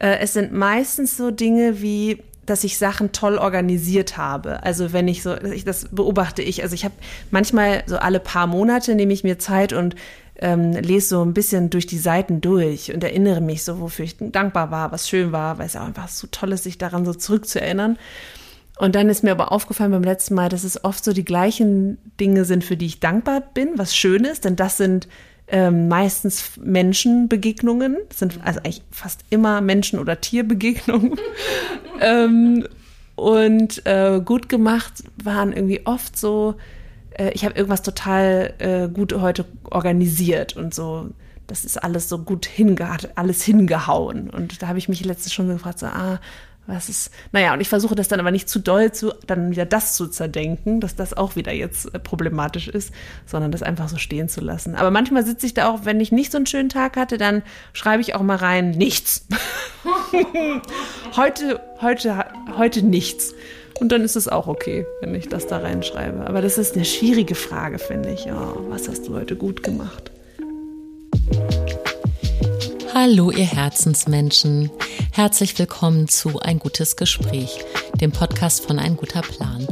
Äh, es sind meistens so Dinge wie, dass ich Sachen toll organisiert habe. Also wenn ich so, ich, das beobachte ich. Also ich habe manchmal so alle paar Monate nehme ich mir Zeit und ähm, lese so ein bisschen durch die Seiten durch und erinnere mich so, wofür ich dankbar war, was schön war, weil es auch einfach so toll ist, sich daran so zurückzuerinnern. Und dann ist mir aber aufgefallen beim letzten Mal, dass es oft so die gleichen Dinge sind, für die ich dankbar bin, was schön ist, denn das sind ähm, meistens Menschenbegegnungen, sind also eigentlich fast immer Menschen- oder Tierbegegnungen. ähm, und äh, gut gemacht waren irgendwie oft so, äh, ich habe irgendwas total äh, gut heute organisiert und so. Das ist alles so gut hingehauen, alles hingehauen. Und da habe ich mich letztens schon gefragt, so, ah, was ist, naja, und ich versuche das dann aber nicht zu doll zu, dann wieder das zu zerdenken, dass das auch wieder jetzt äh, problematisch ist, sondern das einfach so stehen zu lassen. Aber manchmal sitze ich da auch, wenn ich nicht so einen schönen Tag hatte, dann schreibe ich auch mal rein, nichts. heute, heute, heute nichts. Und dann ist es auch okay, wenn ich das da reinschreibe. Aber das ist eine schwierige Frage, finde ich. Oh, was hast du heute gut gemacht? Hallo, ihr Herzensmenschen. Herzlich willkommen zu Ein gutes Gespräch, dem Podcast von Ein guter Plan.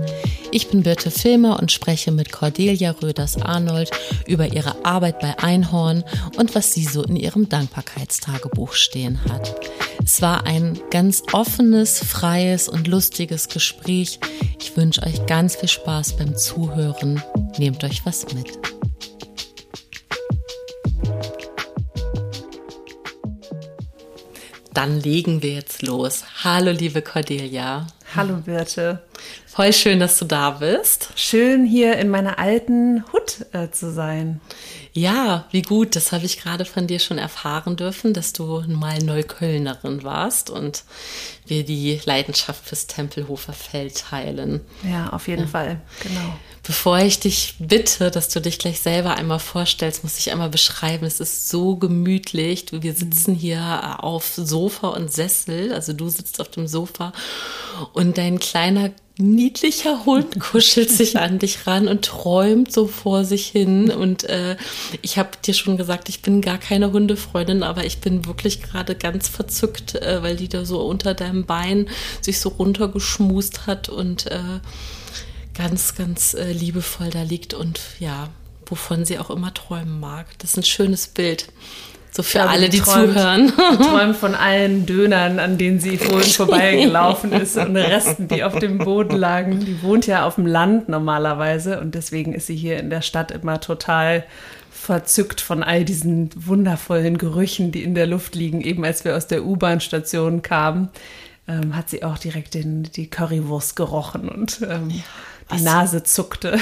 Ich bin Birte Filmer und spreche mit Cordelia Röders-Arnold über ihre Arbeit bei Einhorn und was sie so in ihrem Dankbarkeitstagebuch stehen hat. Es war ein ganz offenes, freies und lustiges Gespräch. Ich wünsche euch ganz viel Spaß beim Zuhören. Nehmt euch was mit. Dann legen wir jetzt los. Hallo, liebe Cordelia. Hallo, Birte. Voll schön, dass du da bist. Schön, hier in meiner alten Hut äh, zu sein. Ja, wie gut. Das habe ich gerade von dir schon erfahren dürfen, dass du mal Neuköllnerin warst und wir die Leidenschaft fürs Tempelhofer Feld teilen. Ja, auf jeden ja. Fall. Genau. Bevor ich dich bitte, dass du dich gleich selber einmal vorstellst, muss ich einmal beschreiben. Es ist so gemütlich. Wir sitzen hier auf Sofa und Sessel. Also du sitzt auf dem Sofa und dein kleiner niedlicher Hund kuschelt sich an dich ran und träumt so vor sich hin. Und äh, ich habe dir schon gesagt, ich bin gar keine Hundefreundin, aber ich bin wirklich gerade ganz verzückt, äh, weil die da so unter deinem Bein sich so runtergeschmust hat und äh, ganz, ganz äh, liebevoll da liegt und ja, wovon sie auch immer träumen mag. Das ist ein schönes Bild. So für alle, die träumt, zuhören. träumt von allen Dönern, an denen sie vorhin vorbeigelaufen ist und Resten, die auf dem Boden lagen. Die wohnt ja auf dem Land normalerweise und deswegen ist sie hier in der Stadt immer total verzückt von all diesen wundervollen Gerüchen, die in der Luft liegen. Eben als wir aus der U-Bahn-Station kamen, ähm, hat sie auch direkt den, die Currywurst gerochen und ähm, ja die Nase zuckte.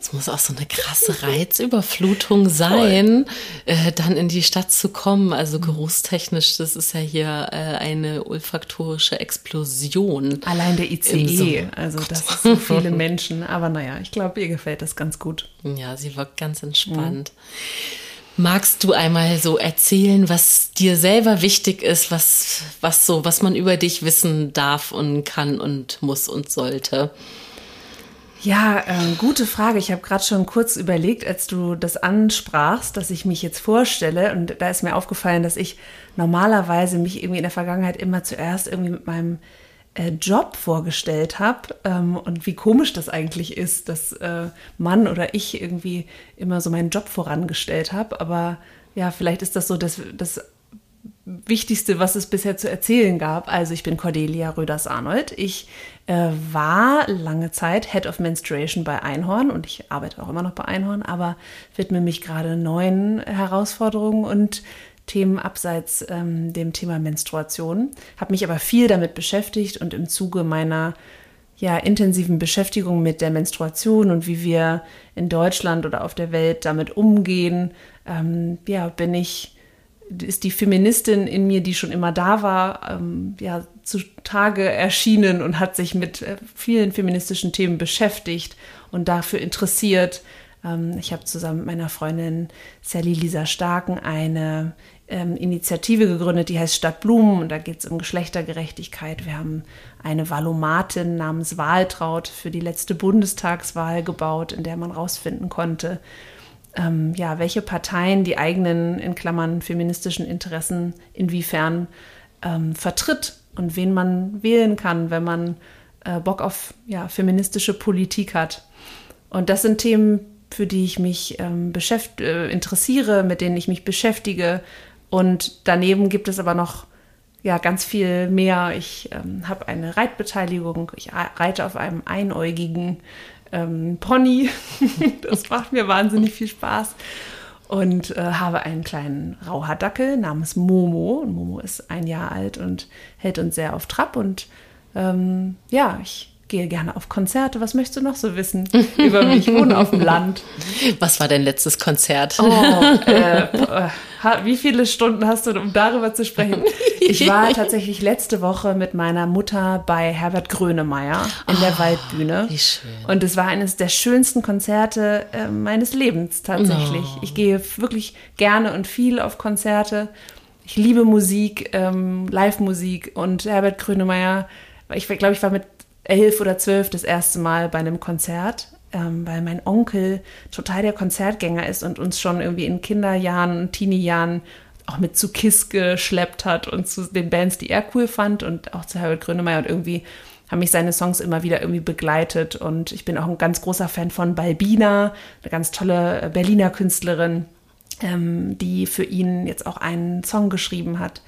Es muss auch so eine krasse Reizüberflutung sein, äh, dann in die Stadt zu kommen. Also geruchstechnisch, das ist ja hier äh, eine olfaktorische Explosion. Allein der ICE, also Gott. das sind so viele Menschen. Aber naja, ich glaube, ihr gefällt das ganz gut. Ja, sie wirkt ganz entspannt. Mhm. Magst du einmal so erzählen, was dir selber wichtig ist, was, was so, was man über dich wissen darf und kann und muss und sollte? Ja, äh, gute Frage. Ich habe gerade schon kurz überlegt, als du das ansprachst, dass ich mich jetzt vorstelle. Und da ist mir aufgefallen, dass ich normalerweise mich irgendwie in der Vergangenheit immer zuerst irgendwie mit meinem äh, Job vorgestellt habe. Ähm, und wie komisch das eigentlich ist, dass äh, Mann oder ich irgendwie immer so meinen Job vorangestellt habe. Aber ja, vielleicht ist das so das, das Wichtigste, was es bisher zu erzählen gab. Also ich bin Cordelia Röders-Arnold. Ich äh, war lange Zeit Head of Menstruation bei Einhorn und ich arbeite auch immer noch bei Einhorn, aber widme mich gerade neuen Herausforderungen und Themen abseits ähm, dem Thema Menstruation. Habe mich aber viel damit beschäftigt und im Zuge meiner ja, intensiven Beschäftigung mit der Menstruation und wie wir in Deutschland oder auf der Welt damit umgehen, ähm, ja, bin ich ist die Feministin in mir, die schon immer da war, ähm, ja, zutage erschienen und hat sich mit äh, vielen feministischen Themen beschäftigt und dafür interessiert. Ähm, ich habe zusammen mit meiner Freundin Sally Lisa Starken eine ähm, Initiative gegründet, die heißt Stadt Blumen und da geht es um Geschlechtergerechtigkeit. Wir haben eine Valomatin namens Wahltraut für die letzte Bundestagswahl gebaut, in der man rausfinden konnte, ähm, ja, welche Parteien die eigenen, in Klammern, feministischen Interessen inwiefern ähm, vertritt und wen man wählen kann, wenn man äh, Bock auf ja, feministische Politik hat. Und das sind Themen, für die ich mich ähm, beschäft äh, interessiere, mit denen ich mich beschäftige. Und daneben gibt es aber noch ja, ganz viel mehr. Ich ähm, habe eine Reitbeteiligung. Ich reite auf einem einäugigen ähm, Pony. das macht mir wahnsinnig viel Spaß. Und äh, habe einen kleinen Rauhardackel namens Momo. Und Momo ist ein Jahr alt und hält uns sehr auf Trab. Und ähm, ja, ich gehe gerne auf Konzerte. Was möchtest du noch so wissen über mich? Ich wohne auf dem Land. Was war dein letztes Konzert? Oh, äh, wie viele Stunden hast du, um darüber zu sprechen? Ich war tatsächlich letzte Woche mit meiner Mutter bei Herbert Grönemeyer in der oh, Waldbühne. Wie schön. Und es war eines der schönsten Konzerte äh, meines Lebens tatsächlich. Oh. Ich gehe wirklich gerne und viel auf Konzerte. Ich liebe Musik, ähm, Live-Musik und Herbert Grönemeyer. Ich glaube, ich war mit elf oder zwölf das erste Mal bei einem Konzert, ähm, weil mein Onkel total der Konzertgänger ist und uns schon irgendwie in Kinderjahren, Teenie-Jahren auch mit zu KISS geschleppt hat und zu den Bands, die er cool fand und auch zu Harold Grönemeyer und irgendwie haben mich seine Songs immer wieder irgendwie begleitet und ich bin auch ein ganz großer Fan von Balbina, eine ganz tolle Berliner Künstlerin, ähm, die für ihn jetzt auch einen Song geschrieben hat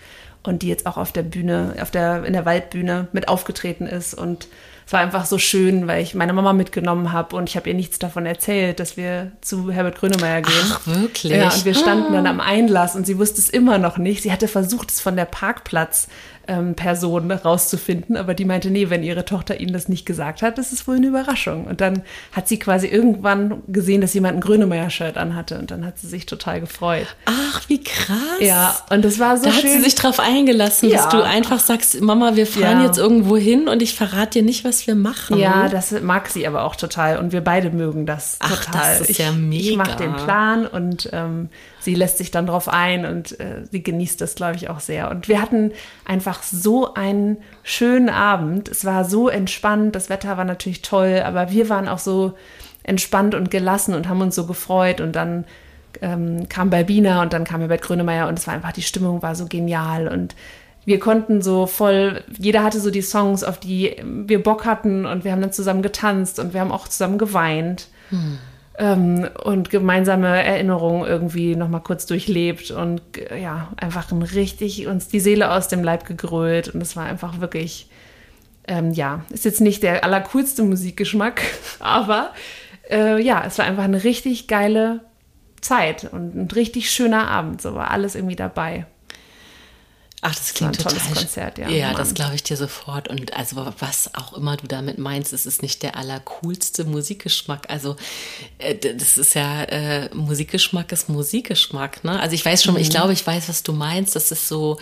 und die jetzt auch auf der Bühne, auf der, in der Waldbühne mit aufgetreten ist. Und es war einfach so schön, weil ich meine Mama mitgenommen habe und ich habe ihr nichts davon erzählt, dass wir zu Herbert Grönemeyer gehen. Ach, wirklich? Ja, und wir standen ah. dann am Einlass und sie wusste es immer noch nicht. Sie hatte versucht, es von der Parkplatz ähm, Person rauszufinden, aber die meinte, nee, wenn ihre Tochter ihnen das nicht gesagt hat, das ist wohl eine Überraschung. Und dann hat sie quasi irgendwann gesehen, dass jemand ein Grönemeyer-Shirt anhatte und dann hat sie sich total gefreut. Ach, wie krass. Ja, und das war so da schön. hat sie sich drauf eingelassen, ja. dass du einfach sagst, Mama, wir fahren ja. jetzt irgendwo hin und ich verrate dir nicht, was wir machen. Ja, das mag sie aber auch total und wir beide mögen das Ach, total. Das ist ja mega. Ich mache den Plan und ähm, sie lässt sich dann drauf ein und äh, sie genießt das, glaube ich, auch sehr. Und wir hatten einfach so einen schönen Abend. Es war so entspannt, das Wetter war natürlich toll, aber wir waren auch so entspannt und gelassen und haben uns so gefreut und dann ähm, kam Balbina und dann kam Herbert Grönemeyer und es war einfach, die Stimmung war so genial und wir konnten so voll, jeder hatte so die Songs, auf die wir Bock hatten und wir haben dann zusammen getanzt und wir haben auch zusammen geweint. Hm ähm, und gemeinsame Erinnerungen irgendwie nochmal kurz durchlebt und ja, einfach ein richtig uns die Seele aus dem Leib gegrölt und es war einfach wirklich, ähm, ja, ist jetzt nicht der allercoolste Musikgeschmack, aber äh, ja, es war einfach eine richtig geile Zeit und ein richtig schöner Abend, so war alles irgendwie dabei. Ach, das klingt das total tolles Konzert, ja. Ja, das glaube ich dir sofort. Und also was auch immer du damit meinst, es ist nicht der allercoolste Musikgeschmack. Also äh, das ist ja äh, Musikgeschmack ist Musikgeschmack. Ne? Also ich weiß schon, mhm. ich glaube, ich weiß, was du meinst. Das ist so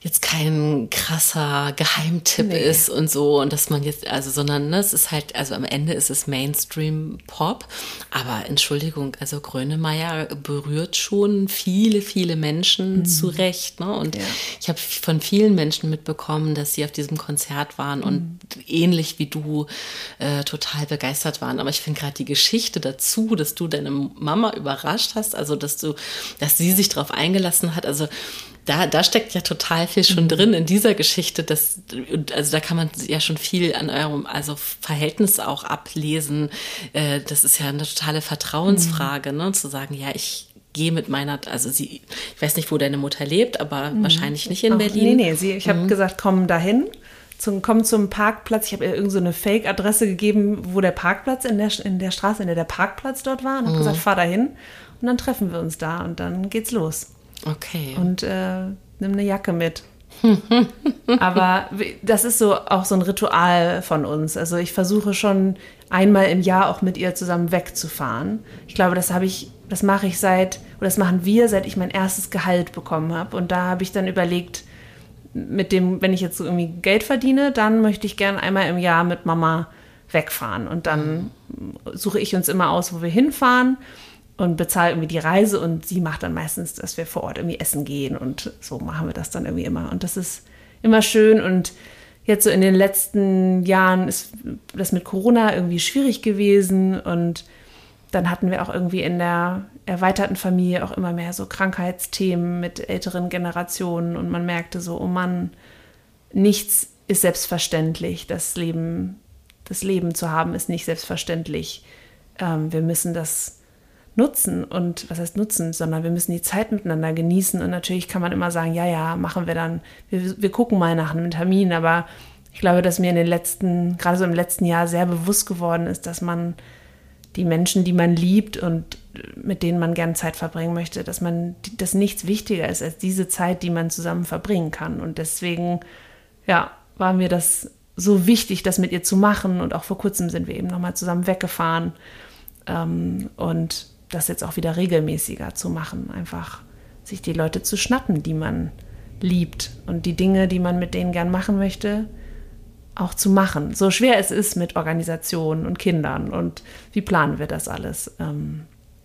jetzt kein krasser Geheimtipp nee. ist und so und dass man jetzt, also, sondern ne, es ist halt, also am Ende ist es Mainstream-Pop, aber Entschuldigung, also Grönemeyer berührt schon viele, viele Menschen mhm. zurecht, ne? Und ja. ich habe von vielen Menschen mitbekommen, dass sie auf diesem Konzert waren mhm. und ähnlich wie du äh, total begeistert waren. Aber ich finde gerade die Geschichte dazu, dass du deine Mama überrascht hast, also dass du, dass sie sich darauf eingelassen hat, also da, da steckt ja total viel schon mhm. drin in dieser Geschichte. Dass, also da kann man ja schon viel an eurem also Verhältnis auch ablesen. Äh, das ist ja eine totale Vertrauensfrage, mhm. ne? zu sagen, ja, ich gehe mit meiner, also sie, ich weiß nicht, wo deine Mutter lebt, aber mhm. wahrscheinlich nicht in Ach, Berlin. Nee, nee, sie, ich habe mhm. gesagt, komm dahin. Zum, komm zum Parkplatz. Ich habe ihr irgendeine so Fake-Adresse gegeben, wo der Parkplatz in der, in der Straße, in der der Parkplatz dort war. Und habe mhm. gesagt, fahr dahin. Und dann treffen wir uns da und dann geht's los. Okay. Und äh, nimm eine Jacke mit. Aber das ist so auch so ein Ritual von uns. Also ich versuche schon einmal im Jahr auch mit ihr zusammen wegzufahren. Ich glaube, das habe ich, das mache ich seit, oder das machen wir, seit ich mein erstes Gehalt bekommen habe. Und da habe ich dann überlegt, mit dem, wenn ich jetzt so irgendwie Geld verdiene, dann möchte ich gerne einmal im Jahr mit Mama wegfahren. Und dann suche ich uns immer aus, wo wir hinfahren und bezahle irgendwie die Reise und sie macht dann meistens, dass wir vor Ort irgendwie essen gehen und so machen wir das dann irgendwie immer. Und das ist immer schön und jetzt so in den letzten Jahren ist das mit Corona irgendwie schwierig gewesen und dann hatten wir auch irgendwie in der erweiterten Familie auch immer mehr so Krankheitsthemen mit älteren Generationen und man merkte so, oh Mann, nichts ist selbstverständlich. Das Leben, das Leben zu haben ist nicht selbstverständlich. Ähm, wir müssen das nutzen und was heißt nutzen, sondern wir müssen die Zeit miteinander genießen und natürlich kann man immer sagen, ja, ja, machen wir dann, wir, wir gucken mal nach einem Termin, aber ich glaube, dass mir in den letzten, gerade so im letzten Jahr sehr bewusst geworden ist, dass man die Menschen, die man liebt und mit denen man gern Zeit verbringen möchte, dass man, dass nichts wichtiger ist als diese Zeit, die man zusammen verbringen kann. Und deswegen, ja, war mir das so wichtig, das mit ihr zu machen. Und auch vor kurzem sind wir eben nochmal zusammen weggefahren. Ähm, und das jetzt auch wieder regelmäßiger zu machen. Einfach sich die Leute zu schnappen, die man liebt und die Dinge, die man mit denen gern machen möchte, auch zu machen. So schwer es ist mit Organisationen und Kindern und wie planen wir das alles. Ähm,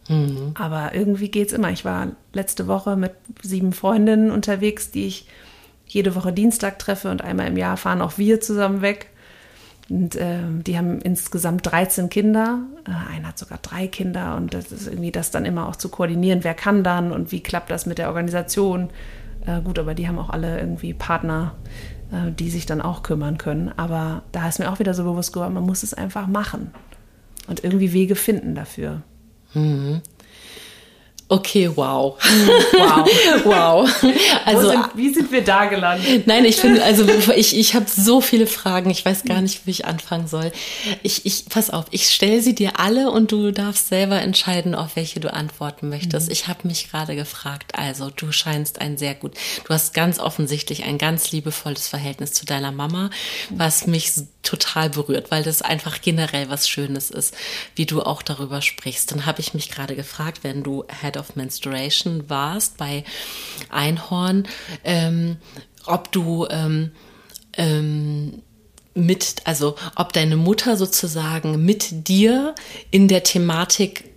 mhm. Aber irgendwie geht es immer. Ich war letzte Woche mit sieben Freundinnen unterwegs, die ich jede Woche Dienstag treffe und einmal im Jahr fahren auch wir zusammen weg. Und äh, die haben insgesamt 13 Kinder. Äh, einer hat sogar drei Kinder und das ist irgendwie das dann immer auch zu koordinieren, wer kann dann und wie klappt das mit der Organisation. Äh, gut, aber die haben auch alle irgendwie Partner, äh, die sich dann auch kümmern können. Aber da ist mir auch wieder so bewusst geworden, man muss es einfach machen und irgendwie Wege finden dafür. Mhm. Okay, wow. Wow. wow. Also, sind, wie sind wir da gelandet? Nein, ich finde, also ich, ich habe so viele Fragen, ich weiß gar nicht, wie ich anfangen soll. Ich, ich, pass auf, ich stelle sie dir alle und du darfst selber entscheiden, auf welche du antworten möchtest. Mhm. Ich habe mich gerade gefragt, also du scheinst ein sehr gut, du hast ganz offensichtlich ein ganz liebevolles Verhältnis zu deiner Mama, was mich total berührt, weil das einfach generell was Schönes ist, wie du auch darüber sprichst. Dann habe ich mich gerade gefragt, wenn du Head of Menstruation warst bei Einhorn, ähm, ob du ähm, ähm, mit, also ob deine Mutter sozusagen mit dir in der Thematik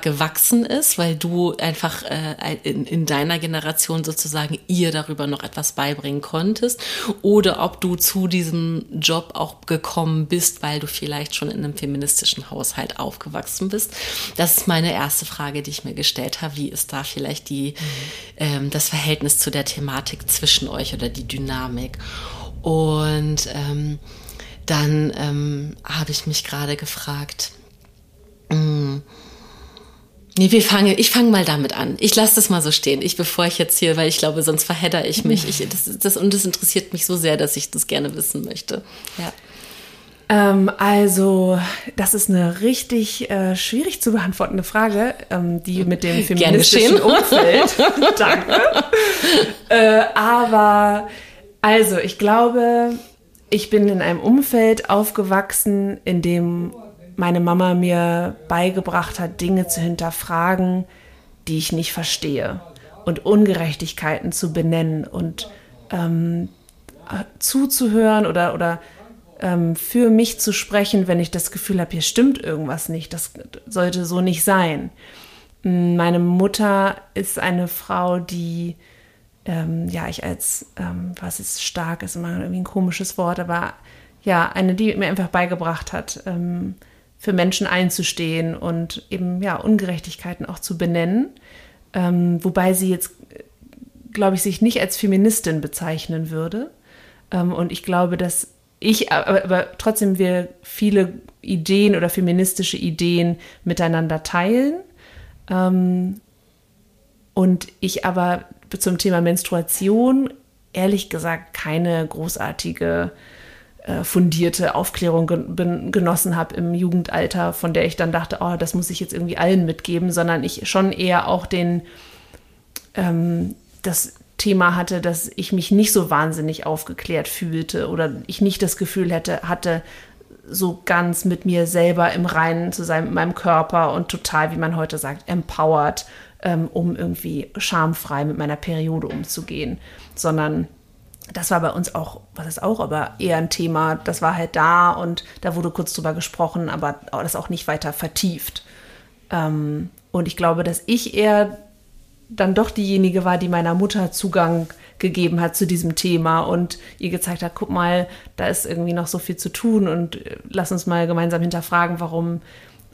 gewachsen ist, weil du einfach äh, in, in, deiner Generation sozusagen ihr darüber noch etwas beibringen konntest oder ob du zu diesem Job auch gekommen bist, weil du vielleicht schon in einem feministischen Haushalt aufgewachsen bist. Das ist meine erste Frage, die ich mir gestellt habe. Wie ist da vielleicht die, mhm. ähm, das Verhältnis zu der Thematik zwischen euch oder die Dynamik? Und ähm, dann ähm, habe ich mich gerade gefragt, mh, hm, Nee, wir fangen, ich fange mal damit an. Ich lasse das mal so stehen. Ich, bevor ich jetzt hier, weil ich glaube, sonst verhedder ich mich. Ich, das, das, und das interessiert mich so sehr, dass ich das gerne wissen möchte. Ja. Ähm, also, das ist eine richtig äh, schwierig zu beantwortende Frage, ähm, die mit dem feministischen Umfeld. Danke. Äh, aber, also, ich glaube, ich bin in einem Umfeld aufgewachsen, in dem meine Mama mir beigebracht hat, Dinge zu hinterfragen, die ich nicht verstehe und Ungerechtigkeiten zu benennen und ähm, zuzuhören oder, oder ähm, für mich zu sprechen, wenn ich das Gefühl habe, hier stimmt irgendwas nicht, das sollte so nicht sein. Meine Mutter ist eine Frau, die, ähm, ja, ich als, ähm, was ist stark, ist immer irgendwie ein komisches Wort, aber ja, eine, die mir einfach beigebracht hat, ähm, für Menschen einzustehen und eben ja Ungerechtigkeiten auch zu benennen. Ähm, wobei sie jetzt, glaube ich, sich nicht als Feministin bezeichnen würde. Ähm, und ich glaube, dass ich, aber, aber, trotzdem wir viele Ideen oder feministische Ideen miteinander teilen. Ähm, und ich aber zum Thema Menstruation ehrlich gesagt keine großartige äh, fundierte Aufklärung genossen habe im Jugendalter, von der ich dann dachte, oh, das muss ich jetzt irgendwie allen mitgeben, sondern ich schon eher auch den ähm, das Thema hatte, dass ich mich nicht so wahnsinnig aufgeklärt fühlte oder ich nicht das Gefühl hätte, hatte, so ganz mit mir selber im Reinen zu sein, mit meinem Körper und total, wie man heute sagt, empowered, ähm, um irgendwie schamfrei mit meiner Periode umzugehen, sondern das war bei uns auch, was ist auch, aber eher ein Thema, das war halt da und da wurde kurz drüber gesprochen, aber das auch nicht weiter vertieft. Ähm, und ich glaube, dass ich eher dann doch diejenige war, die meiner Mutter Zugang gegeben hat zu diesem Thema und ihr gezeigt hat, guck mal, da ist irgendwie noch so viel zu tun und äh, lass uns mal gemeinsam hinterfragen, warum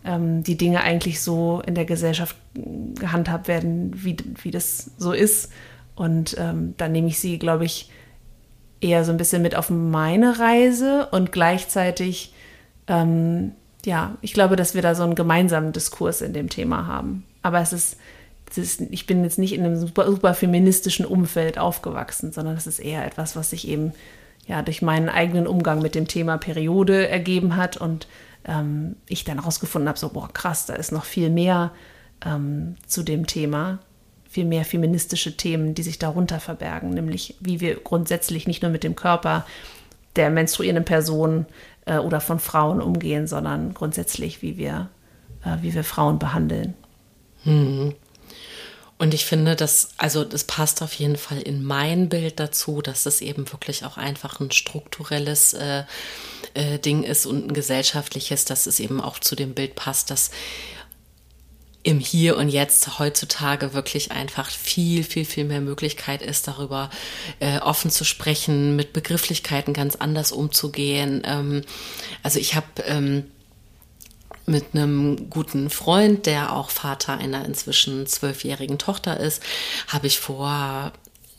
ähm, die Dinge eigentlich so in der Gesellschaft gehandhabt werden, wie, wie das so ist. Und ähm, dann nehme ich sie, glaube ich, eher so ein bisschen mit auf meine Reise und gleichzeitig, ähm, ja, ich glaube, dass wir da so einen gemeinsamen Diskurs in dem Thema haben. Aber es ist, es ist ich bin jetzt nicht in einem super, super feministischen Umfeld aufgewachsen, sondern es ist eher etwas, was sich eben ja durch meinen eigenen Umgang mit dem Thema Periode ergeben hat und ähm, ich dann herausgefunden habe, so, boah, krass, da ist noch viel mehr ähm, zu dem Thema, viel mehr feministische Themen, die sich darunter verbergen, nämlich wie wir grundsätzlich nicht nur mit dem Körper der menstruierenden Person äh, oder von Frauen umgehen, sondern grundsätzlich, wie wir, äh, wie wir Frauen behandeln. Hm. Und ich finde, dass, also das passt auf jeden Fall in mein Bild dazu, dass es eben wirklich auch einfach ein strukturelles äh, äh, Ding ist und ein gesellschaftliches, dass es eben auch zu dem Bild passt, dass im Hier und Jetzt heutzutage wirklich einfach viel, viel, viel mehr Möglichkeit ist, darüber äh, offen zu sprechen, mit Begrifflichkeiten ganz anders umzugehen. Ähm, also ich habe ähm, mit einem guten Freund, der auch Vater einer inzwischen zwölfjährigen Tochter ist, habe ich vor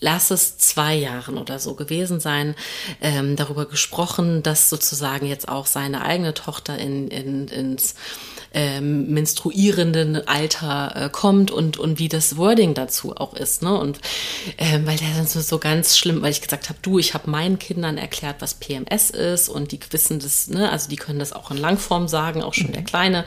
lass es zwei Jahren oder so gewesen sein, ähm, darüber gesprochen, dass sozusagen jetzt auch seine eigene Tochter in, in, ins ähm, menstruierenden Alter äh, kommt und, und wie das Wording dazu auch ist. Ne? Und ähm, weil der dann so, so ganz schlimm, weil ich gesagt habe, du, ich habe meinen Kindern erklärt, was PMS ist und die wissen das, ne, also die können das auch in Langform sagen, auch schon der Kleine.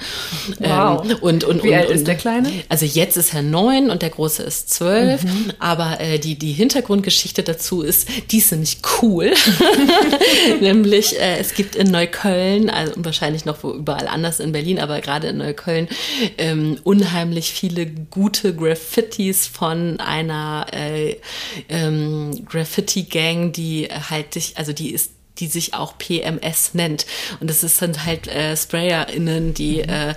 Wow. Ähm, und, und, wie und, alt und, ist der Kleine? Also jetzt ist er neun und der Große ist zwölf, mhm. aber äh, die, die Hintergrundgeschichte dazu ist, die ist nämlich cool. nämlich äh, es gibt in Neukölln, also wahrscheinlich noch wo überall anders in Berlin, aber gerade gerade in Neukölln ähm, unheimlich viele gute Graffitis von einer äh, ähm, Graffiti-Gang, die halt sich, also die ist die sich auch PMS nennt. Und das ist dann halt äh, SprayerInnen, die mhm. äh,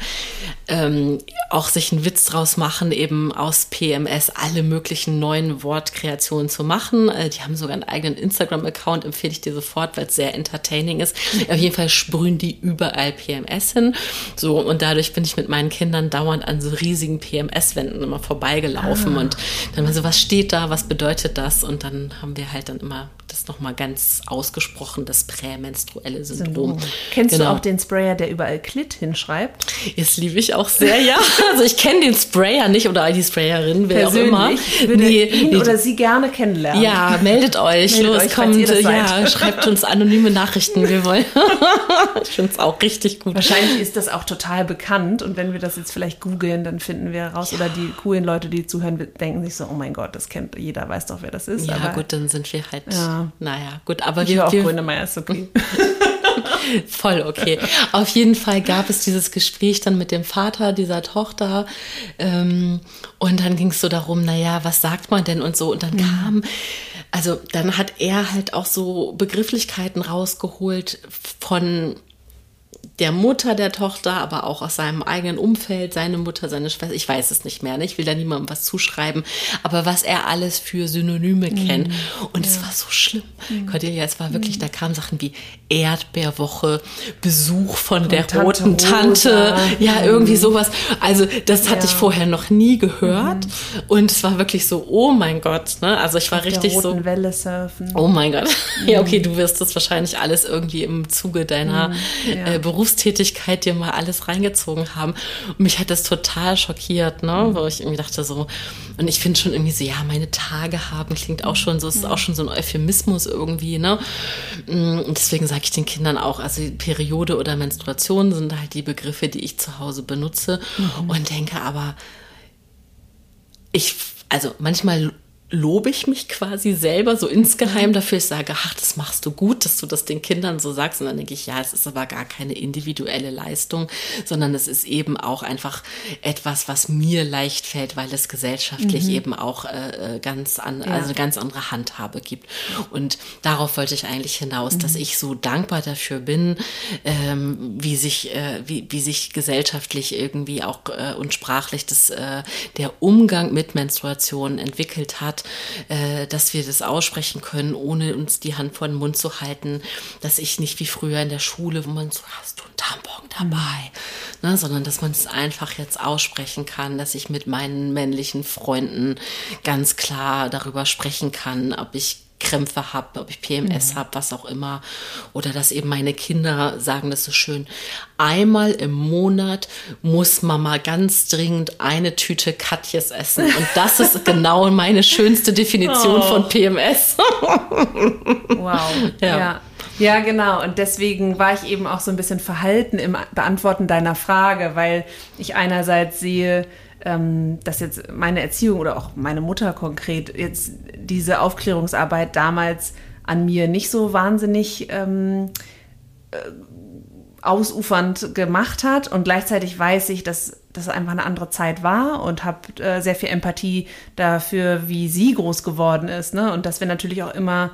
ähm, auch sich einen Witz draus machen, eben aus PMS alle möglichen neuen Wortkreationen zu machen. Äh, die haben sogar einen eigenen Instagram-Account, empfehle ich dir sofort, weil es sehr entertaining ist. Auf jeden Fall sprühen die überall PMS hin. So, und dadurch bin ich mit meinen Kindern dauernd an so riesigen PMS-Wänden immer vorbeigelaufen. Ah. Und dann war so, was steht da, was bedeutet das? Und dann haben wir halt dann immer das nochmal ganz ausgesprochen, das prämenstruelle Syndrom. Syndrom. Kennst genau. du auch den Sprayer, der überall Klit hinschreibt? Das liebe ich auch sehr, ja. Also ich kenne den Sprayer nicht oder die Sprayerin, wer Persönlich auch immer. Würde nee, ihn nee. oder sie gerne kennenlernen. Ja, meldet euch. meldet Los, euch, kommt, ja, schreibt uns anonyme Nachrichten. Wir wollen. ich finde es auch richtig gut. Wahrscheinlich ist das auch total bekannt und wenn wir das jetzt vielleicht googeln, dann finden wir raus. Ja. Oder die coolen Leute, die zuhören, denken sich so, oh mein Gott, das kennt jeder, weiß doch, wer das ist. Ja, aber, gut, dann sind wir halt. Ja. Naja, gut, aber ich wir. auch wir, Grönemeyer ist okay. Voll okay. Auf jeden Fall gab es dieses Gespräch dann mit dem Vater dieser Tochter. Ähm, und dann ging es so darum, naja, was sagt man denn und so. Und dann mhm. kam, also dann hat er halt auch so Begrifflichkeiten rausgeholt von der Mutter der Tochter, aber auch aus seinem eigenen Umfeld, seine Mutter, seine Schwester, ich weiß es nicht mehr, ne? ich will da niemandem was zuschreiben, aber was er alles für Synonyme mhm. kennt. Und ja. es war so schlimm. Mhm. Cordelia, es war wirklich, mhm. da kamen Sachen wie Erdbeerwoche, Besuch von, von der Tante roten Tante, ja, irgendwie mhm. sowas. Also das hatte ja. ich vorher noch nie gehört. Mhm. Und es war wirklich so, oh mein Gott, ne? Also ich war Auf richtig der roten so. Welle surfen. Oh mein Gott. Ja, okay, du wirst das wahrscheinlich alles irgendwie im Zuge deiner ja. äh, Berufs Berufstätigkeit dir mal alles reingezogen haben. Und mich hat das total schockiert, ne? Mhm. Wo ich irgendwie dachte so, und ich finde schon irgendwie so, ja, meine Tage haben klingt auch schon so, es ist auch schon so ein Euphemismus irgendwie, ne? Mm, und deswegen sage ich den Kindern auch, also Periode oder Menstruation sind halt die Begriffe, die ich zu Hause benutze mhm. und denke aber, ich, also manchmal lobe ich mich quasi selber so insgeheim dafür. Ich sage, ach, das machst du gut, dass du das den Kindern so sagst. Und dann denke ich, ja, es ist aber gar keine individuelle Leistung, sondern es ist eben auch einfach etwas, was mir leicht fällt, weil es gesellschaftlich mhm. eben auch äh, äh ganz an, ja. also eine ganz andere Handhabe gibt. Und darauf wollte ich eigentlich hinaus, mhm. dass ich so dankbar dafür bin, ähm, wie sich, äh, wie, wie sich gesellschaftlich irgendwie auch äh, und sprachlich das, äh, der Umgang mit Menstruation entwickelt hat äh, dass wir das aussprechen können, ohne uns die Hand vor den Mund zu halten, dass ich nicht wie früher in der Schule, wo man so, hast du einen Tampon dabei, ne, sondern dass man es einfach jetzt aussprechen kann, dass ich mit meinen männlichen Freunden ganz klar darüber sprechen kann, ob ich Krämpfe habe, ob ich PMS mhm. habe, was auch immer. Oder dass eben meine Kinder sagen das so schön. Einmal im Monat muss Mama ganz dringend eine Tüte Katjes essen. Und das ist genau meine schönste Definition oh. von PMS. wow. Ja. ja. Ja, genau. Und deswegen war ich eben auch so ein bisschen verhalten im Beantworten deiner Frage, weil ich einerseits sehe, ähm, dass jetzt meine Erziehung oder auch meine Mutter konkret jetzt diese Aufklärungsarbeit damals an mir nicht so wahnsinnig ähm, äh, ausufernd gemacht hat und gleichzeitig weiß ich, dass das einfach eine andere Zeit war und habe äh, sehr viel Empathie dafür, wie sie groß geworden ist ne? und dass wir natürlich auch immer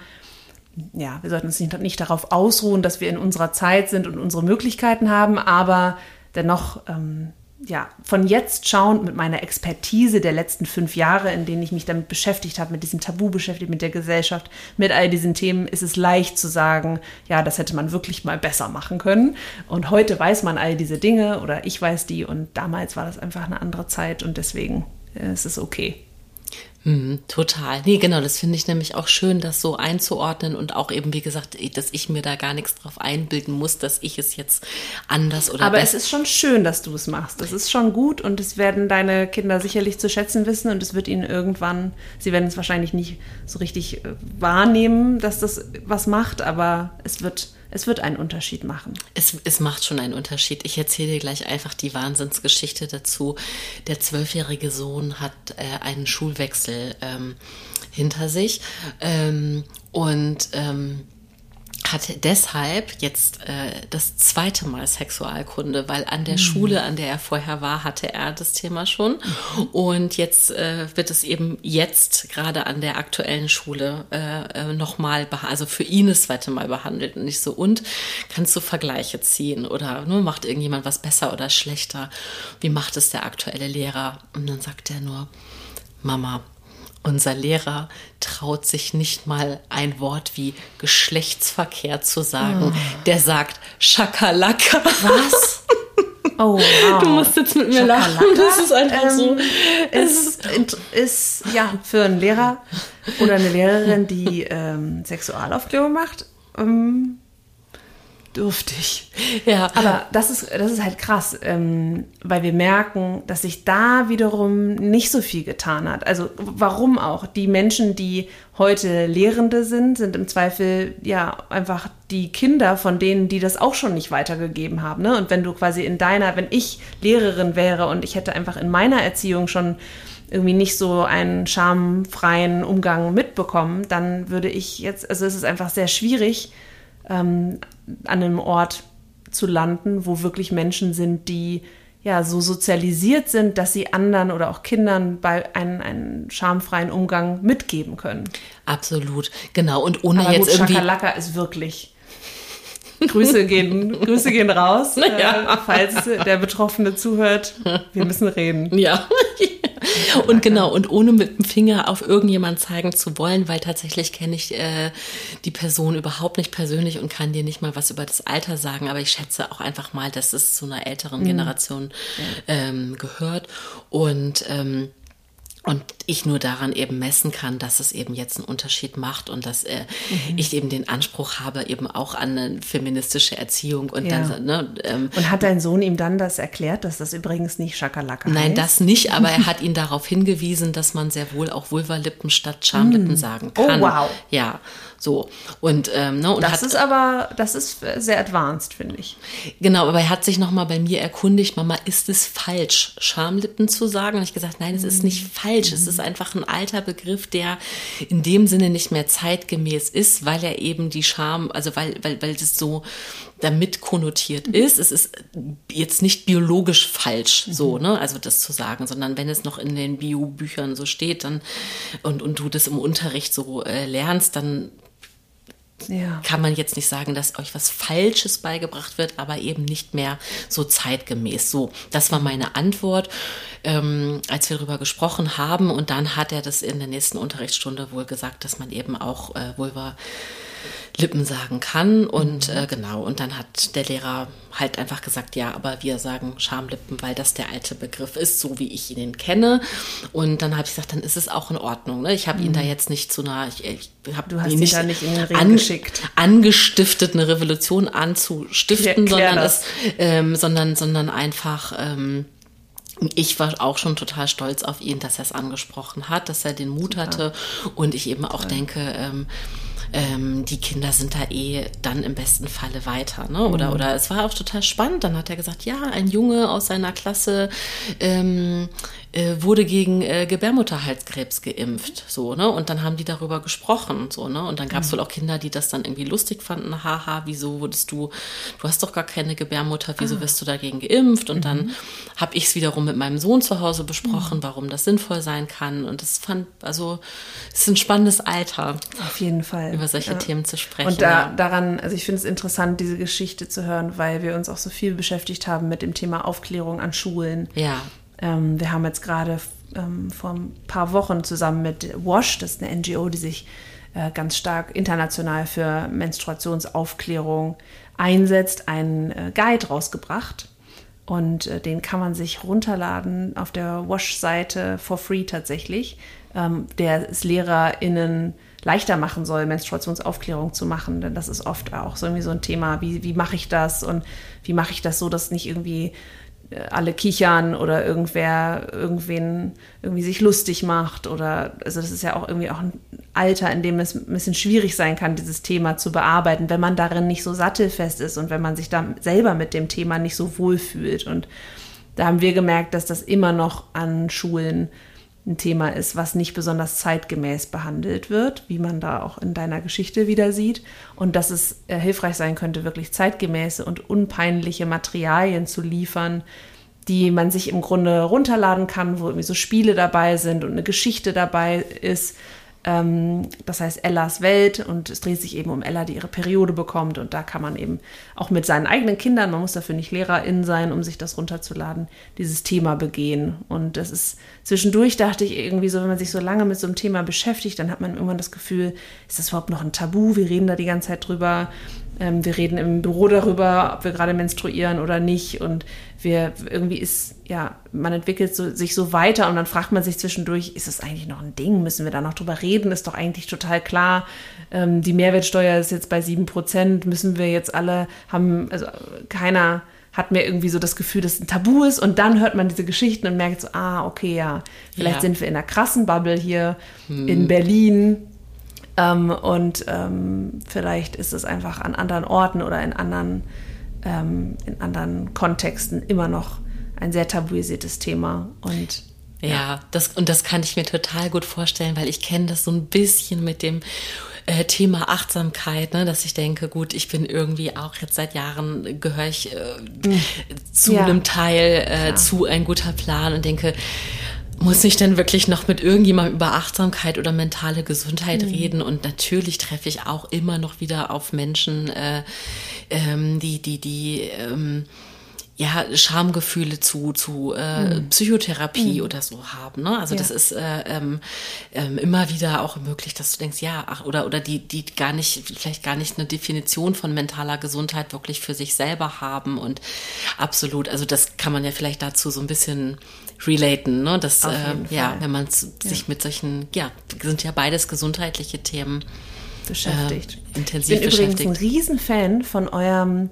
ja, wir sollten uns nicht, nicht darauf ausruhen, dass wir in unserer Zeit sind und unsere Möglichkeiten haben, aber dennoch ähm, ja, von jetzt schauend mit meiner Expertise der letzten fünf Jahre, in denen ich mich damit beschäftigt habe, mit diesem Tabu beschäftigt, mit der Gesellschaft, mit all diesen Themen, ist es leicht zu sagen, ja, das hätte man wirklich mal besser machen können. Und heute weiß man all diese Dinge oder ich weiß die und damals war das einfach eine andere Zeit und deswegen äh, ist es okay. Mhm, total. Nee, genau, das finde ich nämlich auch schön, das so einzuordnen und auch eben, wie gesagt, dass ich mir da gar nichts drauf einbilden muss, dass ich es jetzt anders oder Aber es ist schon schön, dass du es machst. Das ist schon gut und es werden deine Kinder sicherlich zu schätzen wissen und es wird ihnen irgendwann, sie werden es wahrscheinlich nicht so richtig äh, wahrnehmen, dass das was macht, aber es wird es wird einen Unterschied machen. Es, es macht schon einen Unterschied. Ich erzähle dir gleich einfach die Wahnsinnsgeschichte dazu. Der zwölfjährige Sohn hat äh, einen Schulwechsel ähm, hinter sich ähm, und ähm, hat deshalb jetzt äh, das zweite Mal Sexualkunde, weil an der mhm. Schule, an der er vorher war, hatte er das Thema schon. Mhm. Und jetzt äh, wird es eben jetzt gerade an der aktuellen Schule äh, äh nochmal, also für ihn das zweite Mal behandelt. Und nicht so, und kannst du Vergleiche ziehen oder nur ne, macht irgendjemand was besser oder schlechter? Wie macht es der aktuelle Lehrer? Und dann sagt er nur, Mama, unser Lehrer traut sich nicht mal ein Wort wie Geschlechtsverkehr zu sagen. Oh. Der sagt Schakalaka. Was? Oh, wow. Du musst jetzt mit mir lachen. Das ist einfach ähm, so. Ist, ist, ja, für einen Lehrer oder eine Lehrerin, die ähm, Sexualaufklärung macht, ähm, dürftig. Ja. Aber das ist, das ist halt krass, ähm, weil wir merken, dass sich da wiederum nicht so viel getan hat. Also warum auch? Die Menschen, die heute Lehrende sind, sind im Zweifel ja einfach die Kinder von denen, die das auch schon nicht weitergegeben haben. Ne? Und wenn du quasi in deiner, wenn ich Lehrerin wäre und ich hätte einfach in meiner Erziehung schon irgendwie nicht so einen schamfreien Umgang mitbekommen, dann würde ich jetzt, also es ist einfach sehr schwierig, ähm, an einem Ort zu landen, wo wirklich Menschen sind, die ja so sozialisiert sind, dass sie anderen oder auch Kindern bei einen, einen schamfreien Umgang mitgeben können. Absolut, genau. Und ohne Aber jetzt gut, irgendwie. Schakalaka ist wirklich. Grüße gehen, Grüße gehen raus, ja. äh, falls der Betroffene zuhört. Wir müssen reden. Ja. und genau, und ohne mit dem Finger auf irgendjemand zeigen zu wollen, weil tatsächlich kenne ich äh, die Person überhaupt nicht persönlich und kann dir nicht mal was über das Alter sagen, aber ich schätze auch einfach mal, dass es zu einer älteren mhm. Generation ähm, gehört. Und ähm, und ich nur daran eben messen kann, dass es eben jetzt einen Unterschied macht und dass äh, mhm. ich eben den Anspruch habe, eben auch an eine feministische Erziehung. Und, ja. dann, ne, ähm, und hat dein Sohn ihm dann das erklärt, dass das übrigens nicht Schakalaka Nein, heißt? das nicht, aber er hat ihn darauf hingewiesen, dass man sehr wohl auch Vulvalippen statt Schamlippen mm. sagen oh, kann. Oh, wow. Ja, so. Und, ähm, ne, und das hat, ist aber, das ist sehr advanced, finde ich. Genau, aber er hat sich nochmal bei mir erkundigt, Mama, ist es falsch, Schamlippen zu sagen? Und ich gesagt, nein, es ist nicht falsch. Es ist einfach ein alter Begriff, der in dem Sinne nicht mehr zeitgemäß ist, weil er eben die Scham, also weil, weil, weil das so damit konnotiert ist. Es ist jetzt nicht biologisch falsch, so, ne, also das zu sagen, sondern wenn es noch in den Bio-Büchern so steht, dann und, und du das im Unterricht so äh, lernst, dann ja. kann man jetzt nicht sagen, dass euch was Falsches beigebracht wird, aber eben nicht mehr so zeitgemäß. So, das war meine Antwort, ähm, als wir darüber gesprochen haben. Und dann hat er das in der nächsten Unterrichtsstunde wohl gesagt, dass man eben auch äh, Vulva Lippen sagen kann. Und äh, genau, und dann hat der Lehrer halt einfach gesagt, ja, aber wir sagen Schamlippen, weil das der alte Begriff ist, so wie ich ihn kenne. Und dann habe ich gesagt, dann ist es auch in Ordnung. Ne? Ich habe mhm. ihn da mhm. jetzt nicht zu einer, ich, ich habe ihn nicht, nicht an, angestiftet, eine Revolution anzustiften, sondern, es, ähm, sondern, sondern einfach ähm, ich war auch schon total stolz auf ihn, dass er es angesprochen hat, dass er den Mut Super. hatte und ich eben auch Toll. denke, ähm, ähm, die Kinder sind da eh dann im besten Falle weiter. Ne? Oder, mhm. oder es war auch total spannend. Dann hat er gesagt, ja, ein Junge aus seiner Klasse ähm, äh, wurde gegen äh, Gebärmutterhalskrebs geimpft, so, ne? Und dann haben die darüber gesprochen, so, ne? Und dann gab es mhm. wohl auch Kinder, die das dann irgendwie lustig fanden, haha, wieso wurdest du, du hast doch gar keine Gebärmutter, wieso ah. wirst du dagegen geimpft? Und mhm. dann habe ich es wiederum mit meinem Sohn zu Hause besprochen, mhm. warum das sinnvoll sein kann. Und das fand, also, es ist ein spannendes Alter. Auf jeden Fall. Über solche ja. Themen zu sprechen. Und da, ja. daran, also ich finde es interessant, diese Geschichte zu hören, weil wir uns auch so viel beschäftigt haben mit dem Thema Aufklärung an Schulen. Ja. Ähm, wir haben jetzt gerade ähm, vor ein paar Wochen zusammen mit WASH, das ist eine NGO, die sich äh, ganz stark international für Menstruationsaufklärung einsetzt, einen äh, Guide rausgebracht. Und äh, den kann man sich runterladen auf der WASH-Seite for free tatsächlich, ähm, der es LehrerInnen leichter machen soll, Menstruationsaufklärung zu machen. Denn das ist oft auch so irgendwie so ein Thema, wie, wie mache ich das und wie mache ich das so, dass nicht irgendwie alle kichern oder irgendwer irgendwen irgendwie sich lustig macht oder also das ist ja auch irgendwie auch ein Alter, in dem es ein bisschen schwierig sein kann, dieses Thema zu bearbeiten, wenn man darin nicht so sattelfest ist und wenn man sich da selber mit dem Thema nicht so wohl fühlt und da haben wir gemerkt, dass das immer noch an Schulen ein Thema ist, was nicht besonders zeitgemäß behandelt wird, wie man da auch in deiner Geschichte wieder sieht. Und dass es äh, hilfreich sein könnte, wirklich zeitgemäße und unpeinliche Materialien zu liefern, die man sich im Grunde runterladen kann, wo irgendwie so Spiele dabei sind und eine Geschichte dabei ist, das heißt Ellas Welt und es dreht sich eben um Ella, die ihre Periode bekommt und da kann man eben auch mit seinen eigenen Kindern, man muss dafür nicht Lehrerin sein, um sich das runterzuladen, dieses Thema begehen. Und das ist zwischendurch dachte ich irgendwie so, wenn man sich so lange mit so einem Thema beschäftigt, dann hat man irgendwann das Gefühl, ist das überhaupt noch ein Tabu? Wir reden da die ganze Zeit drüber. Ähm, wir reden im Büro darüber, ob wir gerade menstruieren oder nicht. Und wir irgendwie ist, ja, man entwickelt so, sich so weiter und dann fragt man sich zwischendurch, ist das eigentlich noch ein Ding? Müssen wir da noch drüber reden? Ist doch eigentlich total klar. Ähm, die Mehrwertsteuer ist jetzt bei sieben Prozent. Müssen wir jetzt alle haben, also keiner hat mir irgendwie so das Gefühl, dass es ein Tabu ist und dann hört man diese Geschichten und merkt so, ah, okay, ja, vielleicht ja. sind wir in einer krassen Bubble hier hm. in Berlin ähm, und ähm, vielleicht ist es einfach an anderen Orten oder in anderen, ähm, in anderen Kontexten immer noch ein sehr tabuisiertes Thema. Und ja, ja, das, und das kann ich mir total gut vorstellen, weil ich kenne das so ein bisschen mit dem äh, Thema Achtsamkeit, ne, dass ich denke, gut, ich bin irgendwie auch jetzt seit Jahren gehöre ich äh, mhm. zu ja. einem Teil äh, ja. zu ein guter Plan und denke, muss ich denn wirklich noch mit irgendjemandem über Achtsamkeit oder mentale Gesundheit mhm. reden? Und natürlich treffe ich auch immer noch wieder auf Menschen, äh, ähm, die, die, die ähm, ja, Schamgefühle zu, zu äh, mhm. Psychotherapie mhm. oder so haben. Ne? Also ja. das ist äh, ähm, ähm, immer wieder auch möglich, dass du denkst, ja, ach, oder, oder die, die gar nicht, vielleicht gar nicht eine Definition von mentaler Gesundheit wirklich für sich selber haben. Und absolut, also das kann man ja vielleicht dazu so ein bisschen relaten, ne? Dass, äh, ja, wenn man sich ja. mit solchen, ja, sind ja beides gesundheitliche Themen beschäftigt. Äh, intensiv ich bin beschäftigt. übrigens ein Riesenfan von eurem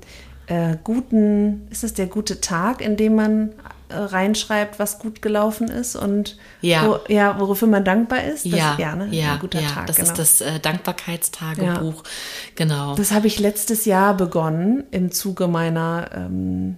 äh, guten, ist es der gute Tag, in dem man äh, reinschreibt, was gut gelaufen ist und ja. Wo, ja, wofür man dankbar ist? Das, ja, ja, ne? ja, guter ja, Tag. Das genau. ist das äh, Dankbarkeitstagebuch, ja. genau. Das habe ich letztes Jahr begonnen im Zuge meiner ähm,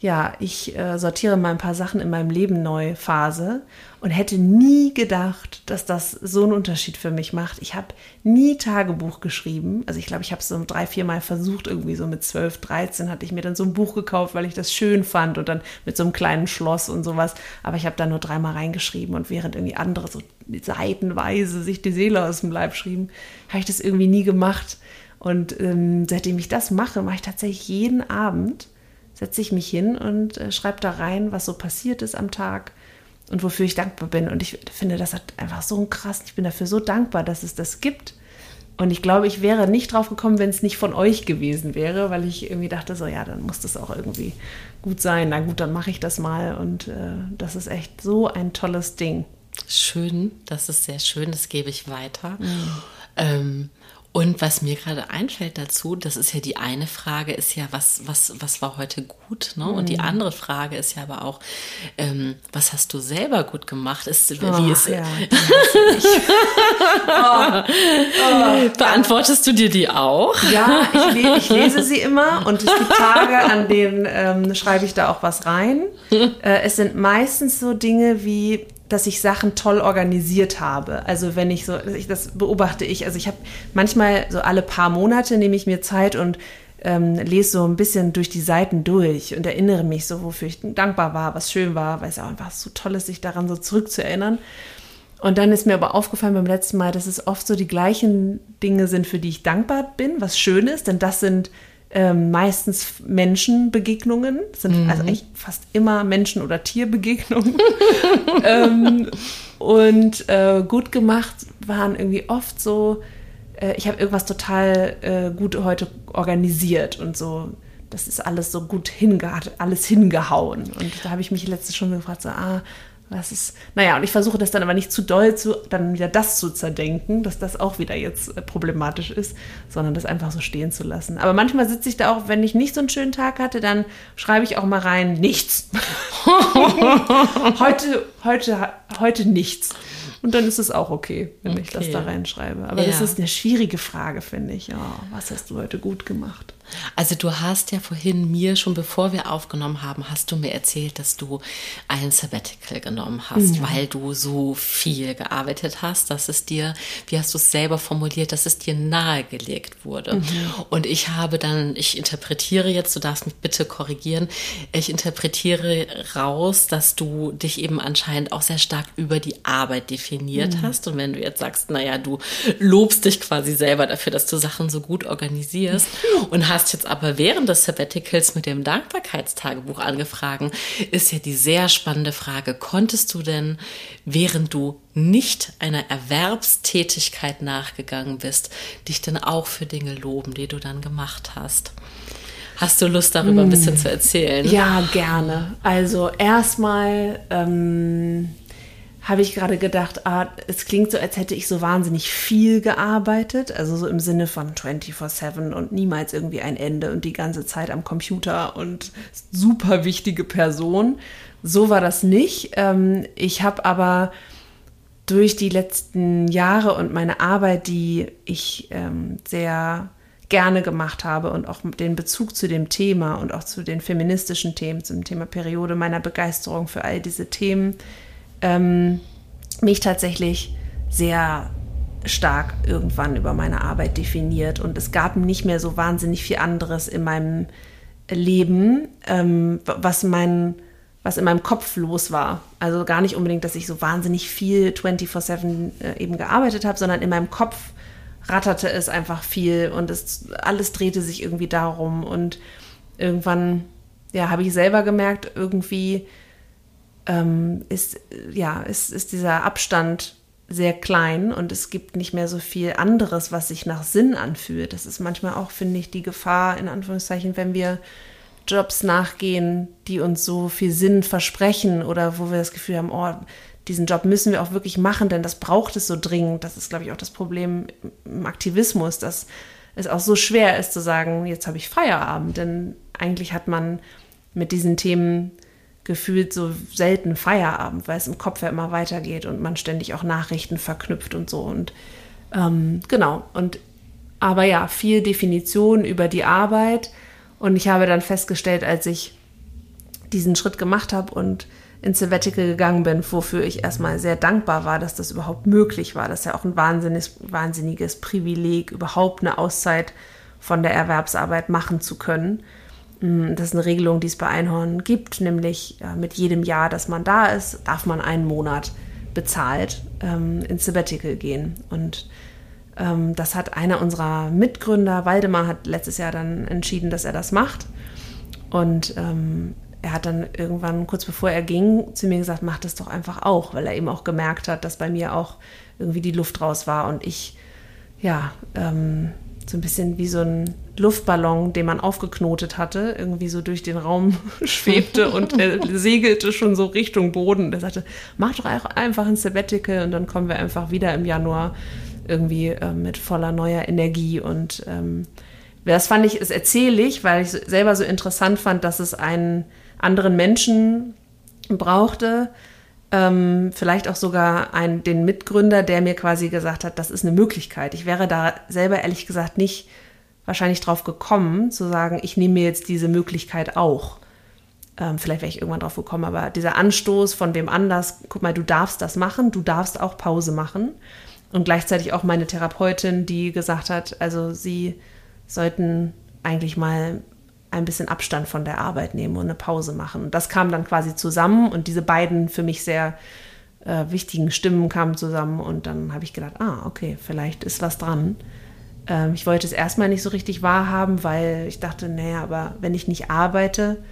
ja, ich äh, sortiere mal ein paar Sachen in meinem Leben neu Phase und hätte nie gedacht, dass das so einen Unterschied für mich macht. Ich habe nie Tagebuch geschrieben. Also ich glaube, ich habe es so drei, vier Mal versucht, irgendwie so mit zwölf, dreizehn hatte ich mir dann so ein Buch gekauft, weil ich das schön fand und dann mit so einem kleinen Schloss und sowas. Aber ich habe da nur dreimal reingeschrieben und während irgendwie andere so seitenweise sich die Seele aus dem Leib schrieben, habe ich das irgendwie nie gemacht. Und ähm, seitdem ich das mache, mache ich tatsächlich jeden Abend, setze ich mich hin und äh, schreibe da rein, was so passiert ist am Tag und wofür ich dankbar bin. Und ich finde, das hat einfach so einen krass, ich bin dafür so dankbar, dass es das gibt. Und ich glaube, ich wäre nicht drauf gekommen, wenn es nicht von euch gewesen wäre, weil ich irgendwie dachte, so ja, dann muss das auch irgendwie gut sein. Na gut, dann mache ich das mal. Und äh, das ist echt so ein tolles Ding. Schön, das ist sehr schön, das gebe ich weiter. Mhm. Ähm, und was mir gerade einfällt dazu, das ist ja die eine Frage, ist ja, was, was, was war heute gut? Ne? Mhm. Und die mhm. andere Frage ist ja aber auch, ähm, was hast du selber gut gemacht? Ist, wie oh, ist, ja, oh, oh, Beantwortest du dir die auch? Ja, ich, le ich, lese sie immer und es gibt Tage, an denen ähm, schreibe ich da auch was rein. Äh, es sind meistens so Dinge wie, dass ich Sachen toll organisiert habe. Also wenn ich so, das beobachte ich, also ich habe manchmal so alle paar Monate nehme ich mir Zeit und ähm, lese so ein bisschen durch die Seiten durch und erinnere mich so, wofür ich dankbar war, was schön war, weil es auch einfach so toll ist, sich daran so zurückzuerinnern. Und dann ist mir aber aufgefallen beim letzten Mal, dass es oft so die gleichen Dinge sind, für die ich dankbar bin, was schön ist, denn das sind ähm, meistens Menschenbegegnungen, sind mhm. also eigentlich fast immer Menschen- oder Tierbegegnungen. ähm, und äh, gut gemacht waren irgendwie oft so, äh, ich habe irgendwas total äh, gut heute organisiert und so. Das ist alles so gut hinge alles hingehauen. Und da habe ich mich letztens schon gefragt, so, ah, was ist, naja, und ich versuche das dann aber nicht zu doll zu, dann wieder das zu zerdenken, dass das auch wieder jetzt äh, problematisch ist, sondern das einfach so stehen zu lassen. Aber manchmal sitze ich da auch, wenn ich nicht so einen schönen Tag hatte, dann schreibe ich auch mal rein, nichts. heute, heute, heute nichts. Und dann ist es auch okay, wenn okay. ich das da reinschreibe. Aber ja. das ist eine schwierige Frage, finde ich. Ja, was hast du heute gut gemacht? Also du hast ja vorhin mir schon bevor wir aufgenommen haben, hast du mir erzählt, dass du ein Sabbatical genommen hast, ja. weil du so viel gearbeitet hast, dass es dir, wie hast du es selber formuliert, dass es dir nahegelegt wurde. Mhm. Und ich habe dann, ich interpretiere jetzt, du darfst mich bitte korrigieren, ich interpretiere raus, dass du dich eben anscheinend auch sehr stark über die Arbeit definiert mhm. hast. Und wenn du jetzt sagst, naja, du lobst dich quasi selber dafür, dass du Sachen so gut organisierst und hast hast jetzt aber während des Sabbaticals mit dem Dankbarkeitstagebuch angefragt, ist ja die sehr spannende Frage, konntest du denn, während du nicht einer Erwerbstätigkeit nachgegangen bist, dich denn auch für Dinge loben, die du dann gemacht hast? Hast du Lust darüber ein bisschen hm. zu erzählen? Ja, gerne. Also erstmal ähm, habe ich gerade gedacht, ah, es klingt so, als hätte ich so wahnsinnig viel gearbeitet, also so im Sinne von 24/7 und niemals irgendwie ein Ende und die ganze Zeit am Computer und super wichtige Person. So war das nicht. Ähm, ich habe aber durch die letzten Jahre und meine Arbeit, die ich ähm, sehr gerne gemacht habe und auch den Bezug zu dem Thema und auch zu den feministischen Themen, zum Thema Periode, meiner Begeisterung für all diese Themen, ähm, mich tatsächlich sehr stark irgendwann über meine Arbeit definiert und es gab nicht mehr so wahnsinnig viel anderes in meinem Leben, ähm, was mein was in meinem Kopf los war. Also gar nicht unbedingt, dass ich so wahnsinnig viel 24/7 äh, eben gearbeitet habe, sondern in meinem Kopf ratterte es einfach viel und es alles drehte sich irgendwie darum und irgendwann ja, habe ich selber gemerkt, irgendwie ähm, ist, ja, ist, ist dieser Abstand sehr klein und es gibt nicht mehr so viel anderes, was sich nach Sinn anfühlt. Das ist manchmal auch, finde ich, die Gefahr, in Anführungszeichen, wenn wir Jobs nachgehen, die uns so viel Sinn versprechen oder wo wir das Gefühl haben, oh, diesen Job müssen wir auch wirklich machen, denn das braucht es so dringend. Das ist, glaube ich, auch das Problem im Aktivismus, dass es auch so schwer ist zu sagen, jetzt habe ich Feierabend, denn eigentlich hat man mit diesen Themen gefühlt so selten Feierabend, weil es im Kopf ja immer weitergeht und man ständig auch Nachrichten verknüpft und so. Und ähm, genau, und aber ja, viel Definition über die Arbeit. Und ich habe dann festgestellt, als ich diesen Schritt gemacht habe und ins Sabbatical gegangen bin, wofür ich erstmal sehr dankbar war, dass das überhaupt möglich war. Das ist ja auch ein wahnsinniges, wahnsinniges Privileg, überhaupt eine Auszeit von der Erwerbsarbeit machen zu können. Mm, das ist eine Regelung, die es bei Einhorn gibt, nämlich äh, mit jedem Jahr, dass man da ist, darf man einen Monat bezahlt ähm, ins Sabbatical gehen. Und Ähm, das hat einer unserer Mitgründer, Waldemar, hat letztes Jahr dann entschieden, dass er das macht. Und ähm, er hat dann irgendwann, kurz bevor er ging, zu mir gesagt, mach das doch einfach auch, weil er eben auch gemerkt hat, dass bei mir auch irgendwie die Luft raus war und ich, ja, ähm, so ein bisschen wie so ein Luftballon, den man aufgeknotet hatte, irgendwie so durch den Raum schwebte und er segelte schon so Richtung Boden. Er sagte, mach doch einfach ein Sabbatical und dann kommen wir einfach wieder im Januar irgendwie äh, mit voller neuer Energie und ähm, das fand ich, ist erzählig, weil ich selber so interessant fand, dass es einen anderen Menschen brauchte, ähm, vielleicht auch sogar einen, den Mitgründer, der mir quasi gesagt hat, das ist eine Möglichkeit. Ich wäre da selber ehrlich gesagt nicht wahrscheinlich drauf gekommen, zu sagen, ich nehme mir jetzt diese Möglichkeit auch. Ähm, vielleicht wäre ich irgendwann drauf gekommen, aber dieser Anstoß von wem anders, guck mal, du darfst das machen, du darfst auch Pause machen. Und gleichzeitig auch meine Therapeutin, die gesagt hat, also sie sollten eigentlich mal ein bisschen Abstand von der Arbeit nehmen und eine Pause machen. Und das kam dann quasi zusammen und diese beiden für mich sehr äh, wichtigen Stimmen kamen zusammen und dann habe ich gedacht, ah, okay, vielleicht ist was dran. Ähm, ich wollte es erstmal nicht so richtig wahrhaben, weil ich dachte, naja, aber wenn ich nicht arbeite,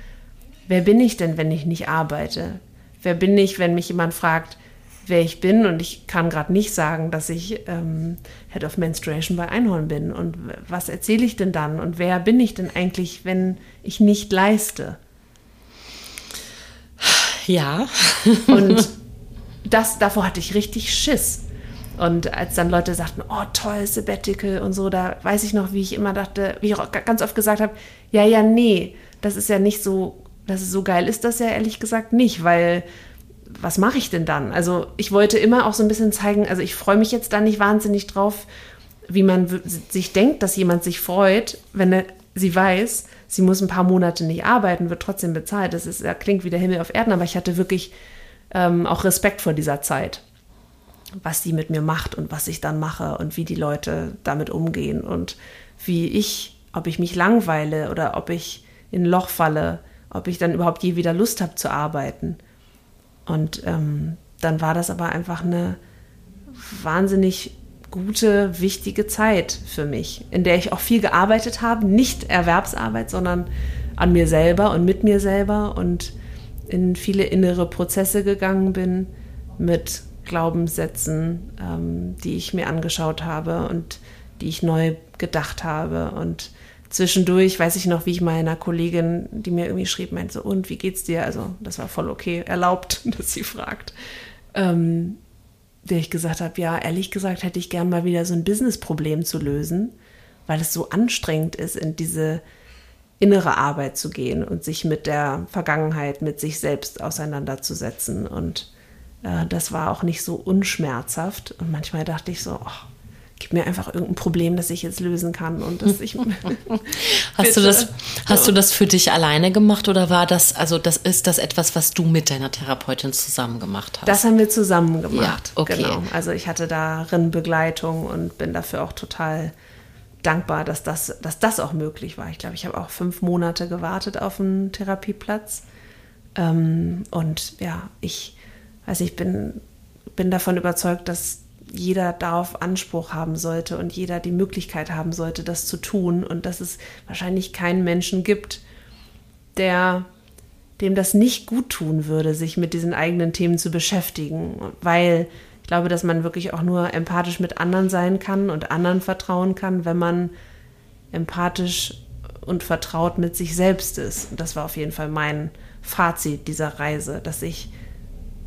wer bin ich denn, wenn ich nicht arbeite? Wer bin ich, wenn mich jemand fragt, wer ich bin und ich kann gerade nicht sagen, dass ich ähm, Head of Menstruation bei Einhorn bin. Und was erzähle ich denn dann? Und wer bin ich denn eigentlich, wenn ich nicht leiste? Ja. und das, davor hatte ich richtig Schiss. Und als dann Leute sagten, oh toll, Sabbatical und so, da weiß ich noch, wie ich immer dachte, wie ich auch ganz oft gesagt habe, ja, ja, nee, das ist ja nicht so, dass es so geil ist, das ja ehrlich gesagt nicht, weil was mache ich denn dann? Also ich wollte immer auch so ein bisschen zeigen, also ich freue mich jetzt da nicht wahnsinnig drauf, wie man sich denkt, dass jemand sich freut, wenn er, sie weiß, sie muss ein paar Monate nicht arbeiten, wird trotzdem bezahlt. Das ist, das klingt wie der Himmel auf Erden, aber ich hatte wirklich ähm, auch Respekt vor dieser Zeit, was sie mit mir macht und was ich dann mache und wie die Leute damit umgehen und wie ich, ob ich mich langweile oder ob ich in ein Loch falle, ob ich dann überhaupt je wieder Lust habe zu arbeiten. Und ähm, dann war das aber einfach eine wahnsinnig gute, wichtige Zeit für mich, in der ich auch viel gearbeitet habe, nicht Erwerbsarbeit, sondern an mir selber und mit mir selber und in viele innere Prozesse gegangen bin mit Glaubenssätzen, ähm, die ich mir angeschaut habe und die ich neu gedacht habe und zwischendurch weiß ich noch, wie ich meiner Kollegin, die mir irgendwie schrieb, meinte so, und wie geht's dir? Also das war voll okay, erlaubt, dass sie fragt. Ähm, der ich gesagt habe, ja, ehrlich gesagt hätte ich gern mal wieder so ein Business-Problem zu lösen, weil es so anstrengend ist, in diese innere Arbeit zu gehen und sich mit der Vergangenheit, mit sich selbst auseinanderzusetzen. Und äh, das war auch nicht so unschmerzhaft. Und manchmal dachte ich so, oh, gib mir einfach irgendein Problem, das ich jetzt lösen kann und dass ich hast du das hast du das für dich alleine gemacht oder war das also das ist das etwas, was du mit deiner Therapeutin zusammen gemacht hast? Das haben wir zusammen gemacht. Ja, okay. Genau. Also ich hatte darin Begleitung und bin dafür auch total dankbar, dass das, dass das auch möglich war. Ich glaube, ich habe auch fünf Monate gewartet auf einen Therapieplatz. Ähm, und ja, ich, also ich bin, bin davon überzeugt, dass jeder darauf Anspruch haben sollte und jeder die Möglichkeit haben sollte, das zu tun und dass es wahrscheinlich keinen Menschen gibt, der dem das nicht gut tun würde, sich mit diesen eigenen Themen zu beschäftigen, weil ich glaube, dass man wirklich auch nur empathisch mit anderen sein kann und anderen vertrauen kann, wenn man empathisch und vertraut mit sich selbst ist. Und das war auf jeden Fall mein Fazit dieser Reise, dass ich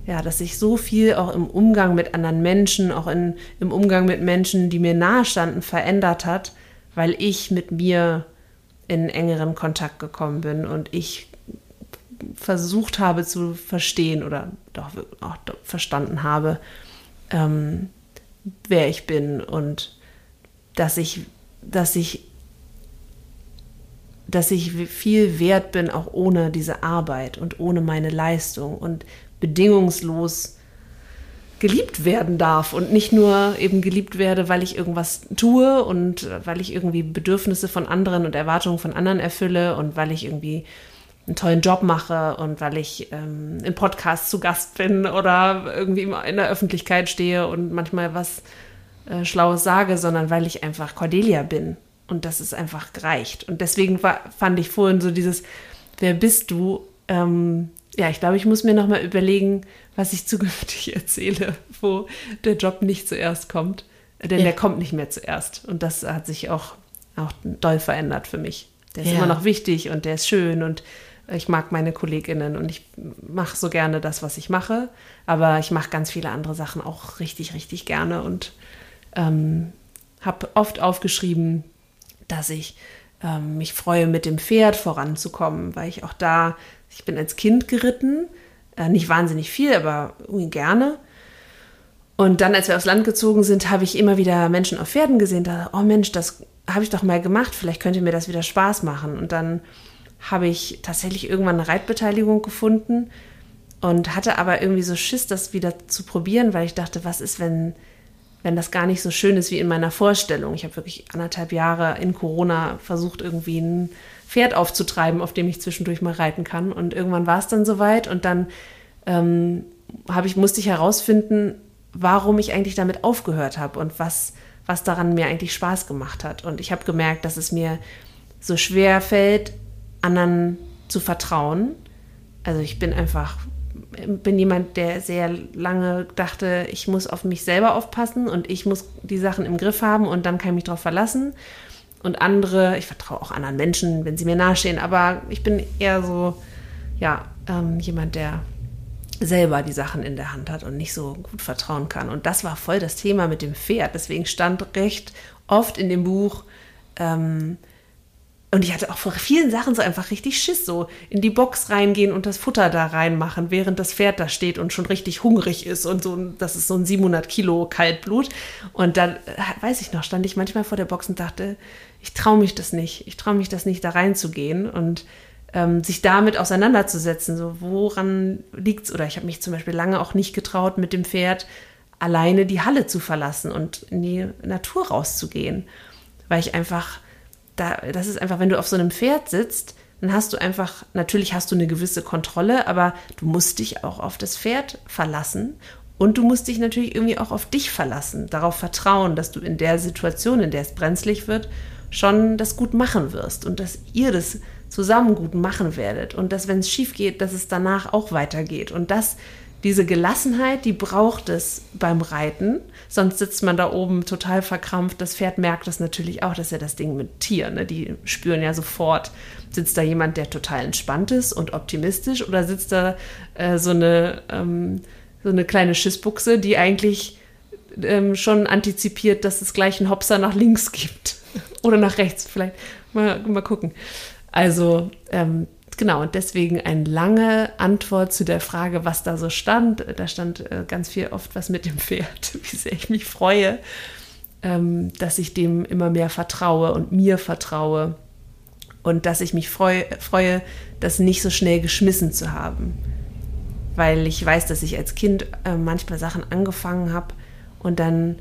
ja, dass sich so viel auch im Umgang mit anderen Menschen, auch in, im Umgang mit Menschen, die mir nahestanden, verändert hat, weil ich mit mir in engeren Kontakt gekommen bin und ich versucht habe zu verstehen oder doch auch verstanden habe, ähm, wer ich bin und dass ich, dass ich, dass ich viel wert bin, auch ohne diese Arbeit und ohne meine Leistung. Und bedingungslos geliebt werden darf und nicht nur eben geliebt werde, weil ich irgendwas tue und weil ich irgendwie Bedürfnisse von anderen und Erwartungen von anderen erfülle und weil ich irgendwie einen tollen Job mache und weil ich ähm, im Podcast zu Gast bin oder irgendwie in der Öffentlichkeit stehe und manchmal was äh, Schlaues sage, sondern weil ich einfach Cordelia bin. Und das ist einfach gereicht. Und deswegen war, fand ich vorhin so dieses, wer bist du? Ähm, ja, ich glaube, ich muss mir nochmal überlegen, was ich zukünftig erzähle, wo der Job nicht zuerst kommt. Denn ja. der kommt nicht mehr zuerst. Und das hat sich auch, auch doll verändert für mich. Der ist ja. immer noch wichtig und der ist schön und ich mag meine KollegInnen und ich mache so gerne das, was ich mache. Aber ich mache ganz viele andere Sachen auch richtig, richtig gerne und ähm, habe oft aufgeschrieben, dass ich ähm, mich freue, mit dem Pferd voranzukommen, weil ich auch da, ich bin als Kind geritten, äh, nicht wahnsinnig viel, aber gerne. Und dann, als wir aufs Land gezogen sind, habe ich immer wieder Menschen auf Pferden gesehen. Da, oh Mensch, das habe ich doch mal gemacht. Vielleicht könnte mir das wieder Spaß machen. Und dann habe ich tatsächlich irgendwann eine Reitbeteiligung gefunden und hatte aber irgendwie so Schiss, das wieder zu probieren, weil ich dachte, was ist, wenn, wenn das gar nicht so schön ist wie in meiner Vorstellung. Ich habe wirklich anderthalb Jahre in Corona versucht, irgendwie ein Pferd aufzutreiben, auf dem ich zwischendurch mal reiten kann. Und irgendwann war es dann soweit und dann ähm, ich, musste ich herausfinden, warum ich eigentlich damit aufgehört habe und was, was daran mir eigentlich Spaß gemacht hat. Und ich habe gemerkt, dass es mir so schwer fällt, anderen zu vertrauen. Also ich bin einfach, bin jemand, der sehr lange dachte, ich muss auf mich selber aufpassen und ich muss die Sachen im Griff haben und dann kann ich mich darauf verlassen. Und andere, ich vertraue auch anderen Menschen, wenn sie mir nahestehen, aber ich bin eher so, ja, ähm, jemand, der selber die Sachen in der Hand hat und nicht so gut vertrauen kann. Und das war voll das Thema mit dem Pferd. Deswegen stand recht oft in dem Buch, ähm, und ich hatte auch vor vielen Sachen so einfach richtig Schiss, so in die Box reingehen und das Futter da reinmachen, während das Pferd da steht und schon richtig hungrig ist und so, das ist so ein 700 Kilo Kaltblut. Und dann, äh, weiß ich noch, stand ich manchmal vor der Box und dachte, ich traue mich das nicht, ich traue mich das nicht, da reinzugehen und ähm, sich damit auseinanderzusetzen, so woran liegt's? Oder ich habe mich zum Beispiel lange auch nicht getraut, mit dem Pferd alleine die Halle zu verlassen und in die Natur rauszugehen, weil ich einfach da, das ist einfach, wenn du auf so einem Pferd sitzt, dann hast du einfach, natürlich hast du eine gewisse Kontrolle, aber du musst dich auch auf das Pferd verlassen und du musst dich natürlich irgendwie auch auf dich verlassen, darauf vertrauen, dass du in der Situation, in der es brenzlig wird, schon das gut machen wirst und dass ihr das zusammen gut machen werdet und dass, wenn es schief geht, dass es danach auch weitergeht. Und das diese Gelassenheit, die braucht es beim Reiten. Sonst sitzt man da oben total verkrampft. Das Pferd merkt das natürlich auch, das ist ja das Ding mit Tieren. Ne? Die spüren ja sofort, sitzt da jemand, der total entspannt ist und optimistisch oder sitzt da äh, so, eine, ähm, so eine kleine Schissbuchse, die eigentlich ähm, schon antizipiert, dass es gleich einen Hopser nach links gibt oder nach rechts. Vielleicht mal, mal gucken. Also ähm, genau, und deswegen eine lange Antwort zu der Frage, was da so stand. Da stand äh, ganz viel oft was mit dem Pferd, wie sehr ich mich freue, ähm, dass ich dem immer mehr vertraue und mir vertraue und dass ich mich freu, freue, das nicht so schnell geschmissen zu haben. Weil ich weiß, dass ich als Kind äh, manchmal Sachen angefangen habe und dann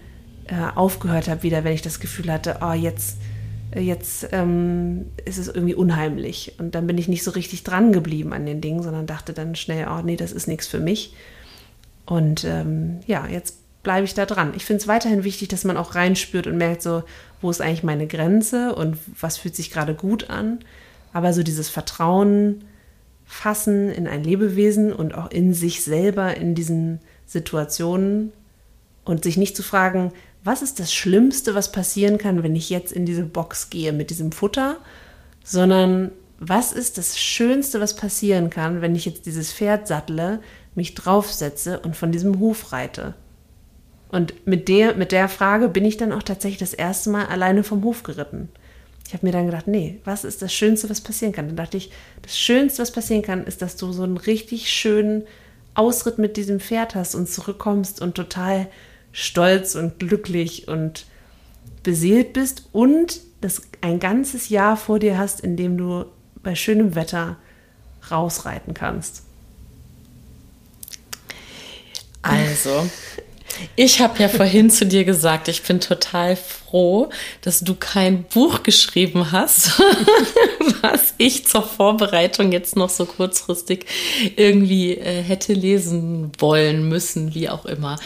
äh, aufgehört habe wieder, wenn ich das Gefühl hatte, oh, jetzt jetzt ähm, ist es irgendwie unheimlich. Und dann bin ich nicht so richtig dran geblieben an den Dingen, sondern dachte dann schnell, oh nee, das ist nichts für mich. Und ähm, ja, jetzt bleibe ich da dran. Ich finde es weiterhin wichtig, dass man auch reinspürt und merkt so, wo ist eigentlich meine Grenze und was fühlt sich gerade gut an. Aber so dieses Vertrauen fassen in ein Lebewesen und auch in sich selber in diesen Situationen und sich nicht zu fragen, was ist das Schlimmste, was passieren kann, wenn ich jetzt in diese Box gehe mit diesem Futter, sondern was ist das Schönste, was passieren kann, wenn ich jetzt dieses Pferd sattle, mich draufsetze und von diesem Hof reite. Und mit der, mit der Frage bin ich dann auch tatsächlich das erste Mal alleine vom Hof geritten. Ich habe mir dann gedacht, nee, was ist das Schönste, was passieren kann? Dann dachte ich, das Schönste, was passieren kann, ist, dass du so einen richtig schönen Ausritt mit diesem Pferd hast und zurückkommst und total stolz und glücklich und beseelt bist und das ein ganzes Jahr vor dir hast, in dem du bei schönem Wetter rausreiten kannst. Also, Ich habe ja vorhin zu dir gesagt, ich bin total froh, dass du kein Buch geschrieben hast, was ich zur Vorbereitung jetzt noch so kurzfristig irgendwie äh, hätte lesen wollen müssen, wie auch immer.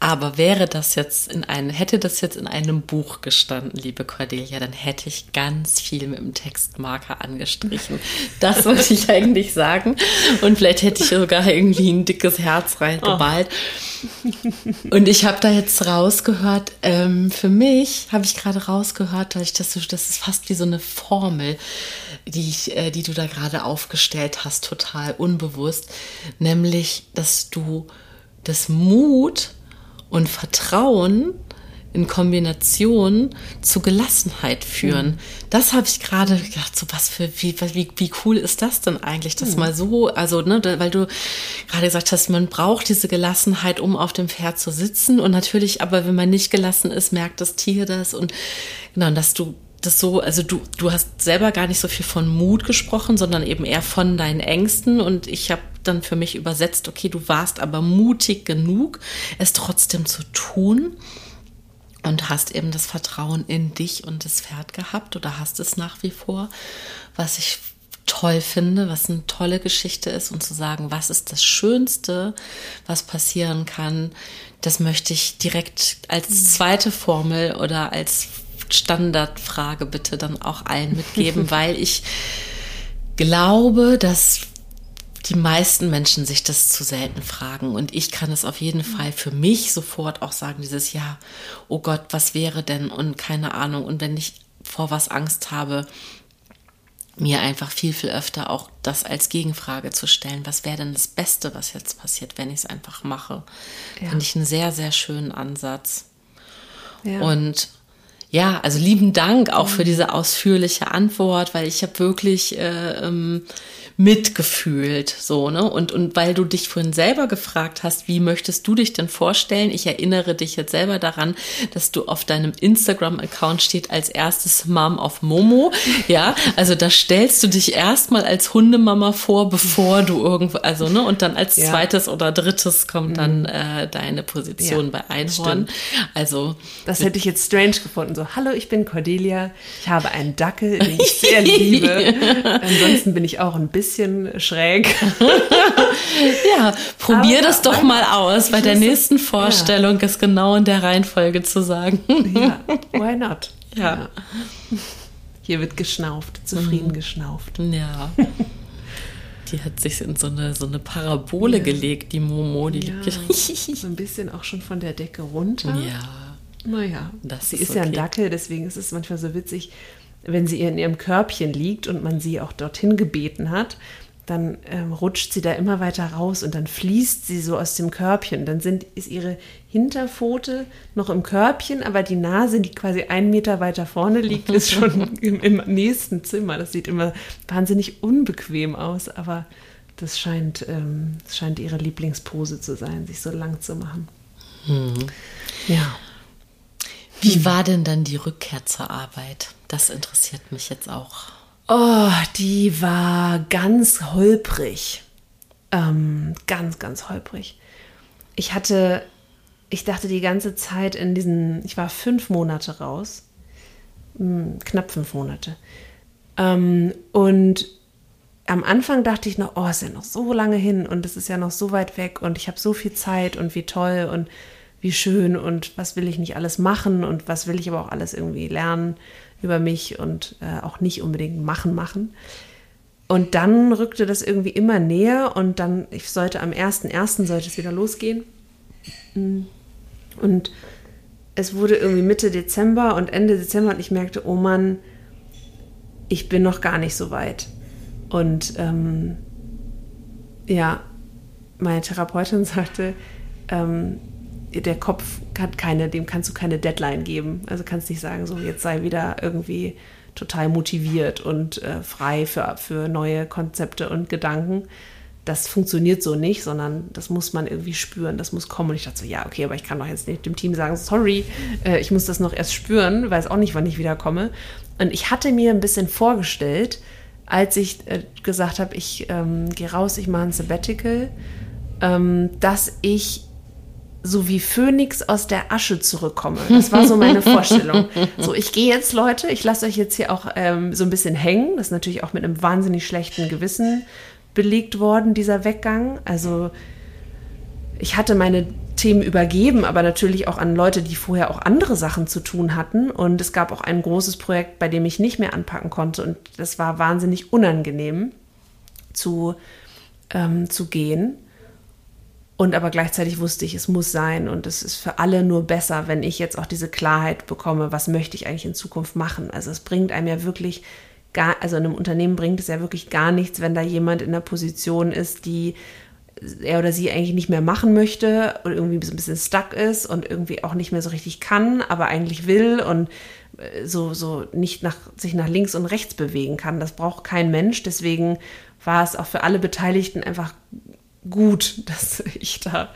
Aber wäre das jetzt in einem, hätte das jetzt in einem Buch gestanden, liebe Cordelia, dann hätte ich ganz viel mit dem Textmarker angestrichen. Das wollte ich eigentlich sagen. Und vielleicht hätte ich sogar irgendwie ein dickes Herz reingemalt. Oh. Und ich habe da jetzt rausgehört, ähm, für mich habe ich gerade rausgehört, dass, ich das, das ist fast wie so eine Formel, die, ich, äh, die du da gerade aufgestellt hast, total unbewusst. Nämlich, dass du das Mut und Vertrauen in Kombination zu Gelassenheit führen. Mhm. Das habe ich gerade gedacht, so was für, wie, wie, wie cool ist das denn eigentlich, das mhm. mal so, also, ne, weil du gerade gesagt hast, man braucht diese Gelassenheit, um auf dem Pferd zu sitzen und natürlich, aber wenn man nicht gelassen ist, merkt das Tier das und genau, dass du das so, also du, du hast selber gar nicht so viel von Mut gesprochen, sondern eben eher von deinen Ängsten und ich habe dann für mich übersetzt, okay, du warst aber mutig genug, es trotzdem zu tun und hast eben das Vertrauen in dich und das Pferd gehabt oder hast es nach wie vor, was ich toll finde, was eine tolle Geschichte ist und zu sagen, was ist das Schönste, was passieren kann, das möchte ich direkt als mhm. zweite Formel oder als Standardfrage bitte dann auch allen mitgeben, weil ich glaube, dass die meisten Menschen sich das zu selten fragen. Und ich kann es auf jeden Fall für mich sofort auch sagen, dieses Ja, oh Gott, was wäre denn? Und keine Ahnung. Und wenn ich vor was Angst habe, mir einfach viel, viel öfter auch das als Gegenfrage zu stellen. Was wäre denn das Beste, was jetzt passiert, wenn ich es einfach mache? Ja. Finde ich einen sehr, sehr schönen Ansatz. Ja. Und ja, also lieben Dank auch für mhm. diese ausführliche Antwort, weil ich habe wirklich äh, ähm, mitgefühlt, so, ne? Und, und weil du dich vorhin selber gefragt hast, wie möchtest du dich denn vorstellen? Ich erinnere dich jetzt selber daran, dass du auf deinem Instagram-Account steht als erstes Mom of Momo. Ja, also da stellst du dich erstmal als Hundemama vor, bevor du irgendwo, also, ne? Und dann als ja. zweites oder drittes kommt mhm. dann äh, deine Position ja, bei Einhorn. Also. Das hätte ich jetzt strange gefunden. So, hallo, ich bin Cordelia. Ich habe einen Dackel, den ich sehr liebe. Ansonsten bin ich auch ein bisschen bisschen schräg. ja, probier Aber, das doch mal aus. Bei der nächsten Vorstellung ja. ist genau in der Reihenfolge zu sagen. ja, why not? Ja. ja. Hier wird geschnauft, zufrieden mhm. geschnauft. Ja. Die hat sich in so eine, so eine Parabole ja. gelegt, die Momo. Die ja, so ein bisschen auch schon von der Decke runter. Ja. Naja, das sie ist, ist okay. ja ein Dackel, deswegen ist es manchmal so witzig wenn sie in ihrem Körbchen liegt und man sie auch dorthin gebeten hat, dann ähm, rutscht sie da immer weiter raus und dann fließt sie so aus dem Körbchen. Dann sind, ist ihre Hinterpfote noch im Körbchen, aber die Nase, die quasi einen Meter weiter vorne liegt, ist schon im, im nächsten Zimmer. Das sieht immer wahnsinnig unbequem aus, aber das scheint, ähm, das scheint ihre Lieblingspose zu sein, sich so lang zu machen. Mhm. Ja. Wie war denn dann die Rückkehr zur Arbeit? Das interessiert mich jetzt auch. Oh, die war ganz holprig. Ähm, ganz, ganz holprig. Ich hatte, ich dachte die ganze Zeit in diesen, ich war fünf Monate raus. Hm, knapp fünf Monate. Ähm, und am Anfang dachte ich noch, oh, ist ja noch so lange hin und es ist ja noch so weit weg und ich habe so viel Zeit und wie toll und wie schön und was will ich nicht alles machen und was will ich aber auch alles irgendwie lernen über mich und äh, auch nicht unbedingt machen, machen. Und dann rückte das irgendwie immer näher und dann, ich sollte am 1.1. sollte es wieder losgehen. Und es wurde irgendwie Mitte Dezember und Ende Dezember und ich merkte, oh Mann, ich bin noch gar nicht so weit. Und ähm, ja, meine Therapeutin sagte, ähm, der Kopf hat keine, dem kannst du keine Deadline geben. Also kannst nicht sagen, so jetzt sei wieder irgendwie total motiviert und äh, frei für, für neue Konzepte und Gedanken. Das funktioniert so nicht, sondern das muss man irgendwie spüren, das muss kommen. Und ich dachte so, ja, okay, aber ich kann doch jetzt nicht dem Team sagen, sorry, äh, ich muss das noch erst spüren, weiß auch nicht, wann ich wiederkomme. Und ich hatte mir ein bisschen vorgestellt, als ich äh, gesagt habe, ich ähm, gehe raus, ich mache ein Sabbatical, ähm, dass ich so wie Phönix aus der Asche zurückkomme. Das war so meine Vorstellung. So, ich gehe jetzt, Leute, ich lasse euch jetzt hier auch ähm, so ein bisschen hängen. Das ist natürlich auch mit einem wahnsinnig schlechten Gewissen belegt worden, dieser Weggang. Also ich hatte meine Themen übergeben, aber natürlich auch an Leute, die vorher auch andere Sachen zu tun hatten. Und es gab auch ein großes Projekt, bei dem ich nicht mehr anpacken konnte. Und das war wahnsinnig unangenehm zu, ähm, zu gehen. Und aber gleichzeitig wusste ich, es muss sein und es ist für alle nur besser, wenn ich jetzt auch diese Klarheit bekomme, was möchte ich eigentlich in Zukunft machen. Also es bringt einem ja wirklich gar, also in einem Unternehmen bringt es ja wirklich gar nichts, wenn da jemand in der Position ist, die er oder sie eigentlich nicht mehr machen möchte und irgendwie so ein bisschen stuck ist und irgendwie auch nicht mehr so richtig kann, aber eigentlich will und äh, so, so nicht nach, sich nach links und rechts bewegen kann. Das braucht kein Mensch. Deswegen war es auch für alle Beteiligten einfach gut, dass ich da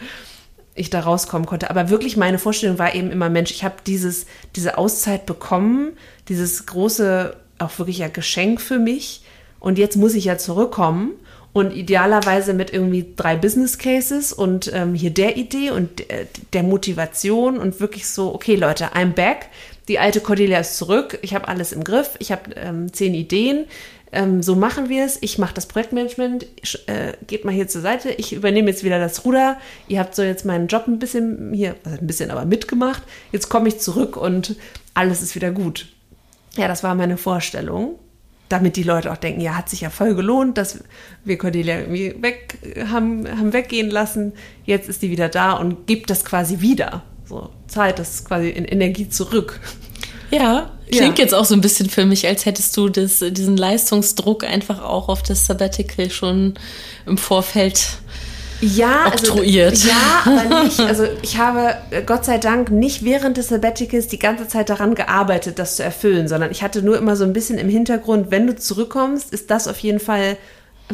ich da rauskommen konnte. Aber wirklich meine Vorstellung war eben immer, Mensch, ich habe diese Auszeit bekommen, dieses große, auch wirklich ja Geschenk für mich. Und jetzt muss ich ja zurückkommen und idealerweise mit irgendwie drei Business Cases und ähm, hier der Idee und äh, der Motivation und wirklich so, okay Leute, I'm back. Die alte Cordelia ist zurück. Ich habe alles im Griff. Ich habe ähm, zehn Ideen ähm, so machen wir es. Ich mache das Projektmanagement, äh, geht mal hier zur Seite. Ich übernehme jetzt wieder das Ruder. Ihr habt so jetzt meinen Job ein bisschen hier, also ein bisschen aber mitgemacht. Jetzt komme ich zurück und alles ist wieder gut. Ja, das war meine Vorstellung. Damit die Leute auch denken, ja, hat sich ja voll gelohnt, dass wir Cordelia irgendwie weg haben, haben weggehen lassen. Jetzt ist die wieder da und gibt das quasi wieder. So, zahlt das quasi in Energie zurück. Ja, klingt ja. jetzt auch so ein bisschen für mich, als hättest du das, diesen Leistungsdruck einfach auch auf das Sabbatical schon im Vorfeld ja, oktroyiert. Also, ja, aber nicht. Also ich habe äh, Gott sei Dank nicht während des Sabbaticals die ganze Zeit daran gearbeitet, das zu erfüllen, sondern ich hatte nur immer so ein bisschen im Hintergrund, wenn du zurückkommst, ist das auf jeden Fall,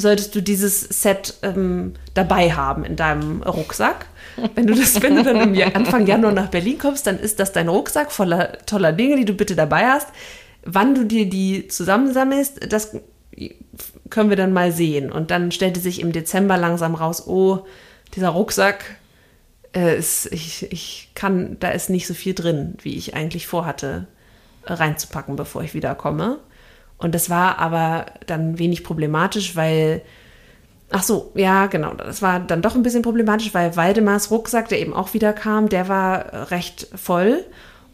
solltest du dieses Set ähm, dabei haben in deinem Rucksack. Wenn du, das, wenn du dann Anfang Januar nach Berlin kommst, dann ist das dein Rucksack voller toller Dinge, die du bitte dabei hast. Wann du dir die zusammensammelst, das können wir dann mal sehen. Und dann stellte sich im Dezember langsam raus, oh, dieser Rucksack, äh, ist, ich, ich kann, da ist nicht so viel drin, wie ich eigentlich vorhatte, reinzupacken, bevor ich wiederkomme. Und das war aber dann wenig problematisch, weil Ach so, ja, genau. Das war dann doch ein bisschen problematisch, weil Waldemars Rucksack, der eben auch wieder kam, der war recht voll.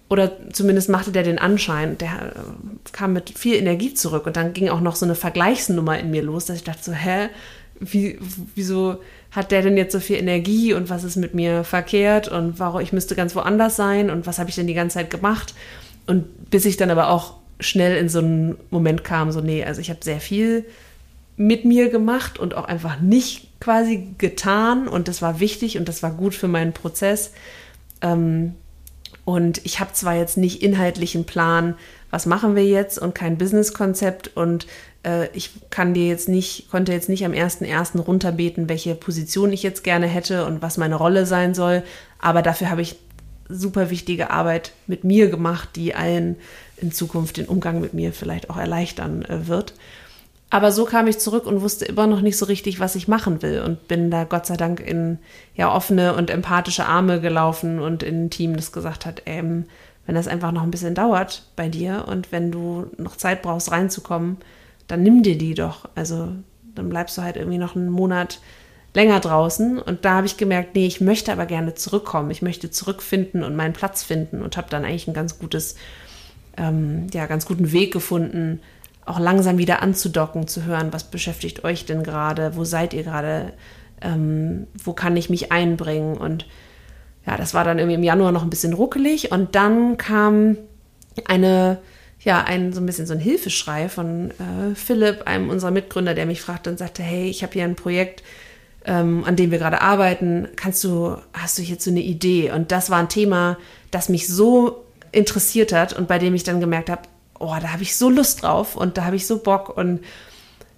Oder zumindest machte der den Anschein. Der äh, kam mit viel Energie zurück. Und dann ging auch noch so eine Vergleichsnummer in mir los, dass ich dachte so, hä, wie, wieso hat der denn jetzt so viel Energie und was ist mit mir verkehrt und warum ich müsste ganz woanders sein und was habe ich denn die ganze Zeit gemacht? Und bis ich dann aber auch schnell in so einen Moment kam, so, nee, also ich habe sehr viel mit mir gemacht und auch einfach nicht quasi getan und das war wichtig und das war gut für meinen Prozess. Ähm, und ich habe zwar jetzt nicht inhaltlichen Plan, was machen wir jetzt und kein Businesskonzept und äh, ich kann dir jetzt nicht, konnte jetzt nicht am 1.1. runterbeten, welche Position ich jetzt gerne hätte und was meine Rolle sein soll, aber dafür habe ich super wichtige Arbeit mit mir gemacht, die allen in Zukunft den Umgang mit mir vielleicht auch erleichtern äh, wird. Aber so kam ich zurück und wusste immer noch nicht so richtig, was ich machen will und bin da Gott sei Dank in ja offene und empathische Arme gelaufen und in ein Team, das gesagt hat, ähm, wenn das einfach noch ein bisschen dauert bei dir und wenn du noch Zeit brauchst reinzukommen, dann nimm dir die doch. Also dann bleibst du halt irgendwie noch einen Monat länger draußen und da habe ich gemerkt, nee, ich möchte aber gerne zurückkommen. Ich möchte zurückfinden und meinen Platz finden und habe dann eigentlich ein ganz gutes, ähm, ja, ganz guten Weg gefunden, auch langsam wieder anzudocken, zu hören, was beschäftigt euch denn gerade, wo seid ihr gerade, ähm, wo kann ich mich einbringen. Und ja, das war dann irgendwie im Januar noch ein bisschen ruckelig und dann kam eine, ja, ein so ein bisschen so ein Hilfeschrei von äh, Philipp, einem unserer Mitgründer, der mich fragte und sagte, hey, ich habe hier ein Projekt, ähm, an dem wir gerade arbeiten. Kannst du, hast du so eine Idee? Und das war ein Thema, das mich so interessiert hat und bei dem ich dann gemerkt habe, oh, da habe ich so Lust drauf und da habe ich so Bock und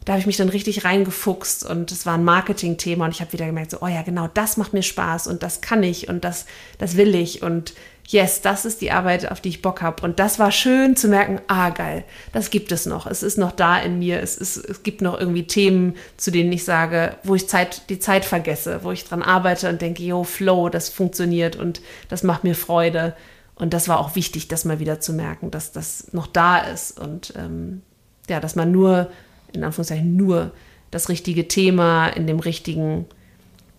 da habe ich mich dann richtig reingefuchst und es war ein Marketing-Thema und ich habe wieder gemerkt, so, oh ja, genau, das macht mir Spaß und das kann ich und das, das will ich und yes, das ist die Arbeit, auf die ich Bock habe. Und das war schön zu merken, ah, geil, das gibt es noch. Es ist noch da in mir. Es, ist, es gibt noch irgendwie Themen, zu denen ich sage, wo ich Zeit, die Zeit vergesse, wo ich dran arbeite und denke, yo, Flow, das funktioniert und das macht mir Freude. Und das war auch wichtig, das mal wieder zu merken, dass das noch da ist und ähm, ja, dass man nur in Anführungszeichen nur das richtige Thema in dem richtigen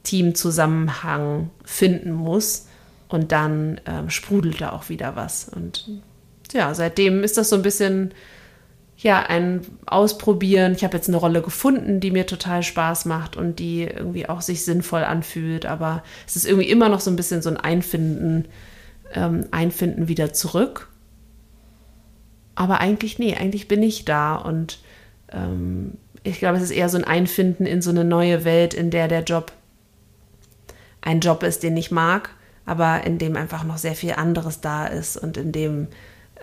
Teamzusammenhang finden muss. Und dann ähm, sprudelt da auch wieder was. Und ja, seitdem ist das so ein bisschen ja, ein Ausprobieren. Ich habe jetzt eine Rolle gefunden, die mir total Spaß macht und die irgendwie auch sich sinnvoll anfühlt. Aber es ist irgendwie immer noch so ein bisschen so ein Einfinden, ähm, Einfinden wieder zurück. Aber eigentlich, nee, eigentlich bin ich da und ähm, ich glaube, es ist eher so ein Einfinden in so eine neue Welt, in der der Job ein Job ist, den ich mag, aber in dem einfach noch sehr viel anderes da ist und in dem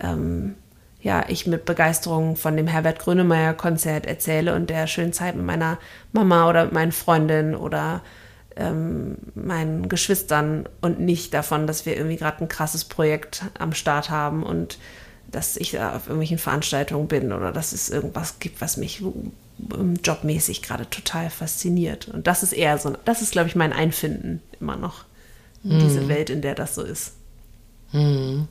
ähm, ja, ich mit Begeisterung von dem Herbert Grönemeyer Konzert erzähle und der schönen Zeit mit meiner Mama oder mit meinen Freundinnen oder ähm, meinen Geschwistern und nicht davon, dass wir irgendwie gerade ein krasses Projekt am Start haben und dass ich auf irgendwelchen Veranstaltungen bin oder dass es irgendwas gibt, was mich ähm, jobmäßig gerade total fasziniert. Und das ist eher so, das ist, glaube ich, mein Einfinden immer noch mhm. diese Welt, in der das so ist. Mhm.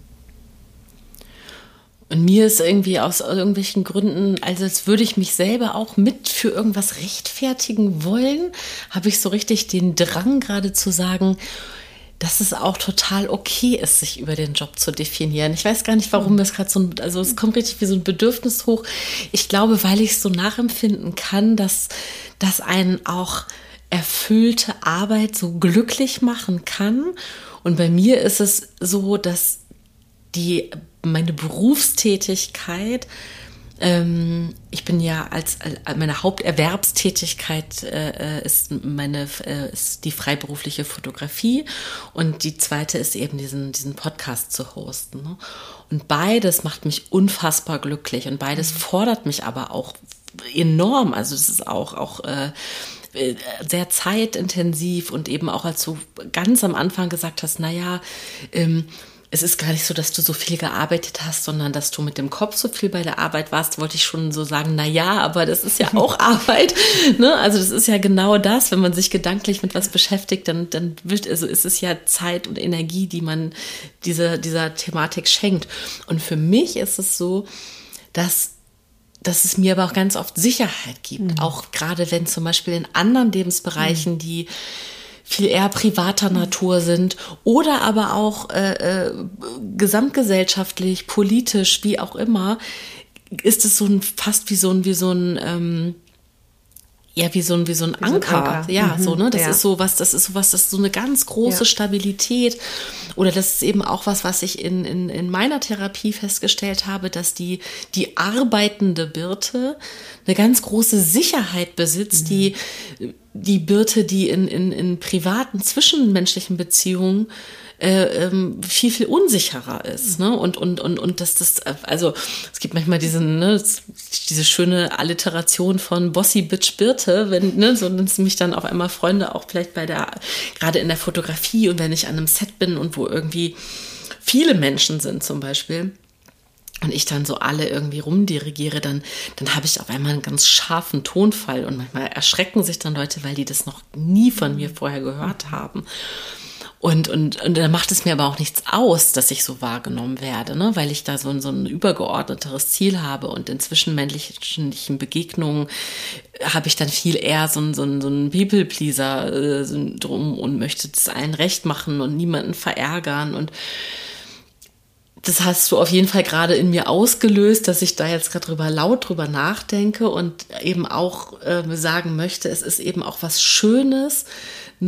Und mir ist irgendwie aus irgendwelchen Gründen, also als würde ich mich selber auch mit für irgendwas rechtfertigen wollen, habe ich so richtig den Drang gerade zu sagen, dass es auch total okay ist, sich über den Job zu definieren. Ich weiß gar nicht, warum das gerade so ein, also es kommt richtig wie so ein Bedürfnis hoch. Ich glaube, weil ich es so nachempfinden kann, dass das einen auch erfüllte Arbeit so glücklich machen kann. Und bei mir ist es so, dass die meine Berufstätigkeit ähm, ich bin ja als, als meine Haupterwerbstätigkeit äh, äh, ist meine äh, ist die freiberufliche Fotografie und die zweite ist eben diesen diesen Podcast zu hosten. Ne? Und beides macht mich unfassbar glücklich und beides mhm. fordert mich aber auch enorm. Also es ist auch auch äh, äh, sehr zeitintensiv und eben auch als du ganz am Anfang gesagt hast, naja, ähm, es ist gar nicht so, dass du so viel gearbeitet hast, sondern dass du mit dem Kopf so viel bei der Arbeit warst, wollte ich schon so sagen, na ja, aber das ist ja auch Arbeit. Ne? Also das ist ja genau das, wenn man sich gedanklich mit was beschäftigt, dann, dann wird, also ist es ja Zeit und Energie, die man dieser, dieser Thematik schenkt. Und für mich ist es so, dass dass es mir aber auch ganz oft Sicherheit gibt, mhm. auch gerade wenn zum Beispiel in anderen Lebensbereichen, mhm. die viel eher privater Natur sind oder aber auch äh, äh, gesamtgesellschaftlich, politisch, wie auch immer, ist es so ein fast wie so ein wie so ein ähm, ja, wie so ein, wie so ein, Anker. So ein Anker. Ja, mhm, so, ne? Das ja. ist so was, das ist so was, das ist so eine ganz große ja. Stabilität. Oder das ist eben auch was, was ich in, in, in meiner Therapie festgestellt habe, dass die, die arbeitende Birte eine ganz große Sicherheit besitzt, mhm. die, die Birte, die in, in, in privaten, zwischenmenschlichen Beziehungen äh, ähm, viel, viel unsicherer ist. Ne? Und, und, und, und dass das, also es gibt manchmal diesen, ne, diese schöne Alliteration von Bossy Bitch Birte, wenn, ne, so dass mich dann auf einmal Freunde auch vielleicht bei der, gerade in der Fotografie und wenn ich an einem Set bin und wo irgendwie viele Menschen sind zum Beispiel, und ich dann so alle irgendwie rumdirigiere, dann, dann habe ich auf einmal einen ganz scharfen Tonfall und manchmal erschrecken sich dann Leute, weil die das noch nie von mir vorher gehört haben. Und, und, und da macht es mir aber auch nichts aus, dass ich so wahrgenommen werde, ne? weil ich da so, so ein übergeordneteres Ziel habe. Und in zwischenmenschlichen Begegnungen habe ich dann viel eher so ein, so ein, so ein People-Pleaser-Syndrom und möchte es allen recht machen und niemanden verärgern. Und das hast du auf jeden Fall gerade in mir ausgelöst, dass ich da jetzt gerade drüber laut drüber nachdenke und eben auch äh, sagen möchte, es ist eben auch was Schönes,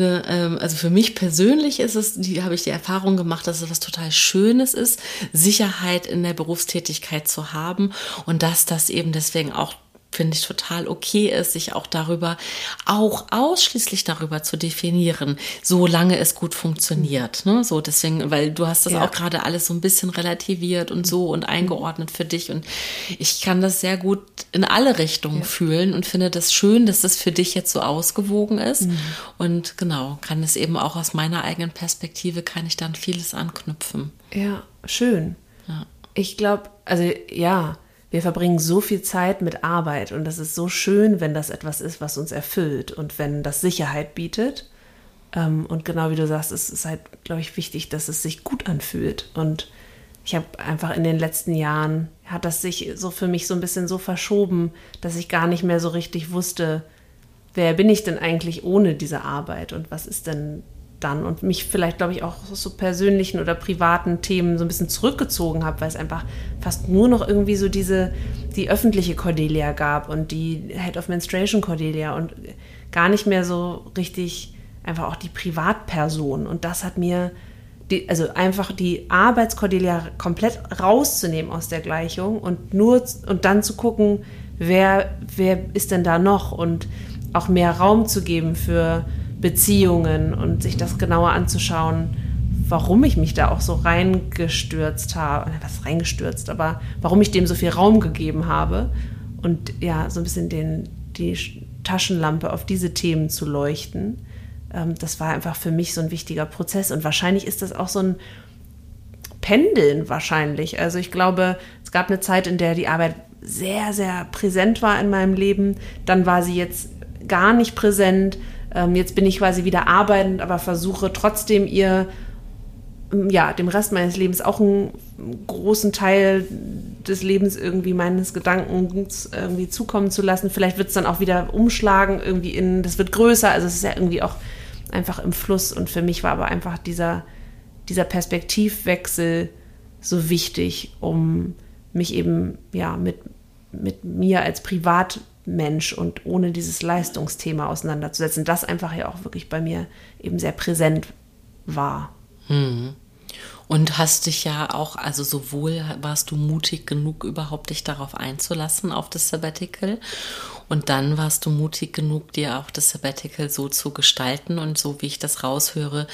eine, ähm, also für mich persönlich ist es, die habe ich die Erfahrung gemacht, dass es was total Schönes ist, Sicherheit in der Berufstätigkeit zu haben und dass das eben deswegen auch finde ich total okay ist, sich auch darüber, auch ausschließlich darüber zu definieren, solange es gut funktioniert. Ne? So deswegen, weil du hast das ja. auch gerade alles so ein bisschen relativiert und so und eingeordnet für dich und ich kann das sehr gut in alle Richtungen ja. fühlen und finde das schön, dass das für dich jetzt so ausgewogen ist mhm. und genau, kann es eben auch aus meiner eigenen Perspektive, kann ich dann vieles anknüpfen. Ja, schön. Ja. Ich glaube, also ja, wir verbringen so viel Zeit mit Arbeit und das ist so schön, wenn das etwas ist, was uns erfüllt und wenn das Sicherheit bietet. Ähm, und genau wie du sagst, es ist halt, glaube ich, wichtig, dass es sich gut anfühlt. Und ich habe einfach in den letzten Jahren, hat das sich so für mich so ein bisschen so verschoben, dass ich gar nicht mehr so richtig wusste, wer bin ich denn eigentlich ohne diese Arbeit und was ist denn dann und mich vielleicht, glaube ich, auch so persönlichen oder privaten Themen so ein bisschen zurückgezogen habe, weil es einfach fast nur noch irgendwie so diese, die öffentliche Cordelia gab und die Head of Menstruation Cordelia und gar nicht mehr so richtig einfach auch die Privatperson. Und das hat mir, die, also einfach die Arbeitskordelia komplett rauszunehmen aus der Gleichung und nur und dann zu gucken, wer, wer ist denn da noch und auch mehr Raum zu geben für Beziehungen und sich das genauer anzuschauen, warum ich mich da auch so reingestürzt habe, was reingestürzt, aber warum ich dem so viel Raum gegeben habe und ja, so ein bisschen den, die Taschenlampe auf diese Themen zu leuchten. Ähm, das war einfach für mich so ein wichtiger Prozess und wahrscheinlich ist das auch so ein Pendeln wahrscheinlich. Also ich glaube, es gab eine Zeit, in der die Arbeit sehr, sehr präsent war in meinem Leben. Dann war sie jetzt gar nicht präsent ähm, jetzt bin ich quasi wieder arbeitend, aber versuche trotzdem ihr, ähm, ja, dem Rest meines Lebens auch einen großen Teil des Lebens irgendwie meines Gedankens irgendwie zukommen zu lassen. Vielleicht wird es dann auch wieder umschlagen, irgendwie in, das wird größer, also es ist ja irgendwie auch einfach im Fluss und für mich war aber einfach dieser, dieser Perspektivwechsel so wichtig, um mich eben ja mit, mit mir als Privat Mensch und ohne dieses Leistungsthema auseinanderzusetzen, das einfach ja auch wirklich bei mir eben sehr präsent war. Hm. Und hast dich ja auch, also sowohl warst du mutig genug, überhaupt dich darauf einzulassen, auf das Sabbatical. Und dann warst du mutig genug, dir auch das Sabbatical so zu gestalten. Und so wie ich das raushöre,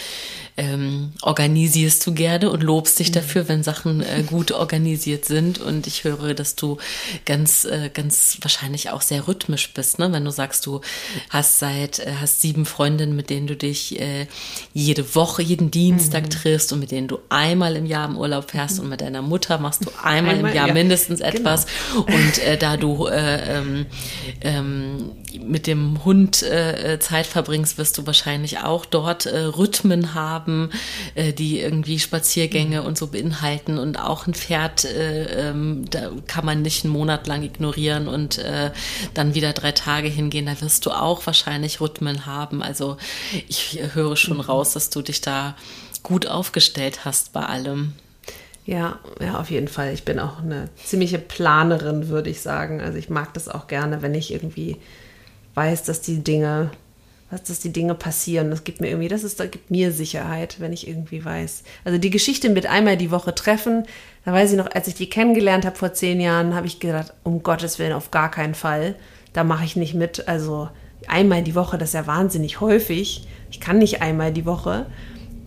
ähm, organisierst du gerne und lobst dich mhm. dafür, wenn Sachen äh, gut organisiert sind. Und ich höre, dass du ganz, äh, ganz wahrscheinlich auch sehr rhythmisch bist, ne? Wenn du sagst, du hast seit, äh, hast sieben Freundinnen, mit denen du dich äh, jede Woche, jeden Dienstag mhm. triffst und mit denen du einmal im Jahr im Urlaub fährst mhm. und mit deiner Mutter machst du einmal, einmal im Jahr ja. mindestens genau. etwas. Genau. Und äh, da du äh, ähm, ähm, mit dem Hund äh, Zeit verbringst, wirst du wahrscheinlich auch dort äh, Rhythmen haben, äh, die irgendwie Spaziergänge mhm. und so beinhalten. Und auch ein Pferd, äh, ähm, da kann man nicht einen Monat lang ignorieren und äh, dann wieder drei Tage hingehen. Da wirst du auch wahrscheinlich Rhythmen haben. Also ich höre schon mhm. raus, dass du dich da gut aufgestellt hast bei allem. Ja, ja, auf jeden Fall. Ich bin auch eine ziemliche Planerin, würde ich sagen. Also ich mag das auch gerne, wenn ich irgendwie weiß, dass die Dinge, dass die Dinge passieren. Das gibt mir irgendwie, das ist, da gibt mir Sicherheit, wenn ich irgendwie weiß. Also die Geschichte mit einmal die Woche treffen, da weiß ich noch, als ich die kennengelernt habe vor zehn Jahren, habe ich gedacht, um Gottes Willen, auf gar keinen Fall. Da mache ich nicht mit. Also einmal die Woche, das ist ja wahnsinnig häufig. Ich kann nicht einmal die Woche.